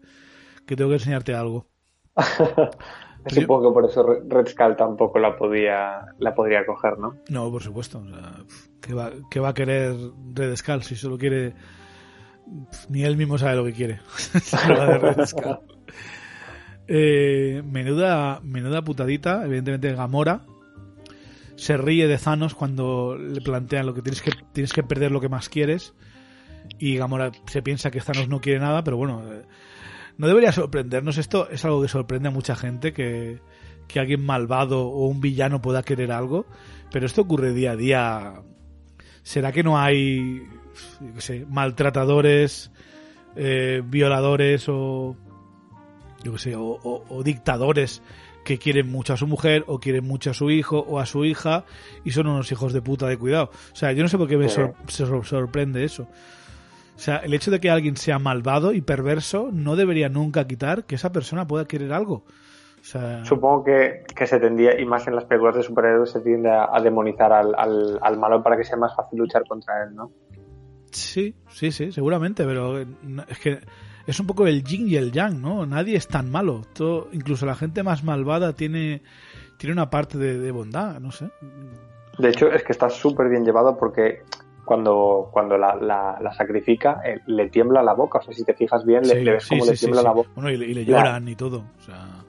que tengo que enseñarte algo. Supongo que por eso Red Skull tampoco la podía la podría coger, ¿no? No, por supuesto. O ¿qué, va, ¿qué, va, a querer Red Skull si solo quiere... Ni él mismo sabe lo que quiere. Eh, menuda, menuda putadita, evidentemente Gamora. Se ríe de Thanos cuando le plantean lo que tienes que tienes que perder lo que más quieres. Y Gamora se piensa que Thanos no quiere nada, pero bueno, eh, no debería sorprendernos. Esto es algo que sorprende a mucha gente, que, que alguien malvado o un villano pueda querer algo. Pero esto ocurre día a día. ¿Será que no hay, sé, maltratadores, eh, violadores o yo qué sé, o, dictadores que quieren mucho a su mujer o quieren mucho a su hijo o a su hija y son unos hijos de puta de cuidado. O sea, yo no sé por qué me se sorprende eso. O sea, el hecho de que alguien sea malvado y perverso no debería nunca quitar que esa persona pueda querer algo. Supongo que, se tendía, y más en las películas de superhéroes, se tiende a, demonizar al, al, al, malo para que sea más fácil luchar contra él, ¿no? Sí, sí, sí, seguramente, pero es que es un poco el yin y el yang, ¿no? Nadie es tan malo. Todo, incluso la gente más malvada tiene, tiene una parte de, bondad, no sé. De hecho, es que está súper bien llevado porque cuando, cuando la, la, sacrifica, eh, le tiembla la boca. O sea, si te fijas bien, le, ves cómo le tiembla la boca. Bueno, y, le lloran y todo. O sea...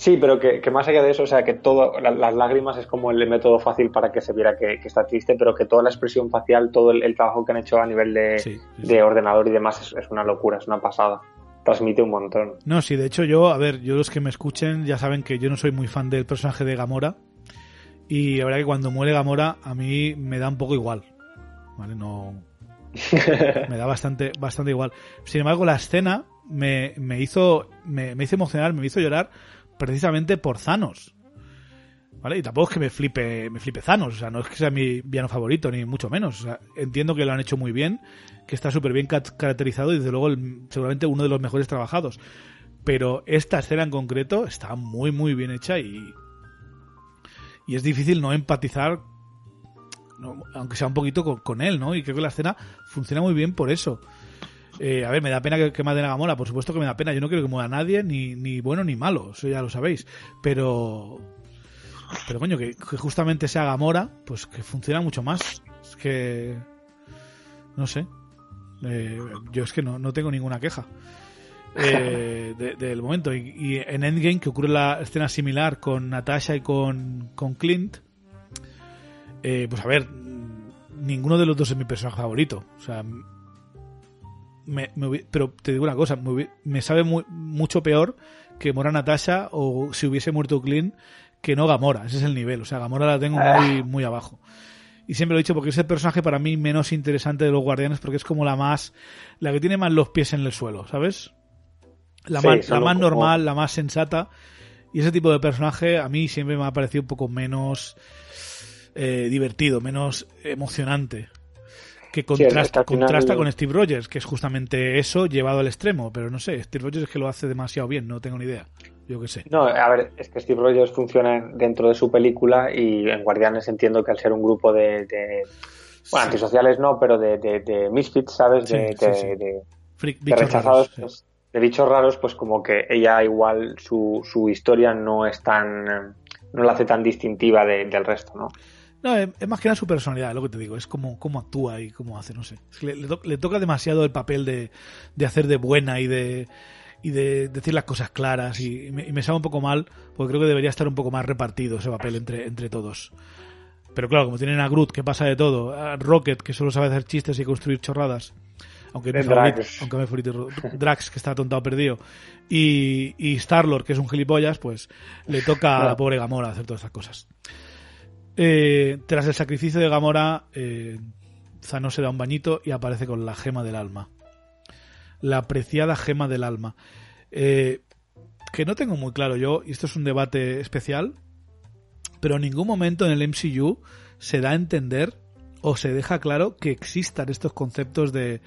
Sí, pero que, más allá de eso, o sea, que todo, las lágrimas es como el método fácil para que se viera que, está triste, pero que toda la expresión facial, todo el, trabajo que han hecho a nivel de, ordenador y demás es, una locura, es una pasada. Transmite un montón. No, sí, de hecho yo, a ver, yo los que me escuchen ya saben que yo no soy muy fan del personaje de Gamora. Y la verdad que cuando muere Gamora a mí me da un poco igual. ¿Vale? No... me da bastante, bastante igual. Sin embargo, la escena me, me hizo me, me hizo emocionar, me hizo llorar precisamente por Thanos. ¿Vale? Y tampoco es que me flipe, me flipe Thanos, o sea, no es que sea mi villano favorito, ni mucho menos. O sea, entiendo que lo han hecho muy bien, que está súper bien caracterizado y desde luego seguramente uno de los mejores trabajados. Pero esta escena en concreto está muy, muy bien hecha y. Y es difícil no empatizar, aunque sea un poquito con, con, él, ¿no? Y creo que la escena funciona muy bien por eso. Eh, a ver, me da pena que, que maten a Gamora, por supuesto que me da pena. Yo no quiero que muera nadie, ni, ni bueno ni malo, eso ya lo sabéis. Pero. Pero coño, que, justamente sea Gamora, pues que funciona mucho más. Es que. No sé. Eh, yo es que no, no tengo ninguna queja. Eh, del momento. Y, en Endgame, que ocurre la escena similar con Natasha y con, con Clint, pues a ver, ninguno de los dos es mi personaje favorito. O sea, pero te digo una cosa, me, sabe mucho peor que Mora Natasha o si hubiese muerto Clint que no Gamora. Ese es el nivel. O sea, Gamora la tengo muy, ah. muy abajo. Y siempre lo he dicho porque es el personaje para mí menos interesante de los guardianes porque es como la más, la que tiene más los pies en el suelo, ¿sabes? La más, la más normal, la más sensata. Y ese tipo de personaje a mí siempre me ha parecido un poco menos eh, divertido, menos emocionante que contrasta, contrasta con Steve Rogers, que es justamente eso llevado al extremo, pero no sé, Steve Rogers es que lo hace demasiado bien, no tengo ni idea. Yo qué sé. No, a ver, es que Steve Rogers funciona dentro de su película y en Guardianes entiendo que al ser un grupo de, bueno, antisociales no, pero de, de, misfits, ¿sabes? De, de, rechazados, pues, de bichos raros, pues como que ella igual su, su historia no es tan, no la hace tan distintiva del resto, ¿no? No, es, más que nada su personalidad, lo que te digo, es como cómo actúa y cómo hace, no sé. le, toca demasiado el papel de, de, hacer de buena y de, y de decir las cosas claras y, me, sabe un poco mal porque creo que debería estar un poco más repartido ese papel entre, entre todos. Pero claro, como tienen a Groot que pasa de todo, a Rocket que solo sabe hacer chistes y construir chorradas, aunque me aunque me favorito Drax que está tontado perdido y, y Star-Lord que es un gilipollas, pues le toca a la pobre Gamora hacer todas esas cosas. Eh, tras el sacrificio de Gamora, eh, Zano se da un bañito y aparece con la gema del alma. La apreciada gema del alma. Eh, que no tengo muy claro yo, y esto es un debate especial, pero en ningún momento en el MCU se da a entender o se deja claro que existan estos conceptos de,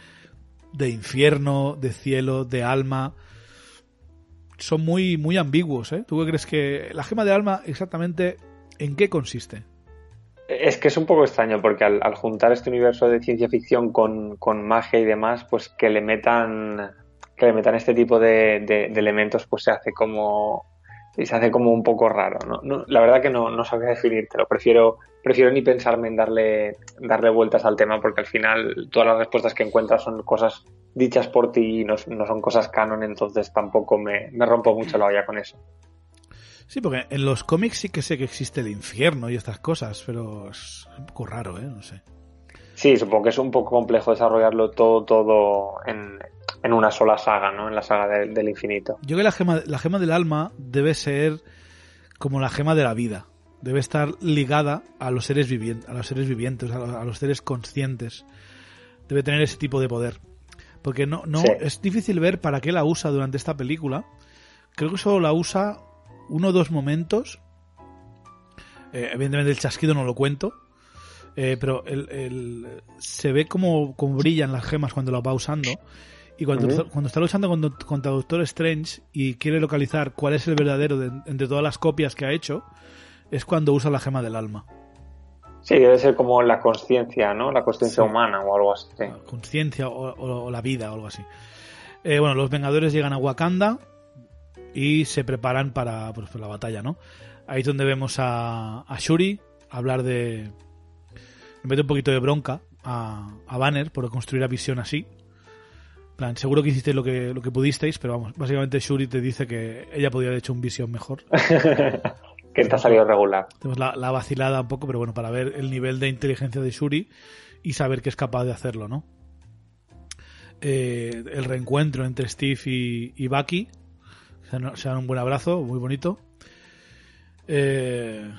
de infierno, de cielo, de alma. Son muy, muy ambiguos, ¿eh? ¿Tú qué crees que la gema del alma exactamente en qué consiste? Es que es un poco extraño porque al, juntar este universo de ciencia ficción con, magia y demás, pues que le metan que le metan este tipo de, elementos, pues se hace como se hace como un poco raro. ¿no? la verdad que no, no sabría definírtelo. Prefiero, prefiero ni pensarme en darle, darle vueltas al tema porque al final todas las respuestas que encuentras son cosas dichas por ti y no, son cosas canon, entonces tampoco me, me rompo mucho la olla con eso. Sí, porque en los cómics sí que sé que existe el infierno y estas cosas, pero es un poco raro, ¿eh? No sé. Sí, supongo que es un poco complejo desarrollarlo todo, todo en, en una sola saga, ¿no? En la saga del infinito. Yo creo que la gema, la gema del alma debe ser como la gema de la vida. Debe estar ligada a los seres vivientes, a los seres vivientes, a los, seres conscientes. Debe tener ese tipo de poder. Porque no, no es difícil ver para qué la usa durante esta película. Creo que solo la usa uno o dos momentos. Eh, evidentemente el chasquido no lo cuento. Eh, pero el, se ve como, como brillan las gemas cuando la va usando. Y cuando, cuando está luchando contra, Doctor Strange y quiere localizar cuál es el verdadero de, entre todas las copias que ha hecho, es cuando usa la gema del alma. Sí, debe ser como la conciencia, ¿no? La conciencia humana o algo así. La conciencia o, la vida o algo así. Eh, bueno, los Vengadores llegan a Wakanda y se preparan para, pues, la batalla, ¿no? Ahí es donde vemos a, a Shuri hablar de... Me mete un poquito de bronca a, a Banner por construir a Visión así, plan, seguro que hicisteis lo que, lo que pudisteis, pero vamos, básicamente Shuri te dice que ella podría haber hecho un visión mejor. que te ha salido regular. Tenemos la, vacilada un poco, pero bueno, para ver el nivel de inteligencia de Shuri y saber que es capaz de hacerlo, ¿no? Eh, el reencuentro entre Steve y, y Bucky. Se dan, un buen abrazo, muy bonito. Eh,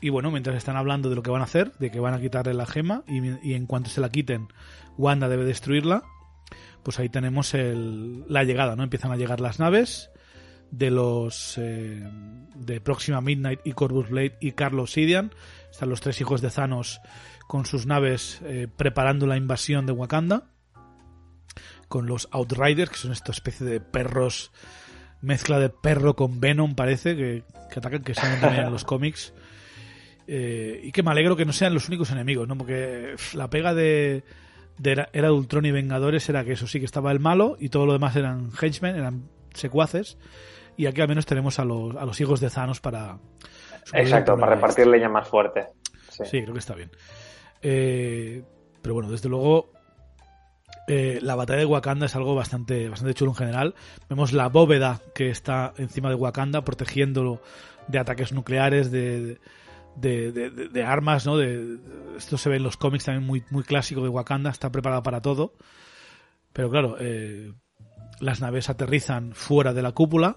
y bueno, mientras están hablando de lo que van a hacer, de que van a quitarle la gema y, en cuanto se la quiten, Wanda debe destruirla pues ahí tenemos la llegada, ¿no? Empiezan a llegar las naves de los eh, de Próxima Midnight y Corvus Blade y Carlos Sidian. Están los tres hijos de Thanos con sus naves eh, preparando la invasión de Wakanda. Con los Outriders, que son esta especie de perros, mezcla de perro con Venom, parece, que, atacan, que salen también en los cómics. Eh, y que me alegro que no sean los únicos enemigos, ¿no? Porque la pega de, era, de Ultron y Vengadores era que eso sí que estaba el malo y todo lo demás eran henchmen, eran secuaces. Y aquí al menos tenemos a los, a los hijos de Thanos para... Exacto, para repartir leña más fuerte. Sí. creo que está bien. Eh, pero bueno, desde luego eh, la batalla de Wakanda es algo bastante, bastante chulo en general. Vemos la bóveda que está encima de Wakanda protegiéndolo de ataques nucleares, de, de, armas, ¿no? De, esto se ve en los cómics también muy, muy clásico de Wakanda, está preparado para todo. Pero claro, eh, las naves aterrizan fuera de la cúpula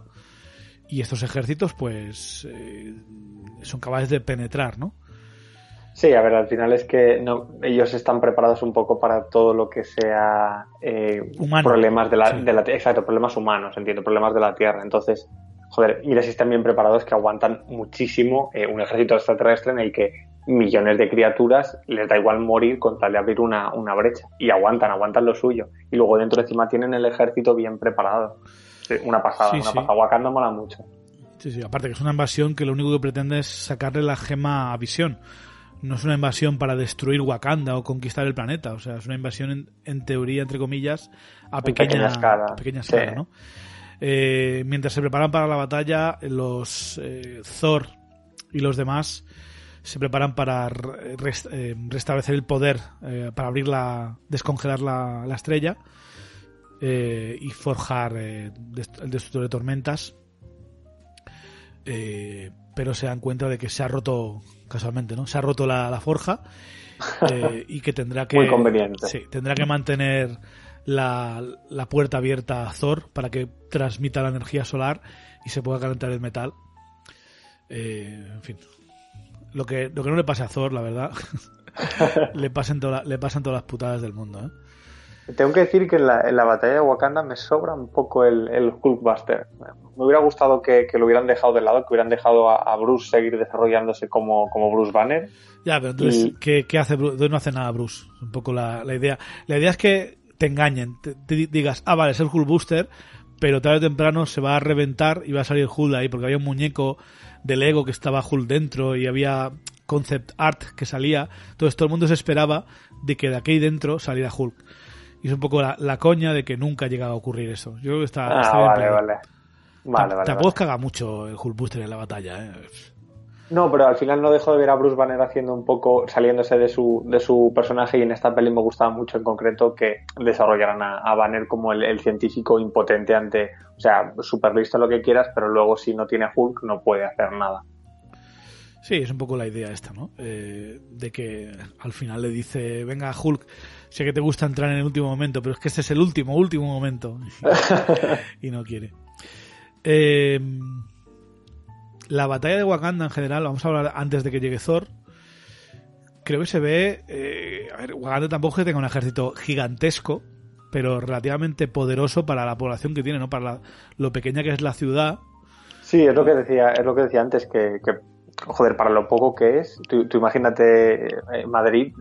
y estos ejércitos pues eh, son capaces de penetrar, ¿no? Sí, a ver, al final es que no, ellos están preparados un poco para todo lo que sea eh, problemas de la, de la, exacto, problemas humanos, entiendo, problemas de la Tierra. Entonces, joder, mira si están bien preparados que aguantan muchísimo eh, un ejército extraterrestre en el que millones de criaturas les da igual morir con tal de abrir una, brecha. Y aguantan, aguantan lo suyo. Y luego dentro encima tienen el ejército bien preparado. Una pasada, una pasada. Wakanda mola mucho. Sí, sí, aparte que es una invasión que lo único que pretende es sacarle la gema a visión. No es una invasión para destruir Wakanda o conquistar el planeta. O sea, es una invasión en, teoría, entre comillas, a pequeña, escala, a pequeña escala ¿no? Eh, mientras se preparan para la batalla, los eh, Thor y los demás se preparan para eh, restablecer el poder, para abrir la, descongelar la, estrella y forjar el destructor de tormentas. Pero se dan cuenta de que se ha roto, casualmente, ¿no? Se ha roto la, forja y que tendrá que. Muy conveniente. Sí, tendrá que mantener la, la, puerta abierta a Thor para que transmita la energía solar y se pueda calentar el metal. Eh, en fin. Lo que, lo que no le pasa a Thor, la verdad, le, pasan le pasan todas las putadas del mundo. ¿eh? Tengo que decir que en la, en la, batalla de Wakanda me sobra un poco el, el Hulkbuster. Me hubiera gustado que, lo hubieran dejado de lado, que hubieran dejado a, Bruce seguir desarrollándose como, como Bruce Banner. Ya, pero entonces, ¿qué, hace Bruce? No hace nada Bruce. Un poco la, la idea. La idea es que te engañen, te, digas, ah, vale, es el Hulk Booster, pero tarde o temprano se va a reventar y va a salir Hulk ahí, porque había un muñeco de Lego que estaba Hulk dentro y había concept art que salía. Entonces todo el mundo se esperaba de que de aquí dentro saliera Hulk. Y es un poco la, coña de que nunca ha llegado a ocurrir eso. Yo creo que está, ah, vale, vale. Vale, vale. Tampoco caga mucho el Hulkbuster en la batalla, ¿eh? No, pero al final no dejo de ver a Bruce Banner haciendo un poco, saliéndose de su, de su personaje y en esta peli me gustaba mucho en concreto que desarrollaran a, Banner como el, científico impotente ante, o sea, súper listo lo que quieras, pero luego si no tiene Hulk no puede hacer nada. Sí, es un poco la idea esta, ¿no? Eh, de que al final le dice, venga Hulk, sé que te gusta entrar en el último momento, pero es que este es el último, último momento. y no quiere. Eh, la batalla de Wakanda en general, vamos a hablar antes de que llegue Thor. Creo que se ve. Eh, a ver, Wakanda tampoco es que tenga un ejército gigantesco, pero relativamente poderoso para la población que tiene, ¿no? Para lo pequeña que es la ciudad. Sí, es lo que decía, es lo que decía antes, que, joder, para lo poco que es, tú, imagínate eh, Madrid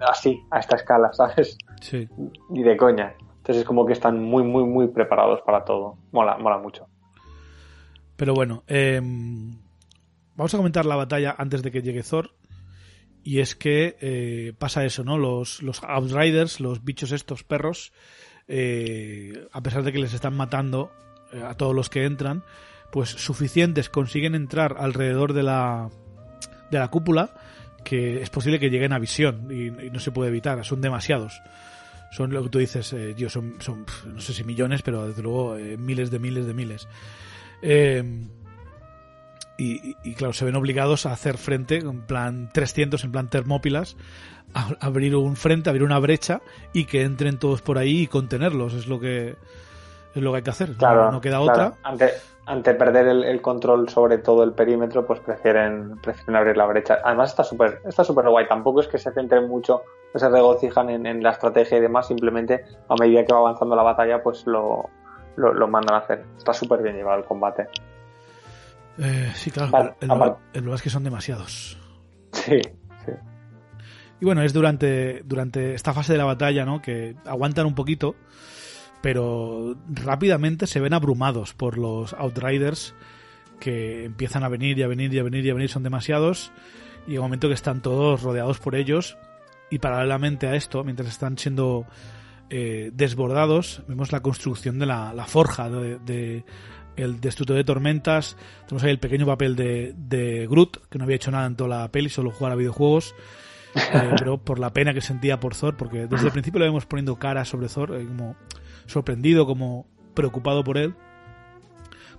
así, a esta escala, ¿sabes? Sí. Y de coña. Entonces es como que están muy, muy, muy preparados para todo. Mola, mola mucho. Pero bueno, em, vamos a comentar la batalla antes de que llegue Thor. Y es que eh, pasa eso, ¿no? Los, los Outriders, los bichos estos perros, eh, a pesar de que les están matando eh, a todos los que entran, pues suficientes consiguen entrar alrededor de la, de la cúpula que es posible que lleguen a visión y, no se puede evitar, son demasiados. Son lo que tú dices, Dios, son, son, no sé si millones, pero desde luego miles de miles de miles. Eh, y, claro, se ven obligados a hacer frente, en plan 300, en plan Termópilas, a abrir un frente, abrir una brecha y que entren todos por ahí y contenerlos. Es lo que es lo que hay que hacer. Claro, no, queda otra. Ante perder el, control sobre todo el perímetro, pues prefieren, prefieren abrir la brecha. Además está súper está súper guay. Tampoco es que se centren mucho, se regocijan en, en, la estrategia y demás. Simplemente a medida que va avanzando la batalla, pues lo, lo, mandan a hacer. Está súper bien llevado el combate. Eh, sí, claro. el, problema es que son demasiados. Sí, sí. Y bueno, es durante, durante esta fase de la batalla, ¿no? Que aguantan un poquito, pero rápidamente se ven abrumados por los Outriders que empiezan a venir y a venir y a venir y a venir, son demasiados. Y en un momento que están todos rodeados por ellos. Y paralelamente a esto, mientras están siendo eh, desbordados, vemos la construcción de la, forja de, el destructor de tormentas. Tenemos ahí el pequeño papel de, de, Groot, que no había hecho nada en toda la peli, solo jugar a videojuegos. Eh, pero por la pena que sentía por Thor, porque desde el principio le vemos poniendo cara sobre Thor, eh, como sorprendido, como preocupado por él.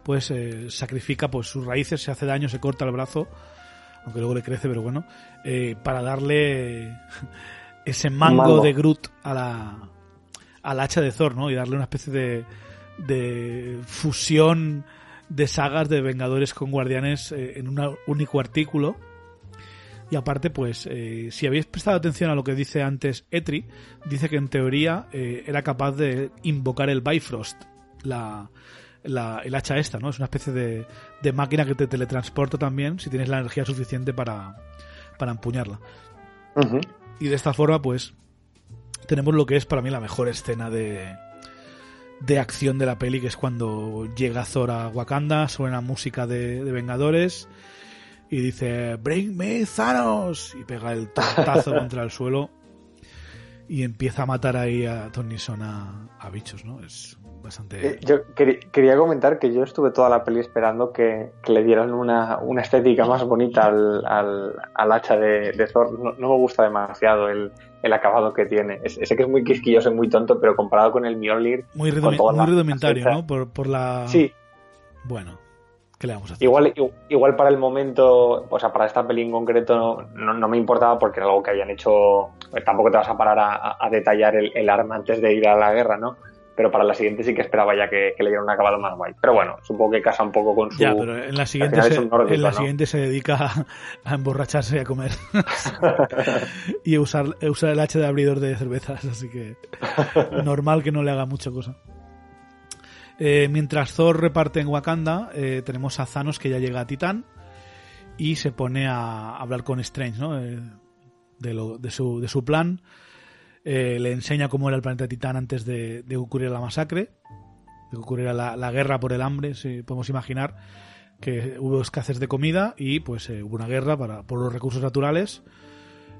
Pues sacrifica pues sus raíces, se hace daño, se corta el brazo, aunque luego le crece, pero bueno, para darle ese mango de Groot a la, al hacha de Thor, ¿no? Y darle una especie de, de fusión de sagas de Vengadores con Guardianes eh, en un único artículo. Y aparte, pues, eh, si habéis prestado atención a lo que dice antes Etri, dice que en teoría eh, era capaz de invocar el Bifrost, la, la, el hacha esta, ¿no? Es una especie de, de máquina que te teletransporta también si tienes la energía suficiente para, para empuñarla. Y de esta forma, pues, tenemos lo que es para mí la mejor escena de, de acción de la peli, que es cuando llega Thor a Wakanda, suena música de, Vengadores y dice Bring me Thanos y pega el tortazo contra el suelo y empieza a matar ahí a Tony Son a, a bichos, ¿no? Es bastante... Eh, yo quería comentar que yo estuve toda la peli esperando que, le dieran una, una, estética más bonita al, al, hacha de, Thor. No, me gusta demasiado el, el acabado que tiene. sé que es muy quisquilloso y muy tonto, pero comparado con el Mjolnir... Muy, rudimentario, ¿no? Por, por la... Sí. Bueno, ¿qué le vamos a hacer? Igual, igual para el momento, o sea, para esta peli en concreto no, no me importaba porque era algo que habían hecho... Tampoco te vas a parar a, a detallar el, el arma antes de ir a la guerra, ¿no? pero para la siguiente sí que esperaba ya que, le dieran un acabado más guay. Pero bueno, supongo que casa un poco con su... Ya, pero en la siguiente, se, en la siguiente se dedica a, emborracharse y a comer. y usar, usar el H de abridor de cervezas, así que normal que no le haga mucha cosa. Eh, mientras Thor reparte en Wakanda, eh, tenemos a Thanos que ya llega a Titán y se pone a hablar con Strange, ¿no? Eh, de, lo, de, su, de su plan le enseña cómo era el planeta Titán antes de, de ocurrir la masacre, de que ocurriera la, guerra por el hambre, si podemos imaginar que hubo escasez de comida y pues hubo una guerra para, por los recursos naturales,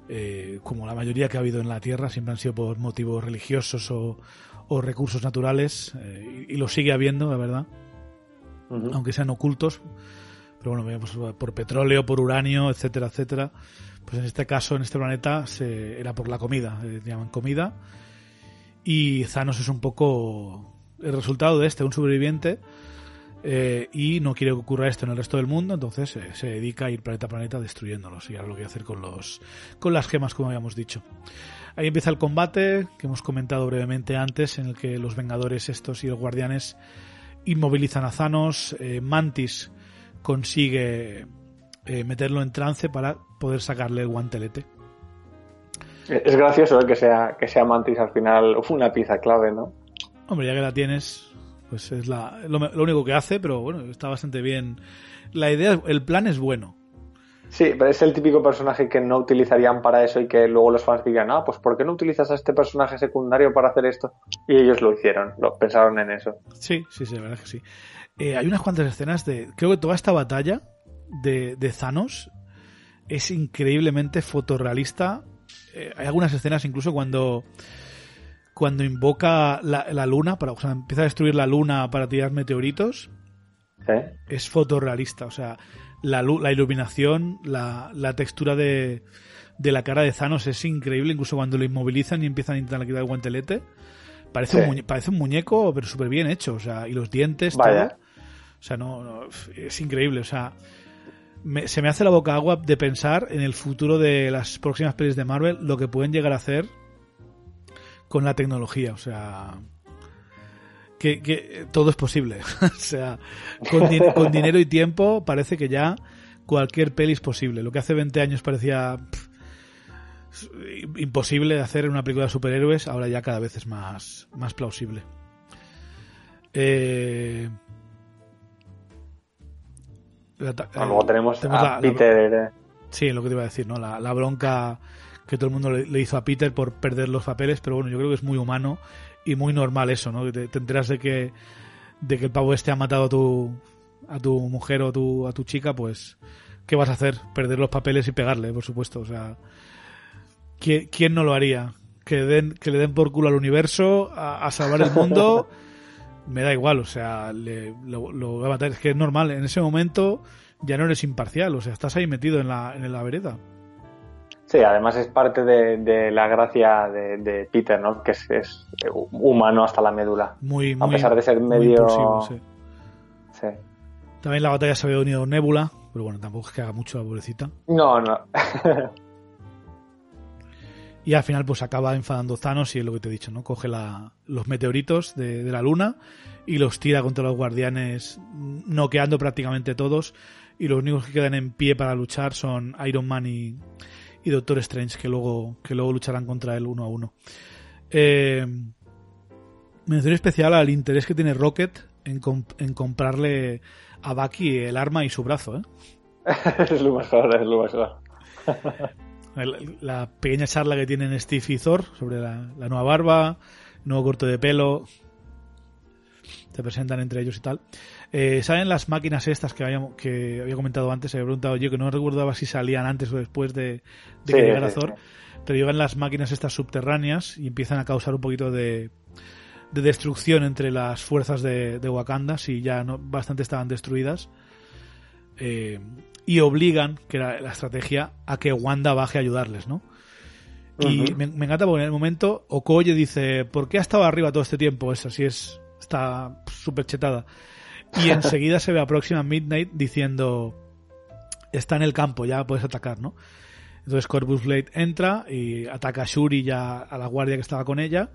eh, como la mayoría que ha habido en la Tierra, siempre han sido por motivos religiosos o, recursos naturales, y, lo sigue habiendo, la verdad. aunque sean ocultos. Pero bueno, pues, por petróleo, por uranio, etcétera, etcétera. Pues en este caso, en este planeta, se, era por la comida, eh, llaman comida. Y Thanos es un poco el resultado de este, un sobreviviente. Eh, y no quiere que ocurra esto en el resto del mundo, entonces eh, se dedica a ir planeta a planeta destruyéndolos. Y ahora lo que hacer con, los, con las gemas, como habíamos dicho. Ahí empieza el combate que hemos comentado brevemente antes, en el que los Vengadores estos y los Guardianes inmovilizan a Thanos. Eh, Mantis consigue meterlo en trance para poder sacarle el guantelete. Es gracioso que sea que sea Mantis al final una pieza clave, ¿no? Hombre, ya que la tienes, pues es la, lo, lo único que hace, pero bueno, está bastante bien. La idea, el plan es bueno. Sí, pero es el típico personaje que no utilizarían para eso y que luego los fans dirían, ah, pues ¿por qué no utilizas a este personaje secundario para hacer esto? Y ellos lo hicieron, lo pensaron en eso. Sí, sí, sí, la verdad es que sí. Eh, hay unas cuantas escenas de. Creo que toda esta batalla de, de Thanos es increíblemente fotorrealista. Eh, hay algunas escenas incluso cuando. Cuando invoca la, la luna, para, o sea, empieza a destruir la luna para tirar meteoritos. Es fotorrealista, o sea, la, la iluminación, la, la textura de, de, la cara de Thanos es increíble, incluso cuando lo inmovilizan y empiezan a intentar quitar el guantelete. Parece, sí. un, muñe parece un muñeco, pero súper bien hecho, o sea, y los dientes, Vaya. todo. O sea, no, no es increíble, o sea, me, se me hace la boca agua de pensar en el futuro de las próximas pelis de Marvel, lo que pueden llegar a hacer con la tecnología, o sea, que, que, todo es posible. o sea, con, di con, dinero y tiempo parece que ya cualquier peli es posible. Lo que hace 20 años parecía pff, imposible de hacer en una película de superhéroes, ahora ya cada vez es más, más plausible. Eh... Luego tenemos, tenemos a la, Peter. La, sí, lo que te iba a decir, ¿no? La, la bronca que todo el mundo le, le, hizo a Peter por perder los papeles, pero bueno, yo creo que es muy humano y muy normal eso, ¿no? Te, te enteras de que, de que el pavo este ha matado a tu, a tu mujer o a tu, a tu chica, pues, ¿qué vas a hacer? Perder los papeles y pegarle, por supuesto. O sea, ¿quién, quién no lo haría? Que, den, que le den por culo al universo, a, a salvar el mundo, me da igual, o sea, le, lo, lo voy a matar. Es que es normal, en ese momento ya no eres imparcial, o sea, estás ahí metido en la, en la vereda. Sí, además es parte de, de la gracia de, de, Peter, ¿no? Que es, es, humano hasta la médula. Muy, muy, A pesar de ser medio. Sí. sí. También la batalla se había unido Nebula, pero bueno, tampoco es que haga mucho la pobrecita. No, no. y al final, pues acaba enfadando Thanos y es lo que te he dicho, ¿no? Coge la, los meteoritos de, de la luna y los tira contra los guardianes, noqueando prácticamente todos. Y los únicos que quedan en pie para luchar son Iron Man y, y Doctor Strange, que luego, que luego lucharán contra él uno a uno. Eh, mención especial al interés que tiene Rocket en, comp en comprarle a Bucky el arma y su brazo. ¿eh? es lo mejor, es lo mejor. el, la pequeña charla que tienen Steve y Thor sobre la, la nueva barba, nuevo corte de pelo, te presentan entre ellos y tal. Eh, ¿Saben las máquinas estas que, había, que había comentado antes? Había preguntado yo que no recordaba si salían antes o después de, de sí, que llegara sí, Thor. sí. Pero llevan las máquinas estas subterráneas y empiezan a causar un poquito de, de destrucción entre las fuerzas de, de Wakanda, si ya no, bastante estaban destruidas. Eh, y obligan, que era la estrategia, a que Wanda baje a ayudarles, ¿no? Y uh -huh. me, me, encanta porque en el momento Okoye dice, ¿por qué ha estado arriba todo este tiempo? Es así, es, está súper chetada. Y enseguida se ve a Próxima Midnight diciendo, está en el campo, ya puedes atacar, ¿no? Entonces Corvus Blade entra y ataca a Shuri ya a la guardia que estaba con ella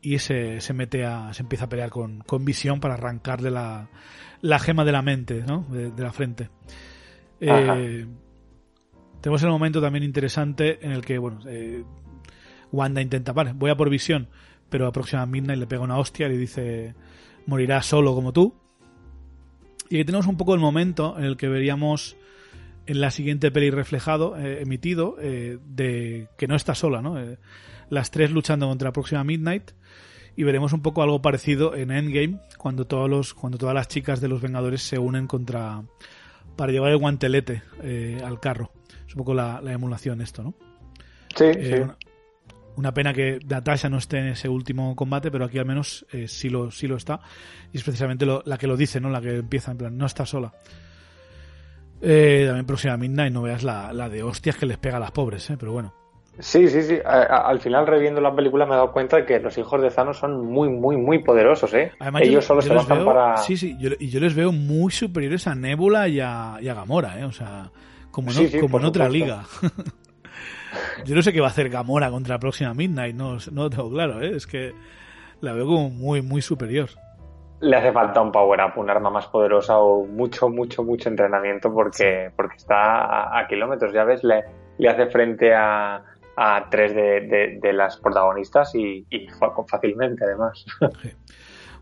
y se, se mete a, se empieza a pelear con, con Visión para arrancarle la, la gema de la mente, ¿no? De, de la frente. Eh, tenemos el momento también interesante en el que, bueno, eh, Wanda intenta, vale, voy a por Visión, pero a Próxima Midnight le pega una hostia y le dice, morirás solo como tú. Y aquí tenemos un poco el momento en el que veríamos en la siguiente peli reflejado, eh, emitido, eh, de que no está sola, ¿no? Eh, las tres luchando contra la próxima Midnight. Y veremos un poco algo parecido en Endgame, cuando todos los, cuando todas las chicas de los Vengadores se unen contra. para llevar el guantelete eh, al carro. Es un poco la, la emulación esto, ¿no? Sí, sí. Una, Una pena que Natasha no esté en ese último combate, pero aquí al menos eh, sí, lo, sí lo está. Y es precisamente la que lo dice, ¿no? La que empieza en plan, no está sola. Eh, también próxima Midnight, no veas la, la, de hostias que les pega a las pobres, ¿eh? Pero bueno. Sí, sí, sí. al final, reviendo la película, me he dado cuenta de que los hijos de Thanos son muy, muy, muy poderosos, ¿eh? Ellos solo se bastan para. Sí, sí, y yo les veo muy superiores a Nebula y a, Gamora, ¿eh? O sea, como, como en otra liga. Yo no sé qué va a hacer Gamora contra la próxima Midnight, no, no lo tengo claro, ¿eh? es que la veo como muy, muy superior. Le hace falta un power up, un arma más poderosa o mucho, mucho, mucho entrenamiento porque, porque está a, kilómetros, ya ves, le, le hace frente a, a tres de, de, las protagonistas y, y, fácilmente además.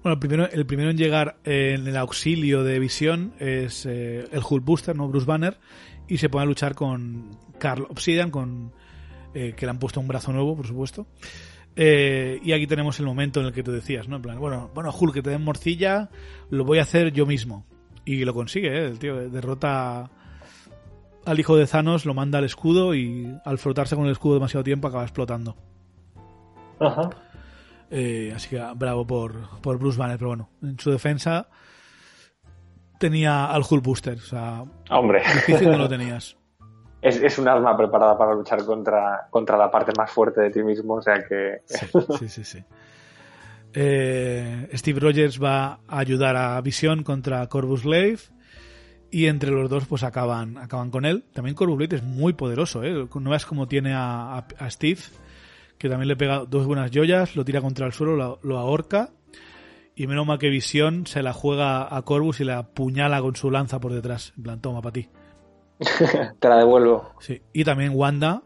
Bueno, el primero, el primero en llegar en el auxilio de visión es eh, el Hulkbuster, ¿no? Bruce Banner, y se pone a luchar con Carl Obsidian, con eh, que le han puesto un brazo nuevo, por supuesto. Eh, y aquí tenemos el momento en el que tú decías, ¿no? En plan, bueno, bueno, Hulk, que te den morcilla, lo voy a hacer yo mismo. Y lo consigue, ¿eh? El tío derrota al hijo de Thanos, lo manda al escudo y al frotarse con el escudo demasiado tiempo acaba explotando. Ajá. Eh, así que bravo por, por Bruce Banner, pero bueno, en su defensa tenía al Hulk Booster, o sea, Hombre. difícil no lo tenías. es, es, un arma preparada para luchar contra, contra la parte más fuerte de ti mismo, o sea que... Sí, sí, sí. Eh, Steve Rogers va a ayudar a Visión contra Corvus Glaive y entre los dos pues acaban, acaban con él. También Corvus Glaive es muy poderoso, ¿eh? No ves cómo tiene a, a, Steve, que también le pega dos buenas joyas, lo tira contra el suelo, lo, lo ahorca y menos mal que Visión se la juega a Corvus y la apuñala con su lanza por detrás. En plan, toma para ti. Te la devuelvo. Sí. Y también Wanda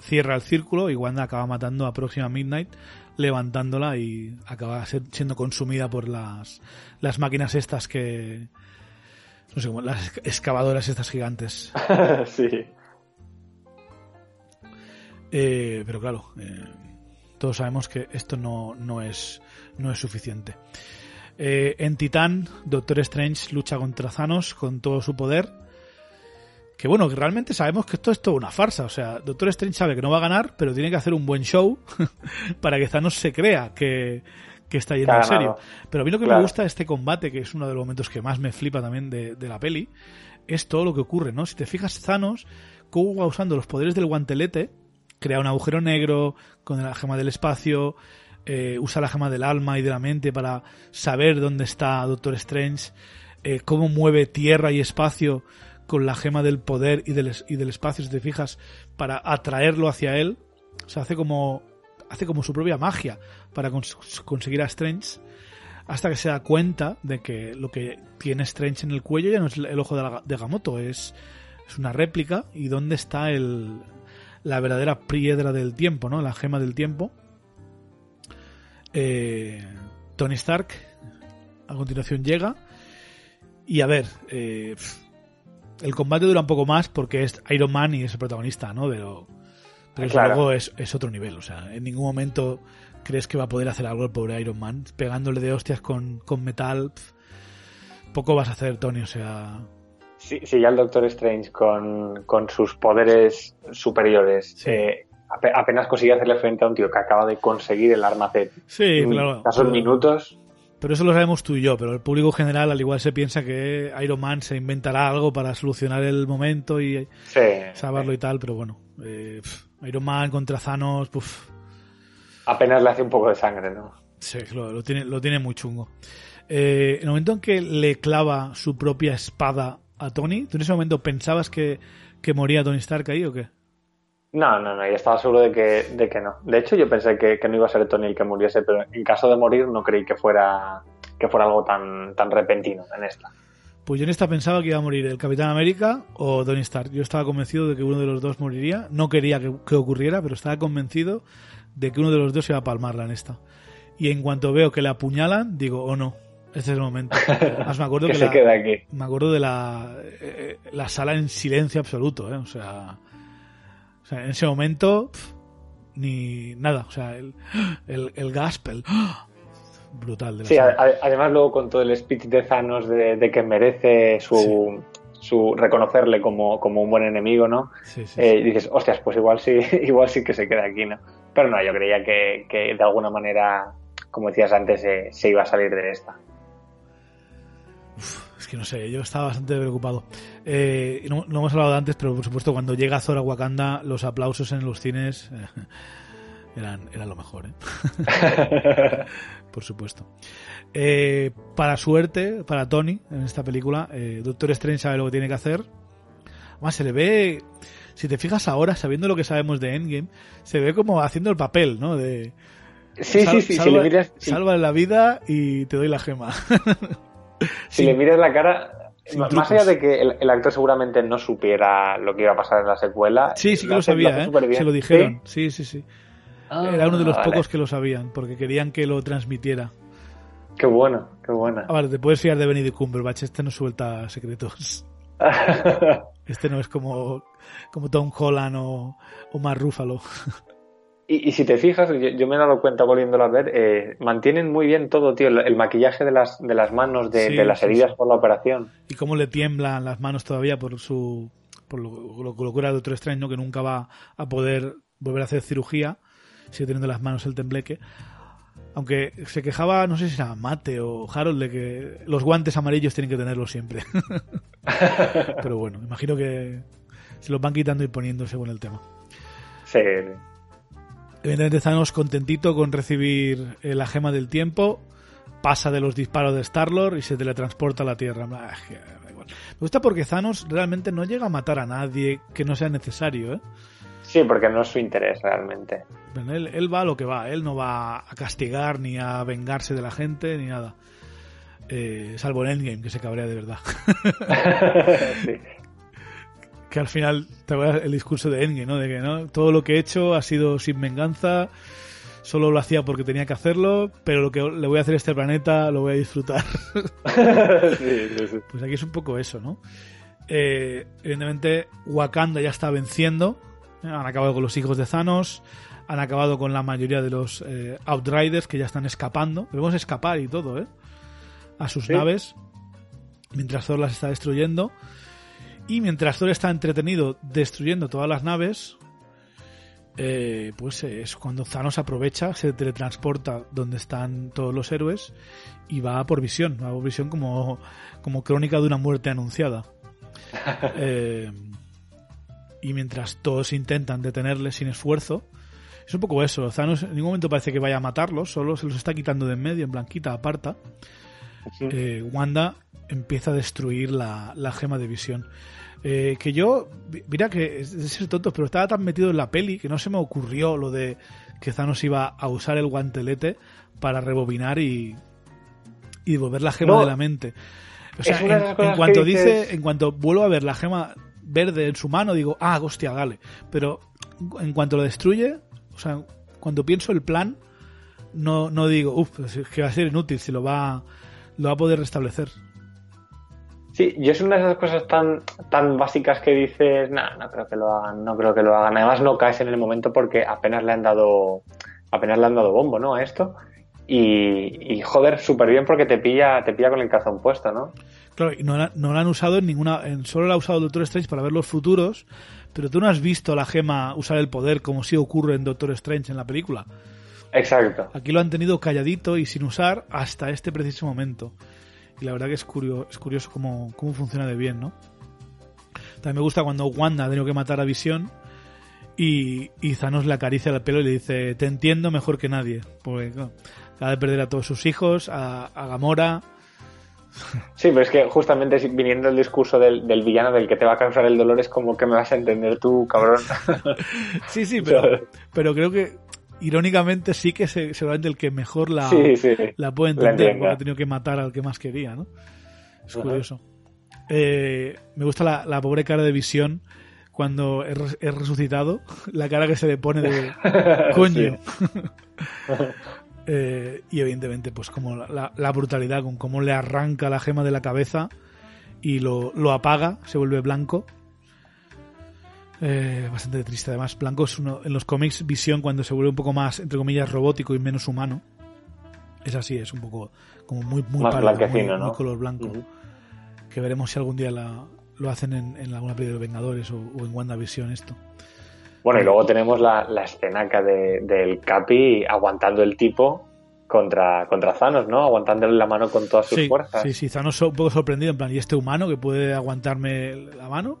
cierra el círculo y Wanda acaba matando a Próxima Midnight, levantándola y acaba siendo consumida por las, las máquinas estas que. No sé cómo, las excavadoras estas gigantes. sí. Eh, pero claro, eh, todos sabemos que esto no, no, es, no es suficiente. Eh, en Titán, Doctor Strange lucha contra Thanos con todo su poder que bueno, que realmente sabemos que esto es toda una farsa. O sea, Doctor Strange sabe que no va a ganar, pero tiene que hacer un buen show para que Thanos se crea que, está yendo en serio. Pero a mí lo que me gusta de este combate, que es uno de los momentos que más me flipa también de, la peli, es todo lo que ocurre, ¿no? Si te fijas, Thanos, va usando los poderes del guantelete, crea un agujero negro con la gema del espacio, eh, usa la gema del alma y de la mente para saber dónde está Doctor Strange, eh, cómo mueve tierra y espacio con la gema del poder y del, y del espacio, si te fijas, para atraerlo hacia él. O sea, hace como, hace como su propia magia para conseguir a Strange hasta que se da cuenta de que lo que tiene Strange en el cuello ya no es el ojo de, Gamoto, es, es una réplica y dónde está el, la verdadera piedra del tiempo, ¿no? La gema del tiempo. Eh, Tony Stark a continuación llega y a ver, eh, el combate dura un poco más porque es Iron Man y es el protagonista, ¿no? Pero, pero luego es, otro nivel. O sea, en ningún momento crees que va a poder hacer algo el pobre Iron Man. Pegándole de hostias con, metal. poco vas a hacer, Tony. O sea. Sí, sí ya el Doctor Strange con, sus poderes superiores. Eh, apenas consigue hacerle frente a un tío que acaba de conseguir el arma C. Sí, claro. Pasos minutos. Pero eso lo sabemos tú y yo, pero el público general al igual se piensa que Iron Man se inventará algo para solucionar el momento y saberlo y tal, pero bueno, eh, Iron Man contra Thanos, Apenas le hace un poco de sangre, ¿no? Sí, lo, tiene, lo tiene muy chungo. Eh, en el momento en que le clava su propia espada a Tony, ¿tú en ese momento pensabas que, que moría Tony Stark ahí o qué? No, no, no, y estaba seguro de que, de que no. De hecho, yo pensé que, no iba a ser Tony el que muriese, pero en caso de morir no creí que fuera, que fuera algo tan, tan repentino en esta. Pues yo en esta pensaba que iba a morir el Capitán América o Tony Stark. Yo estaba convencido de que uno de los dos moriría. No quería que, ocurriera, pero estaba convencido de que uno de los dos iba a palmarla en esta. Y en cuanto veo que la apuñalan, digo, oh no, este es el momento. me acuerdo que, se queda aquí. Me acuerdo de la, eh, la sala en silencio absoluto, ¿eh? O sea, o sea, en ese momento, ni nada. O sea, el, el, el gaspel. Brutal. De sí, además luego con todo el speech de Thanos de, que merece su, su reconocerle como, como, un buen enemigo, ¿no? Sí, sí, eh, y dices, hostias, pues igual sí, igual sí que se queda aquí, ¿no? pero no, yo creía que, que de alguna manera, como decías antes, se iba a salir de esta. Es que no sé, yo estaba bastante preocupado. Eh, no, hemos hablado de antes, pero por supuesto, cuando llega Zora Wakanda, los aplausos en los cines eh, eran, eran lo mejor, ¿eh? por supuesto. Eh, para suerte, para Tony, en esta película, eh, Doctor Strange sabe lo que tiene que hacer. Además, se le ve, si te fijas ahora, sabiendo lo que sabemos de Endgame, se ve como haciendo el papel, ¿no? De, sí, sí, sí, salva, si le miras, salva la vida y te doy la gema. si le miras la cara, más allá de que el, actor seguramente no supiera lo que iba a pasar en la secuela. Sí, sí que lo, sabía, ¿eh? Se lo dijeron. Sí, sí, sí. Era uno de los pocos que lo sabían, porque querían que lo transmitiera. Qué bueno, qué buena. Ah, vale, te puedes fiar de Benedict Cumberbatch, este no suelta secretos. este no es como, como Tom Holland o, o Mark Ruffalo. Y, y, si te fijas, yo, me he dado cuenta volviéndolo a ver, eh, mantienen muy bien todo, tío, el, el, maquillaje de las, de las manos, de, Sí, de las heridas sí. por la operación. Y cómo le tiemblan las manos todavía por su por lo, lo, lo era de otro extraño que nunca va a poder volver a hacer cirugía, sigue teniendo las manos el tembleque. Aunque se quejaba, no sé si era Mate o Harold, de que los guantes amarillos tienen que tenerlos siempre. Pero bueno, imagino que se los van quitando y poniendo según el tema. Sí. Evidentemente Thanos contentito con recibir eh, la gema del tiempo, pasa de los disparos de Star-Lord y se teletransporta a la Tierra. Ah, que da igual. Me gusta porque Thanos realmente no llega a matar a nadie que no sea necesario, ¿eh? Sí, porque no es su interés realmente. Bueno, él, él va a lo que va, él no va a castigar ni a vengarse de la gente ni nada. Eh, salvo en Endgame, que se cabrea de verdad. sí. Que al final, te acuerdas el discurso de Endgame, ¿no? De que ¿no? todo lo que he hecho ha sido sin venganza, solo lo hacía porque tenía que hacerlo, pero lo que le voy a hacer a este planeta lo voy a disfrutar. sí, sí, sí. Pues aquí es un poco eso, ¿no? Eh, evidentemente, Wakanda ya está venciendo. ¿eh? Han acabado con los hijos de Thanos. Han acabado con la mayoría de los eh, Outriders que ya están escapando. Debemos escapar y todo, ¿eh? A sus naves. Mientras Thor las está destruyendo. Y mientras Thor está entretenido destruyendo todas las naves, eh, pues eh, es cuando Thanos aprovecha, se teletransporta donde están todos los héroes y va por visión, va por visión como, como crónica de una muerte anunciada. Eh, y mientras todos intentan detenerle sin esfuerzo, es un poco eso. Thanos en ningún momento parece que vaya a matarlos, solo se los está quitando de en medio, en blanquita, aparta. Eh, Wanda empieza a destruir la, la gema de visión. Eh, que yo, mira que es de ser tonto, pero estaba tan metido en la peli que no se me ocurrió lo de que Thanos iba a usar el guantelete para rebobinar y, y devolver la gema No. de la mente. O sea, en, cuanto dice, en cuanto vuelvo a ver la gema verde en su mano, digo, ah, hostia, dale. Pero en cuanto lo destruye, o sea, cuando pienso el plan, no, no digo, uff, es que va a ser inútil si lo va, lo va a poder restablecer. Sí, yo es una de esas cosas tan, tan básicas que dices, nah, no creo que lo hagan, no creo que lo hagan. Además no caes en el momento porque apenas le han dado, apenas le han dado bombo, ¿no? A esto. Y, y joder, súper bien porque te pilla, te pilla con el calzón puesto, ¿no? Claro, y no la, no la han usado en ninguna. En, solo la ha usado Doctor Strange para ver los futuros, pero tú no has visto a la gema usar el poder como si ocurre en Doctor Strange en la película. Exacto. Aquí lo han tenido calladito y sin usar hasta este preciso momento. Y la verdad que es curioso, es curioso cómo, cómo funciona de bien, ¿no? También me gusta cuando Wanda ha tenido que matar a Visión y, y Thanos le acaricia el pelo y le dice, te entiendo mejor que nadie. Porque claro, acaba de perder a todos sus hijos, a, a Gamora. Sí, pero es que justamente viniendo el discurso del, del villano del que te va a causar el dolor es como que me vas a entender tú, cabrón. Sí, sí, pero, pero creo que irónicamente sí que se, seguramente el que mejor la, sí, sí. la puede entender, porque ha tenido que matar al que más quería, ¿no? Es Ajá. curioso. Eh, me gusta la, la pobre cara de visión cuando es, res- es resucitado, la cara que se le pone de coño. Eh, y evidentemente, pues como la, la- la brutalidad, con cómo le arranca la gema de la cabeza y lo, lo apaga, se vuelve blanco. Eh, bastante triste. Además, blanco es uno, en los cómics, visión cuando se vuelve un poco más, entre comillas, robótico y menos humano. Es así, es un poco como muy, muy Más muy- ¿no? muy color blanco. Ujú. Que veremos si algún día la- lo hacen en, en alguna película de Vengadores o, o en WandaVision esto. Bueno, y luego tenemos la, la escena acá de, del Capi aguantando el tipo contra, contra Thanos, ¿no? Aguantándole la mano con todas sus fuerzas. Sí, sí, Thanos un poco sorprendido, en plan, ¿y este humano que puede aguantarme la mano?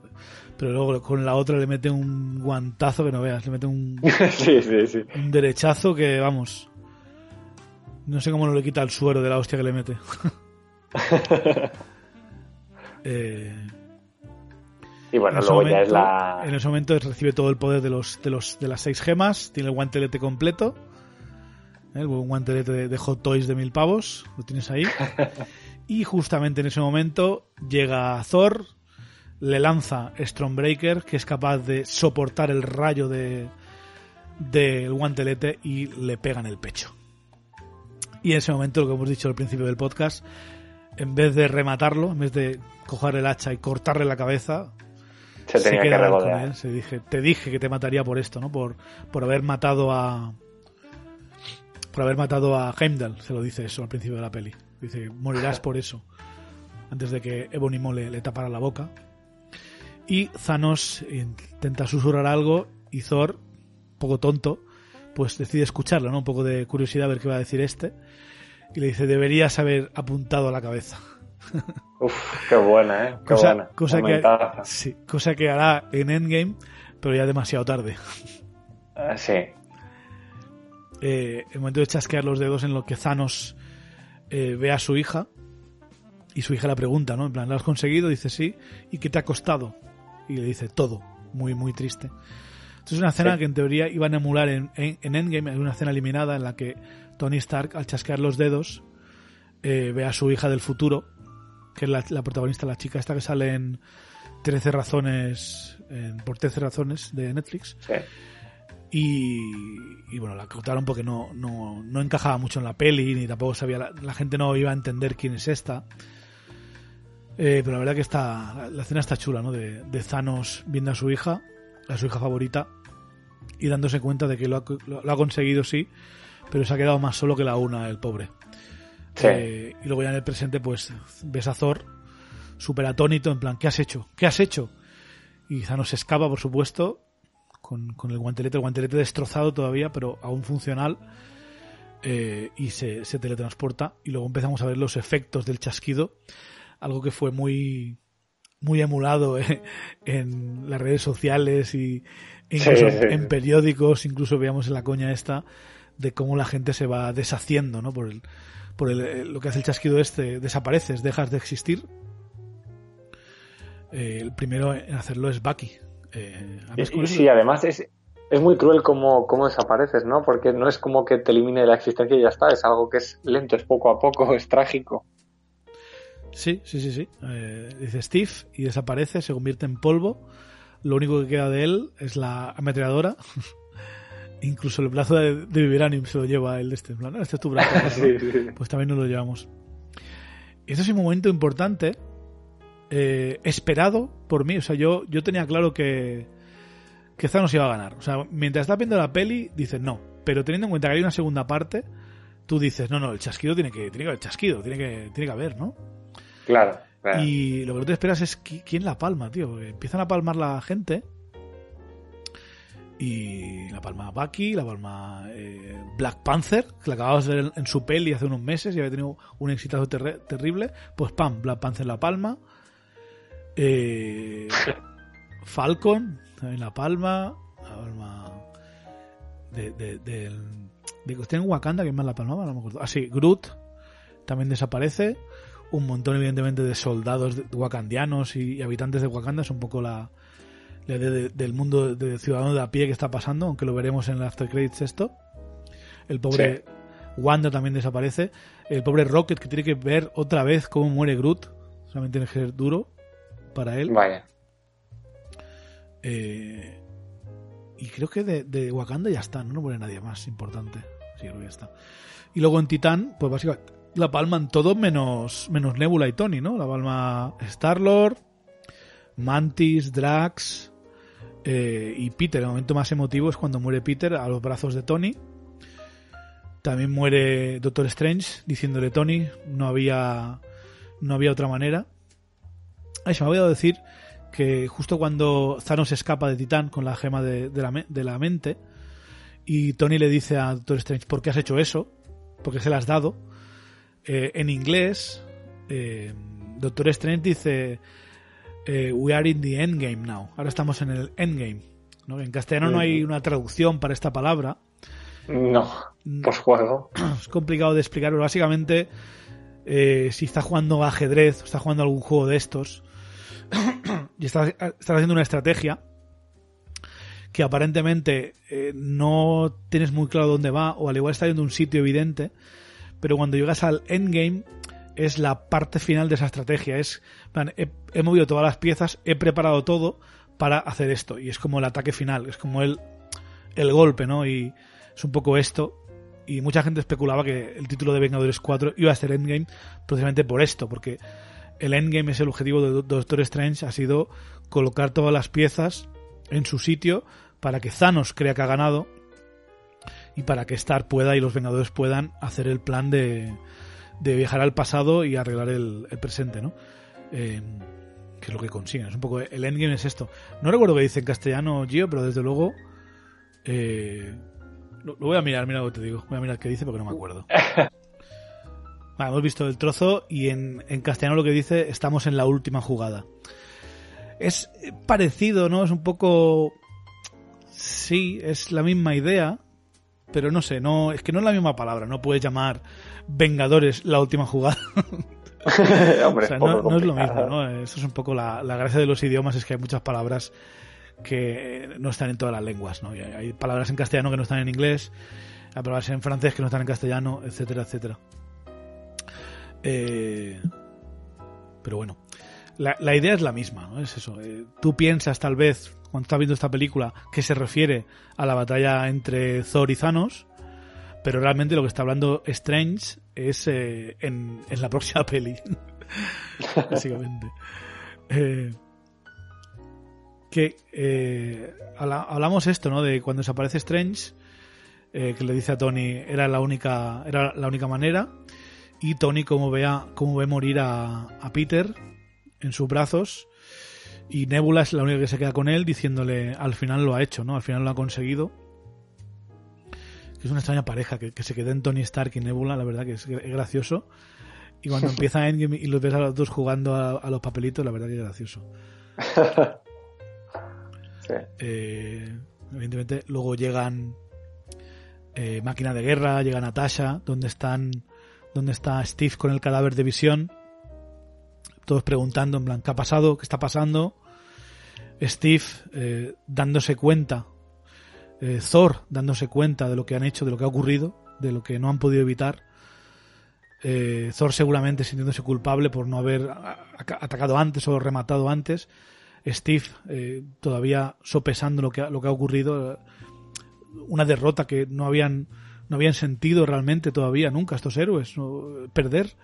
Pero luego con la otra le mete un guantazo que no veas, le mete un, sí, sí, sí. un derechazo que, vamos, no sé cómo no le quita el suero de la hostia que le mete. eh, y bueno, luego ya es la. En ese momento recibe todo el poder de los, de los de las seis gemas, tiene el guantelete completo. ¿eh? Un guantelete de, de, Hot Toys de mil pavos, lo tienes ahí. y justamente en ese momento llega Thor, le lanza Stormbreaker, que es capaz de soportar el rayo de del guantelete y le pega en el pecho. Y en ese momento, lo que hemos dicho al principio del podcast, en vez de rematarlo, en vez de coger el hacha y cortarle la cabeza, se tenía se que regodear. Se dije, te dije que te mataría por esto, ¿no? Por, por haber matado a. Por haber matado a Heimdall, se lo dice eso al principio de la peli. Dice, morirás por eso. Antes de que Ebonimo le, le tapara la boca. Y Thanos intenta susurrar algo y Thor, poco tonto, pues decide escucharlo, ¿no? Un poco de curiosidad a ver qué va a decir este. Y le dice, deberías haber apuntado a la cabeza. Uf, qué buena, ¿eh? Qué cosa, buena. Cosa que, sí, cosa que hará en Endgame, pero ya demasiado tarde. Uh, sí. Eh, el momento de chasquear los dedos en lo que Thanos eh, ve a su hija y su hija la pregunta, ¿no? En plan, ¿lo has conseguido? Dice sí. ¿Y qué te ha costado? Y le dice todo. Muy, muy triste. Esto es una escena sí. que en teoría iban a emular en, en, en Endgame, es una escena eliminada en la que Tony Stark, al chasquear los dedos, eh, ve a su hija del futuro, que es la, la, protagonista, la chica esta que sale en 13 razones, en, por 13 razones de Netflix. Sí. Y, y, bueno, la cortaron porque no, no, no, encajaba mucho en la peli, ni tampoco sabía, la, la gente no iba a entender quién es esta. Eh, pero la verdad que está, la, la escena está chula, ¿no? De, de, Thanos viendo a su hija, a su hija favorita, y dándose cuenta de que lo ha, lo, lo ha conseguido, sí, pero se ha quedado más solo que la una, el pobre. Sí. Eh, y luego ya en el presente, pues ves a Thor súper atónito, en plan, ¿qué has hecho? ¿Qué has hecho? Y Thanos se escapa, por supuesto, con, con, el guantelete, el guantelete destrozado todavía, pero aún funcional, eh, y se, se, teletransporta. Y luego empezamos a ver los efectos del chasquido, algo que fue muy muy emulado eh, en las redes sociales y incluso sí, sí, en periódicos, incluso veíamos en la coña esta de cómo la gente se va deshaciendo, ¿no? Por el, por el, lo que hace el chasquido este, desapareces, dejas de existir. Eh, el primero en hacerlo es Bucky. Eh, y, sí, además es, es muy cruel cómo, cómo desapareces, ¿no? Porque no es como que te elimine la existencia y ya está, es algo que es lento, es poco a poco, es trágico. Sí, sí, sí, sí. Eh, dice Steve y desaparece, se convierte en polvo. Lo único que queda de él es la ametralladora. Incluso el brazo de, de se lo lleva el de este. En plan, este es tu brazo. ¿no? sí, sí. Pues también nos lo llevamos. Este es un momento importante, eh, esperado por mí. O sea, yo, yo tenía claro que, que Thanos iba a ganar. O sea, mientras estás viendo la peli, dices no. Pero teniendo en cuenta que hay una segunda parte, tú dices, no, no, el chasquido tiene que, tiene que haber chasquido, tiene que, tiene que haber, ¿no? Claro, claro. Y lo que no te esperas es quién la palma, tío. Empiezan a palmar la gente. Y la palma Bucky, la palma eh, Black Panther, que la acababas de ver en su peli hace unos meses y había tenido un exitazo ter terrible. Pues pam, Black Panther la palma. Eh, Falcon, también la palma. La palma de, de, de, de, de en Wakanda, que más la palmaba, no me acuerdo. Ah, sí, Groot también desaparece un montón evidentemente de soldados wakandianos y, habitantes de Wakanda. Es un poco la, la de, de, del mundo de ciudadano de a pie que está pasando aunque lo veremos en el after credits esto. El pobre sí. Wanda también desaparece. El pobre Rocket que tiene que ver otra vez cómo muere Groot. Solamente tiene que ser duro para él. Vaya. Eh, y creo que de, de, Wakanda ya está no, no muere nadie más importante. Sí creo que ya está. Y luego en Titán pues básicamente la palman todo menos, menos Nebula y Tony, ¿no? La palma Star-Lord, Mantis, Drax eh, y Peter. El momento más emotivo es cuando muere Peter a los brazos de Tony. También muere Doctor Strange diciéndole Tony, no había, no había otra manera. Ay, se me había decir que justo cuando Thanos escapa de Titán con la gema de, la, de la mente, y Tony le dice a Doctor Strange, ¿por qué has hecho eso? Porque se la has dado. Eh, en inglés, eh, Doctor Strange dice, eh, we are in the endgame now. Ahora estamos en el endgame. ¿no? En castellano no hay una traducción para esta palabra. No, pues juego. Es complicado de explicar, pero básicamente, si está jugando ajedrez, está jugando algún juego de estos, y estás, haciendo una estrategia que aparentemente no tienes muy claro dónde va, o al igual está yendo un sitio evidente, pero cuando llegas al endgame es la parte final de esa estrategia. Es, he, movido todas las piezas, he preparado todo para hacer esto. Y es como el ataque final, es como el, el golpe, ¿no? Y es un poco esto. Y mucha gente especulaba que el título de Vengadores 4 iba a ser Endgame precisamente por esto, porque el Endgame es el objetivo de Doctor Strange, ha sido colocar todas las piezas en su sitio para que Thanos crea que ha ganado y para que Star pueda y los Vengadores puedan hacer el plan de, de viajar al pasado y arreglar el, presente, ¿no? Eh, que es lo que consiguen. Es un poco el endgame es esto. No recuerdo qué dice en castellano Gio, pero desde luego eh, lo, voy a mirar, mira lo que te digo. Voy a mirar qué dice porque no me acuerdo. hemos visto el trozo y en, en castellano lo que dice estamos en la última jugada. Es parecido, ¿no? Es un poco sí, es la misma idea, pero no sé, no es que no es la misma palabra, no puedes llamar Vengadores la última jugada. no, es lo mismo, ¿no? Eso es un poco la, gracia de los idiomas, es que hay muchas palabras que no están en todas las lenguas, ¿no? hay palabras en castellano que no están en inglés, hay palabras en francés que no están en castellano, etcétera, etcétera. Eh, pero bueno, la, la, idea es la misma, ¿no? Es eso. Eh, tú piensas tal vez cuando estás viendo esta película que se refiere a la batalla entre Thor y Thanos, pero realmente lo que está hablando Strange es eh, en, la próxima peli, básicamente. Eh, que eh, hablamos esto, ¿no? De cuando desaparece Strange, que le dice a Tony era la única, era la única manera, y Tony como vea, como ve morir a, a Peter en sus brazos y Nebula es la única que se queda con él diciéndole al final lo ha hecho, ¿no? Al final lo ha conseguido. es una extraña pareja que, se quede en Tony Stark y Nebula, la verdad que es, gracioso. Y cuando empieza Endgame y los ves a los dos jugando a, los papelitos, la verdad que es gracioso. Eh, evidentemente, luego llegan eh, Máquina de Guerra, llega Natasha, donde están donde está Steve con el cadáver de visión todos preguntando en plan, ¿qué ha pasado? ¿Qué está pasando? Steve eh, dándose cuenta, eh, Thor dándose cuenta de lo que han hecho, de lo que ha ocurrido, de lo que no han podido evitar. Eh, Thor seguramente sintiéndose culpable por no haber atacado antes o rematado antes. Steve todavía sopesando lo que, ha, lo que ha ocurrido. Una derrota que no habían, no habían sentido realmente todavía nunca estos héroes. Perder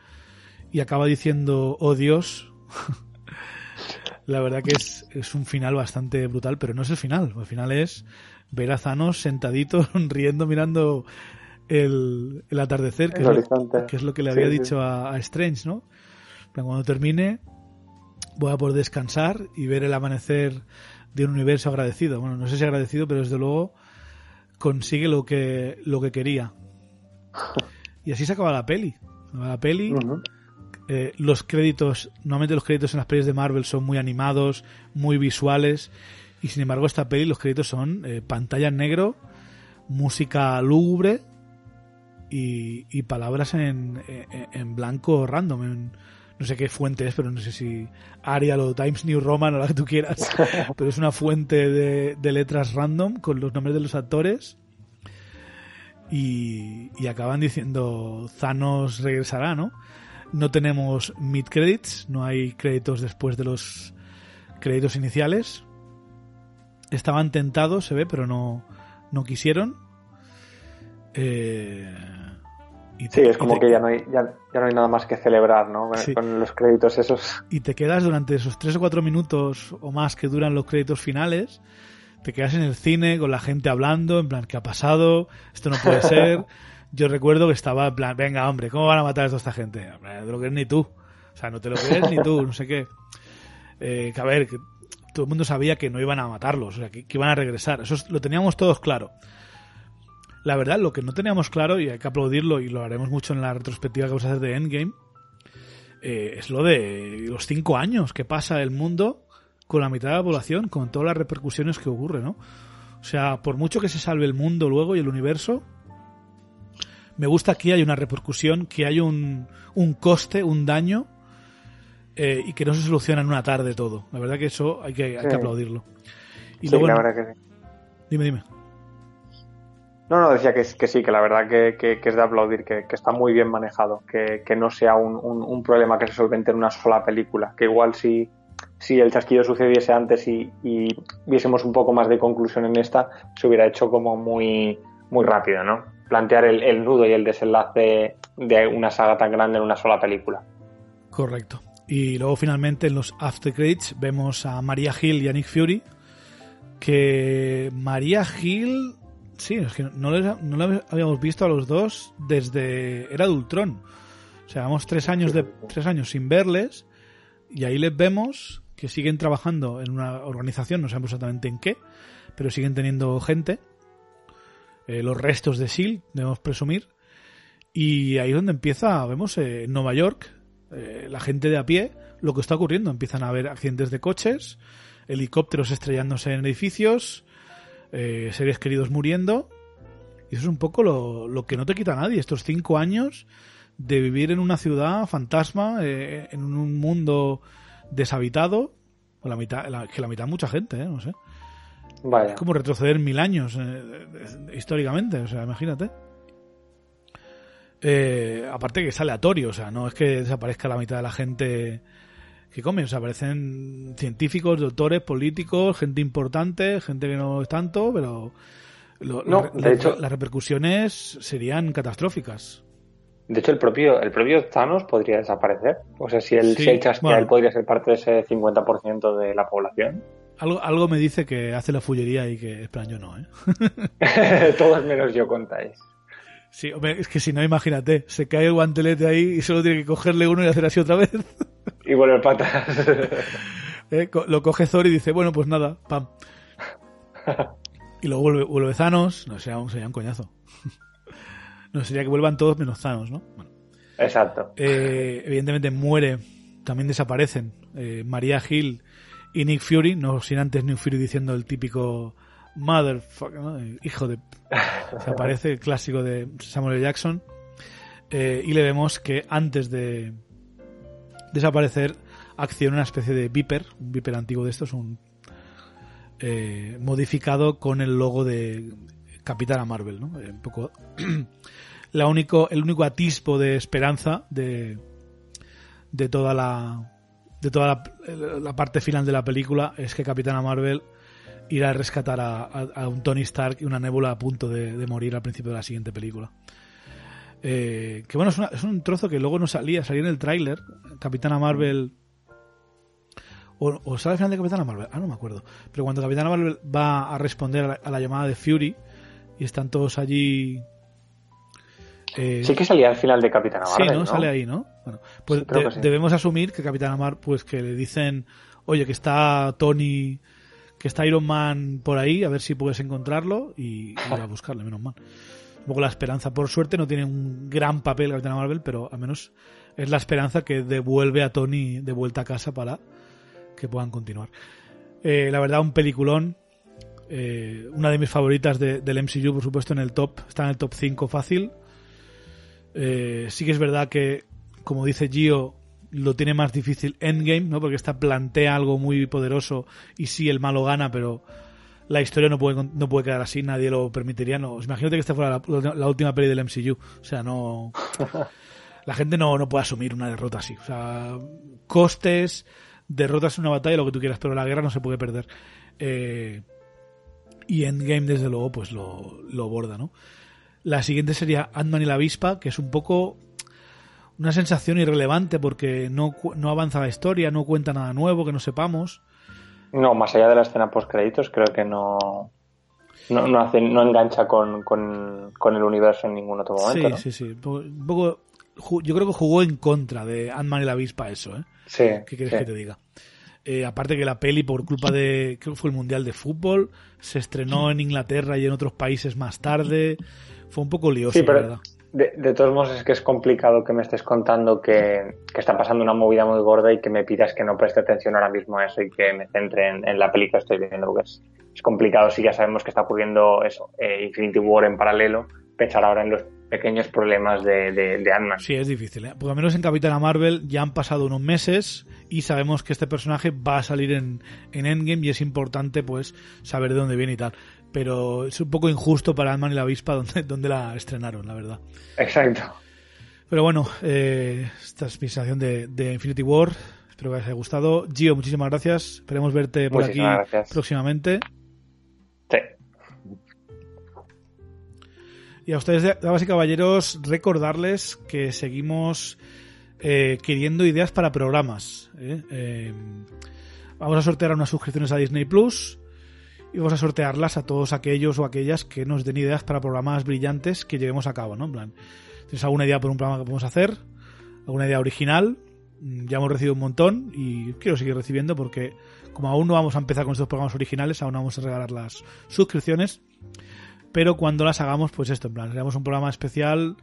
y acaba diciendo, oh Dios. la verdad que es, es, un final bastante brutal, pero no es el final. El final es ver a Thanos sentadito, riendo, mirando el, el atardecer, que, es lo, que, le había dicho A, Strange, ¿no? Cuando termine, voy a poder descansar y ver el amanecer de un universo agradecido. Bueno, no sé si agradecido, pero desde luego consigue lo que, lo que quería. Y así se acaba la peli. La peli. Eh, los créditos, normalmente los créditos en las pelis de Marvel son muy animados, muy visuales, y sin embargo esta peli los créditos son eh, pantalla en negro, música lúgubre y, palabras en, en, blanco random. no sé qué fuente es, pero no sé si Arial o Times New Roman o la que tú quieras, pero es una fuente de, de letras random con los nombres de los actores. Y, y, acaban diciendo Thanos regresará, ¿no? No tenemos mid credits, no hay créditos después de los créditos iniciales. Estaban tentados, se ve, pero no, no quisieron. Eh, sí, es como que ya no, hay, ya, no hay nada más que celebrar, ¿no? Con los créditos esos. Y te quedas durante esos tres o cuatro minutos o más que duran los créditos finales. Te quedas en el cine con la gente hablando, en plan, ¿qué ha pasado? Esto no puede ser. Yo recuerdo que estaba en plan, venga, hombre, ¿cómo van a matar a esta gente? No lo crees ni tú. O sea, no te lo crees ni tú, no sé qué. eh, que a ver, que todo el mundo sabía que no iban a matarlos, o sea, que, iban a regresar. Eso lo teníamos todos claro. La verdad, lo que no teníamos claro, y hay que aplaudirlo, y lo haremos mucho en la retrospectiva que vamos a hacer de Endgame, eh, es lo de los cinco años que pasa el mundo con la mitad de la población, con todas las repercusiones que ocurre, ¿no? O sea, por mucho que se salve el mundo luego y el universo, me gusta que hay una repercusión, que hay un, un coste, un daño, eh, y que no se soluciona en una tarde todo. La verdad que eso hay que, hay que aplaudirlo. Y sí, la verdad que sí. Dime, dime. No, no, decía que, que sí, que la verdad que, que, es de aplaudir, que, está muy bien manejado, que, no sea un, un, problema que se solvente en una sola película, que igual si, si el chasquido sucediese antes y, y, viésemos un poco más de conclusión en esta, se hubiera hecho como muy, muy rápido, ¿no? Plantear el, nudo y el desenlace de una saga tan grande en una sola película. Correcto. Y luego finalmente en los After Credits vemos a María Hill y a Nick Fury, que María Hill Sí, es que no, lo habíamos visto a los dos desde Era de. O sea, vamos tres años, de, tres años sin verles y ahí les vemos que siguen trabajando en una organización, no sabemos exactamente en qué, pero siguen teniendo gente. Eh, los restos de SEAL, debemos presumir. Y ahí es donde empieza, vemos eh, en Nueva York, eh, la gente de a pie, lo que está ocurriendo. Empiezan a haber accidentes de coches, helicópteros estrellándose en edificios, seres queridos muriendo. Y eso es un poco lo, que no te quita nadie, estos cinco años de vivir en una ciudad fantasma, en un mundo deshabitado, la mitad, que la mitad mucha gente, no sé. Es como retroceder mil años históricamente, o sea, imagínate. aparte que es aleatorio, o sea, no es que desaparezca la mitad de la gente que comen. O sea, aparecen científicos, doctores, políticos, gente importante, gente que no es tanto, pero no, de hecho, las repercusiones serían catastróficas. De hecho, el propio, el propio Thanos podría desaparecer. O sea, si el, él podría ser parte de ese 50% de la población. Algo, algo me dice que hace la fullería y que, plan, yo no, ¿eh? Todos menos yo contáis. Sí, es que si no, imagínate, se cae el guantelete ahí y solo tiene que cogerle uno y hacer así otra vez. Y vuelve patas. Eh, lo coge Thor y dice, bueno, pues nada, pam. Y luego vuelve, vuelve Thanos, no sería, sería un coñazo. no, sería que vuelvan todos menos Thanos, ¿no? Exacto. Eh, evidentemente muere, también desaparecen eh, María Hill y Nick Fury, no sin antes Nick Fury diciendo el típico motherfucker, hijo de... Se aparece el clásico de Samuel. Jackson. y le vemos que antes de, desaparecer, acciona una especie de Viper, un Viper antiguo de estos, un eh, modificado con el logo de Capitana Marvel, ¿no? Eh, un poco la único, el único atisbo de esperanza de, de toda la de toda la, parte final de la película es que Capitana Marvel irá a rescatar a, un Tony Stark y una Nebula a punto de morir al principio de la siguiente película. Eh, que bueno, es, un trozo que luego no salía, salía en el tráiler. Capitana Marvel. O, sale al final de Capitana Marvel, ah, no me acuerdo. Pero cuando Capitana Marvel va a responder a la, llamada de Fury y están todos allí. Eh, sí que salía al final de Capitana Marvel. Sí, ¿no? Sale ahí, ¿no? Bueno, pues debemos asumir que Capitana Marvel, pues que le dicen, oye, que está Tony, que está Iron Man por ahí, a ver si puedes encontrarlo y ir a buscarle, menos mal un poco la esperanza. Por suerte no tiene un gran papel Capitana Marvel, pero al menos es la esperanza que devuelve a Tony de vuelta a casa para que puedan continuar. Eh, la verdad, un peliculón. Eh, una de mis favoritas del MCU, por supuesto, en el top. Está en el top 5 fácil. Eh, sí que es verdad que, como dice Gio, lo tiene más difícil Endgame, ¿no? Porque esta plantea algo muy poderoso y sí, el malo gana, pero la historia no puede, no puede quedar así, nadie lo permitiría. No, imagínate que esta fuera la, última peli del MCU. O sea, no. La gente no, no puede asumir una derrota así. O sea, costes, derrotas en una batalla, lo que tú quieras, pero la guerra no se puede perder. Eh, y Endgame, desde luego, pues lo, lo borda, ¿no? La siguiente sería Ant-Man y la avispa, que es un poco una sensación irrelevante porque no, no avanza la historia, no cuenta nada nuevo que no sepamos. No, más allá de la escena post créditos, creo que no no, hace, no engancha con, con, el universo en ningún otro momento. Sí, sí, sí. Un poco, yo creo que jugó en contra de Ant-Man y la avispa eso, ¿eh? Sí. ¿Qué quieres que te diga? Eh, aparte que la peli, por culpa de, creo que fue el Mundial de Fútbol, se estrenó en Inglaterra y en otros países más tarde. Fue un poco lioso, Sí, pero- la verdad. De, de todos modos, es que es complicado que me estés contando que, que está pasando una movida muy gorda y que me pidas que no preste atención ahora mismo a eso y que me centre en, en la peli que estoy viendo. Porque es, es complicado si ya sabemos que está ocurriendo eso, eh, Infinity War en paralelo, pensar ahora en los pequeños problemas de, de, de Ant-Man. Sí, es difícil, ¿eh? Porque al menos en Capitana Marvel ya han pasado unos meses y sabemos que este personaje va a salir en, en Endgame y es importante pues saber de dónde viene y tal. Pero es un poco injusto para Ant-Man y la avispa donde, donde la estrenaron, la verdad. Exacto. Pero bueno, eh, esta es mi sensación de, de Infinity War. Espero que os haya gustado. Gio, muchísimas gracias. Esperemos verte por aquí gracias. próximamente. Sí. Y a ustedes, damas y caballeros, recordarles que seguimos eh, queriendo ideas para programas. Eh, vamos a sortear unas suscripciones a Disney Plus y vamos a sortearlas a todos aquellos o aquellas que nos den ideas para programas brillantes que llevemos a cabo, ¿no? En plan, ¿tienes alguna idea por un programa que podemos hacer? ¿Alguna idea original? Mm, Ya hemos recibido un montón y quiero seguir recibiendo porque como aún no vamos a empezar con estos programas originales, aún vamos a regalar las suscripciones pero cuando las hagamos, pues esto, en plan, haremos un programa especial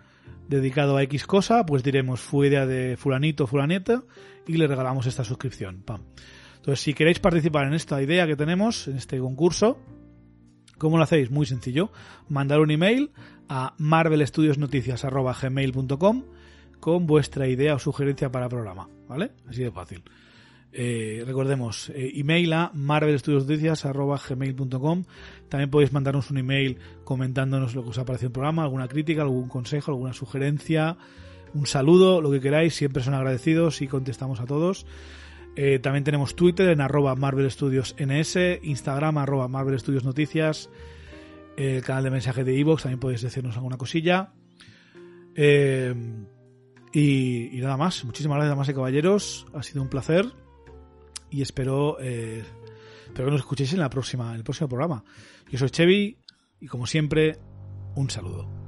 dedicado a X cosa, pues diremos fue idea de fulanito o fulaneta y le regalamos esta suscripción. Pam. Entonces, si queréis participar en esta idea que tenemos, en este concurso, ¿cómo lo hacéis? Muy sencillo. Mandar un email a marvelstudiosnoticias.gmail.com con vuestra idea o sugerencia para programa, ¿vale? Así de fácil. Eh, recordemos, eh, email a marvelstudiosnoticias.gmail.com También podéis mandarnos un email comentándonos lo que os ha parecido el programa, alguna crítica, algún consejo, alguna sugerencia, un saludo, lo que queráis, siempre son agradecidos y contestamos a todos. Eh, también tenemos Twitter en arroba Marvel Studios NS, Instagram arroba Marvel Studios Noticias, el canal de mensaje de Evox, también podéis decirnos alguna cosilla. Eh, y, nada más, muchísimas gracias, damas y caballeros, ha sido un placer y espero, eh, espero que nos escuchéis en la próxima, en el próximo programa. Yo soy Chevy y como siempre, un saludo.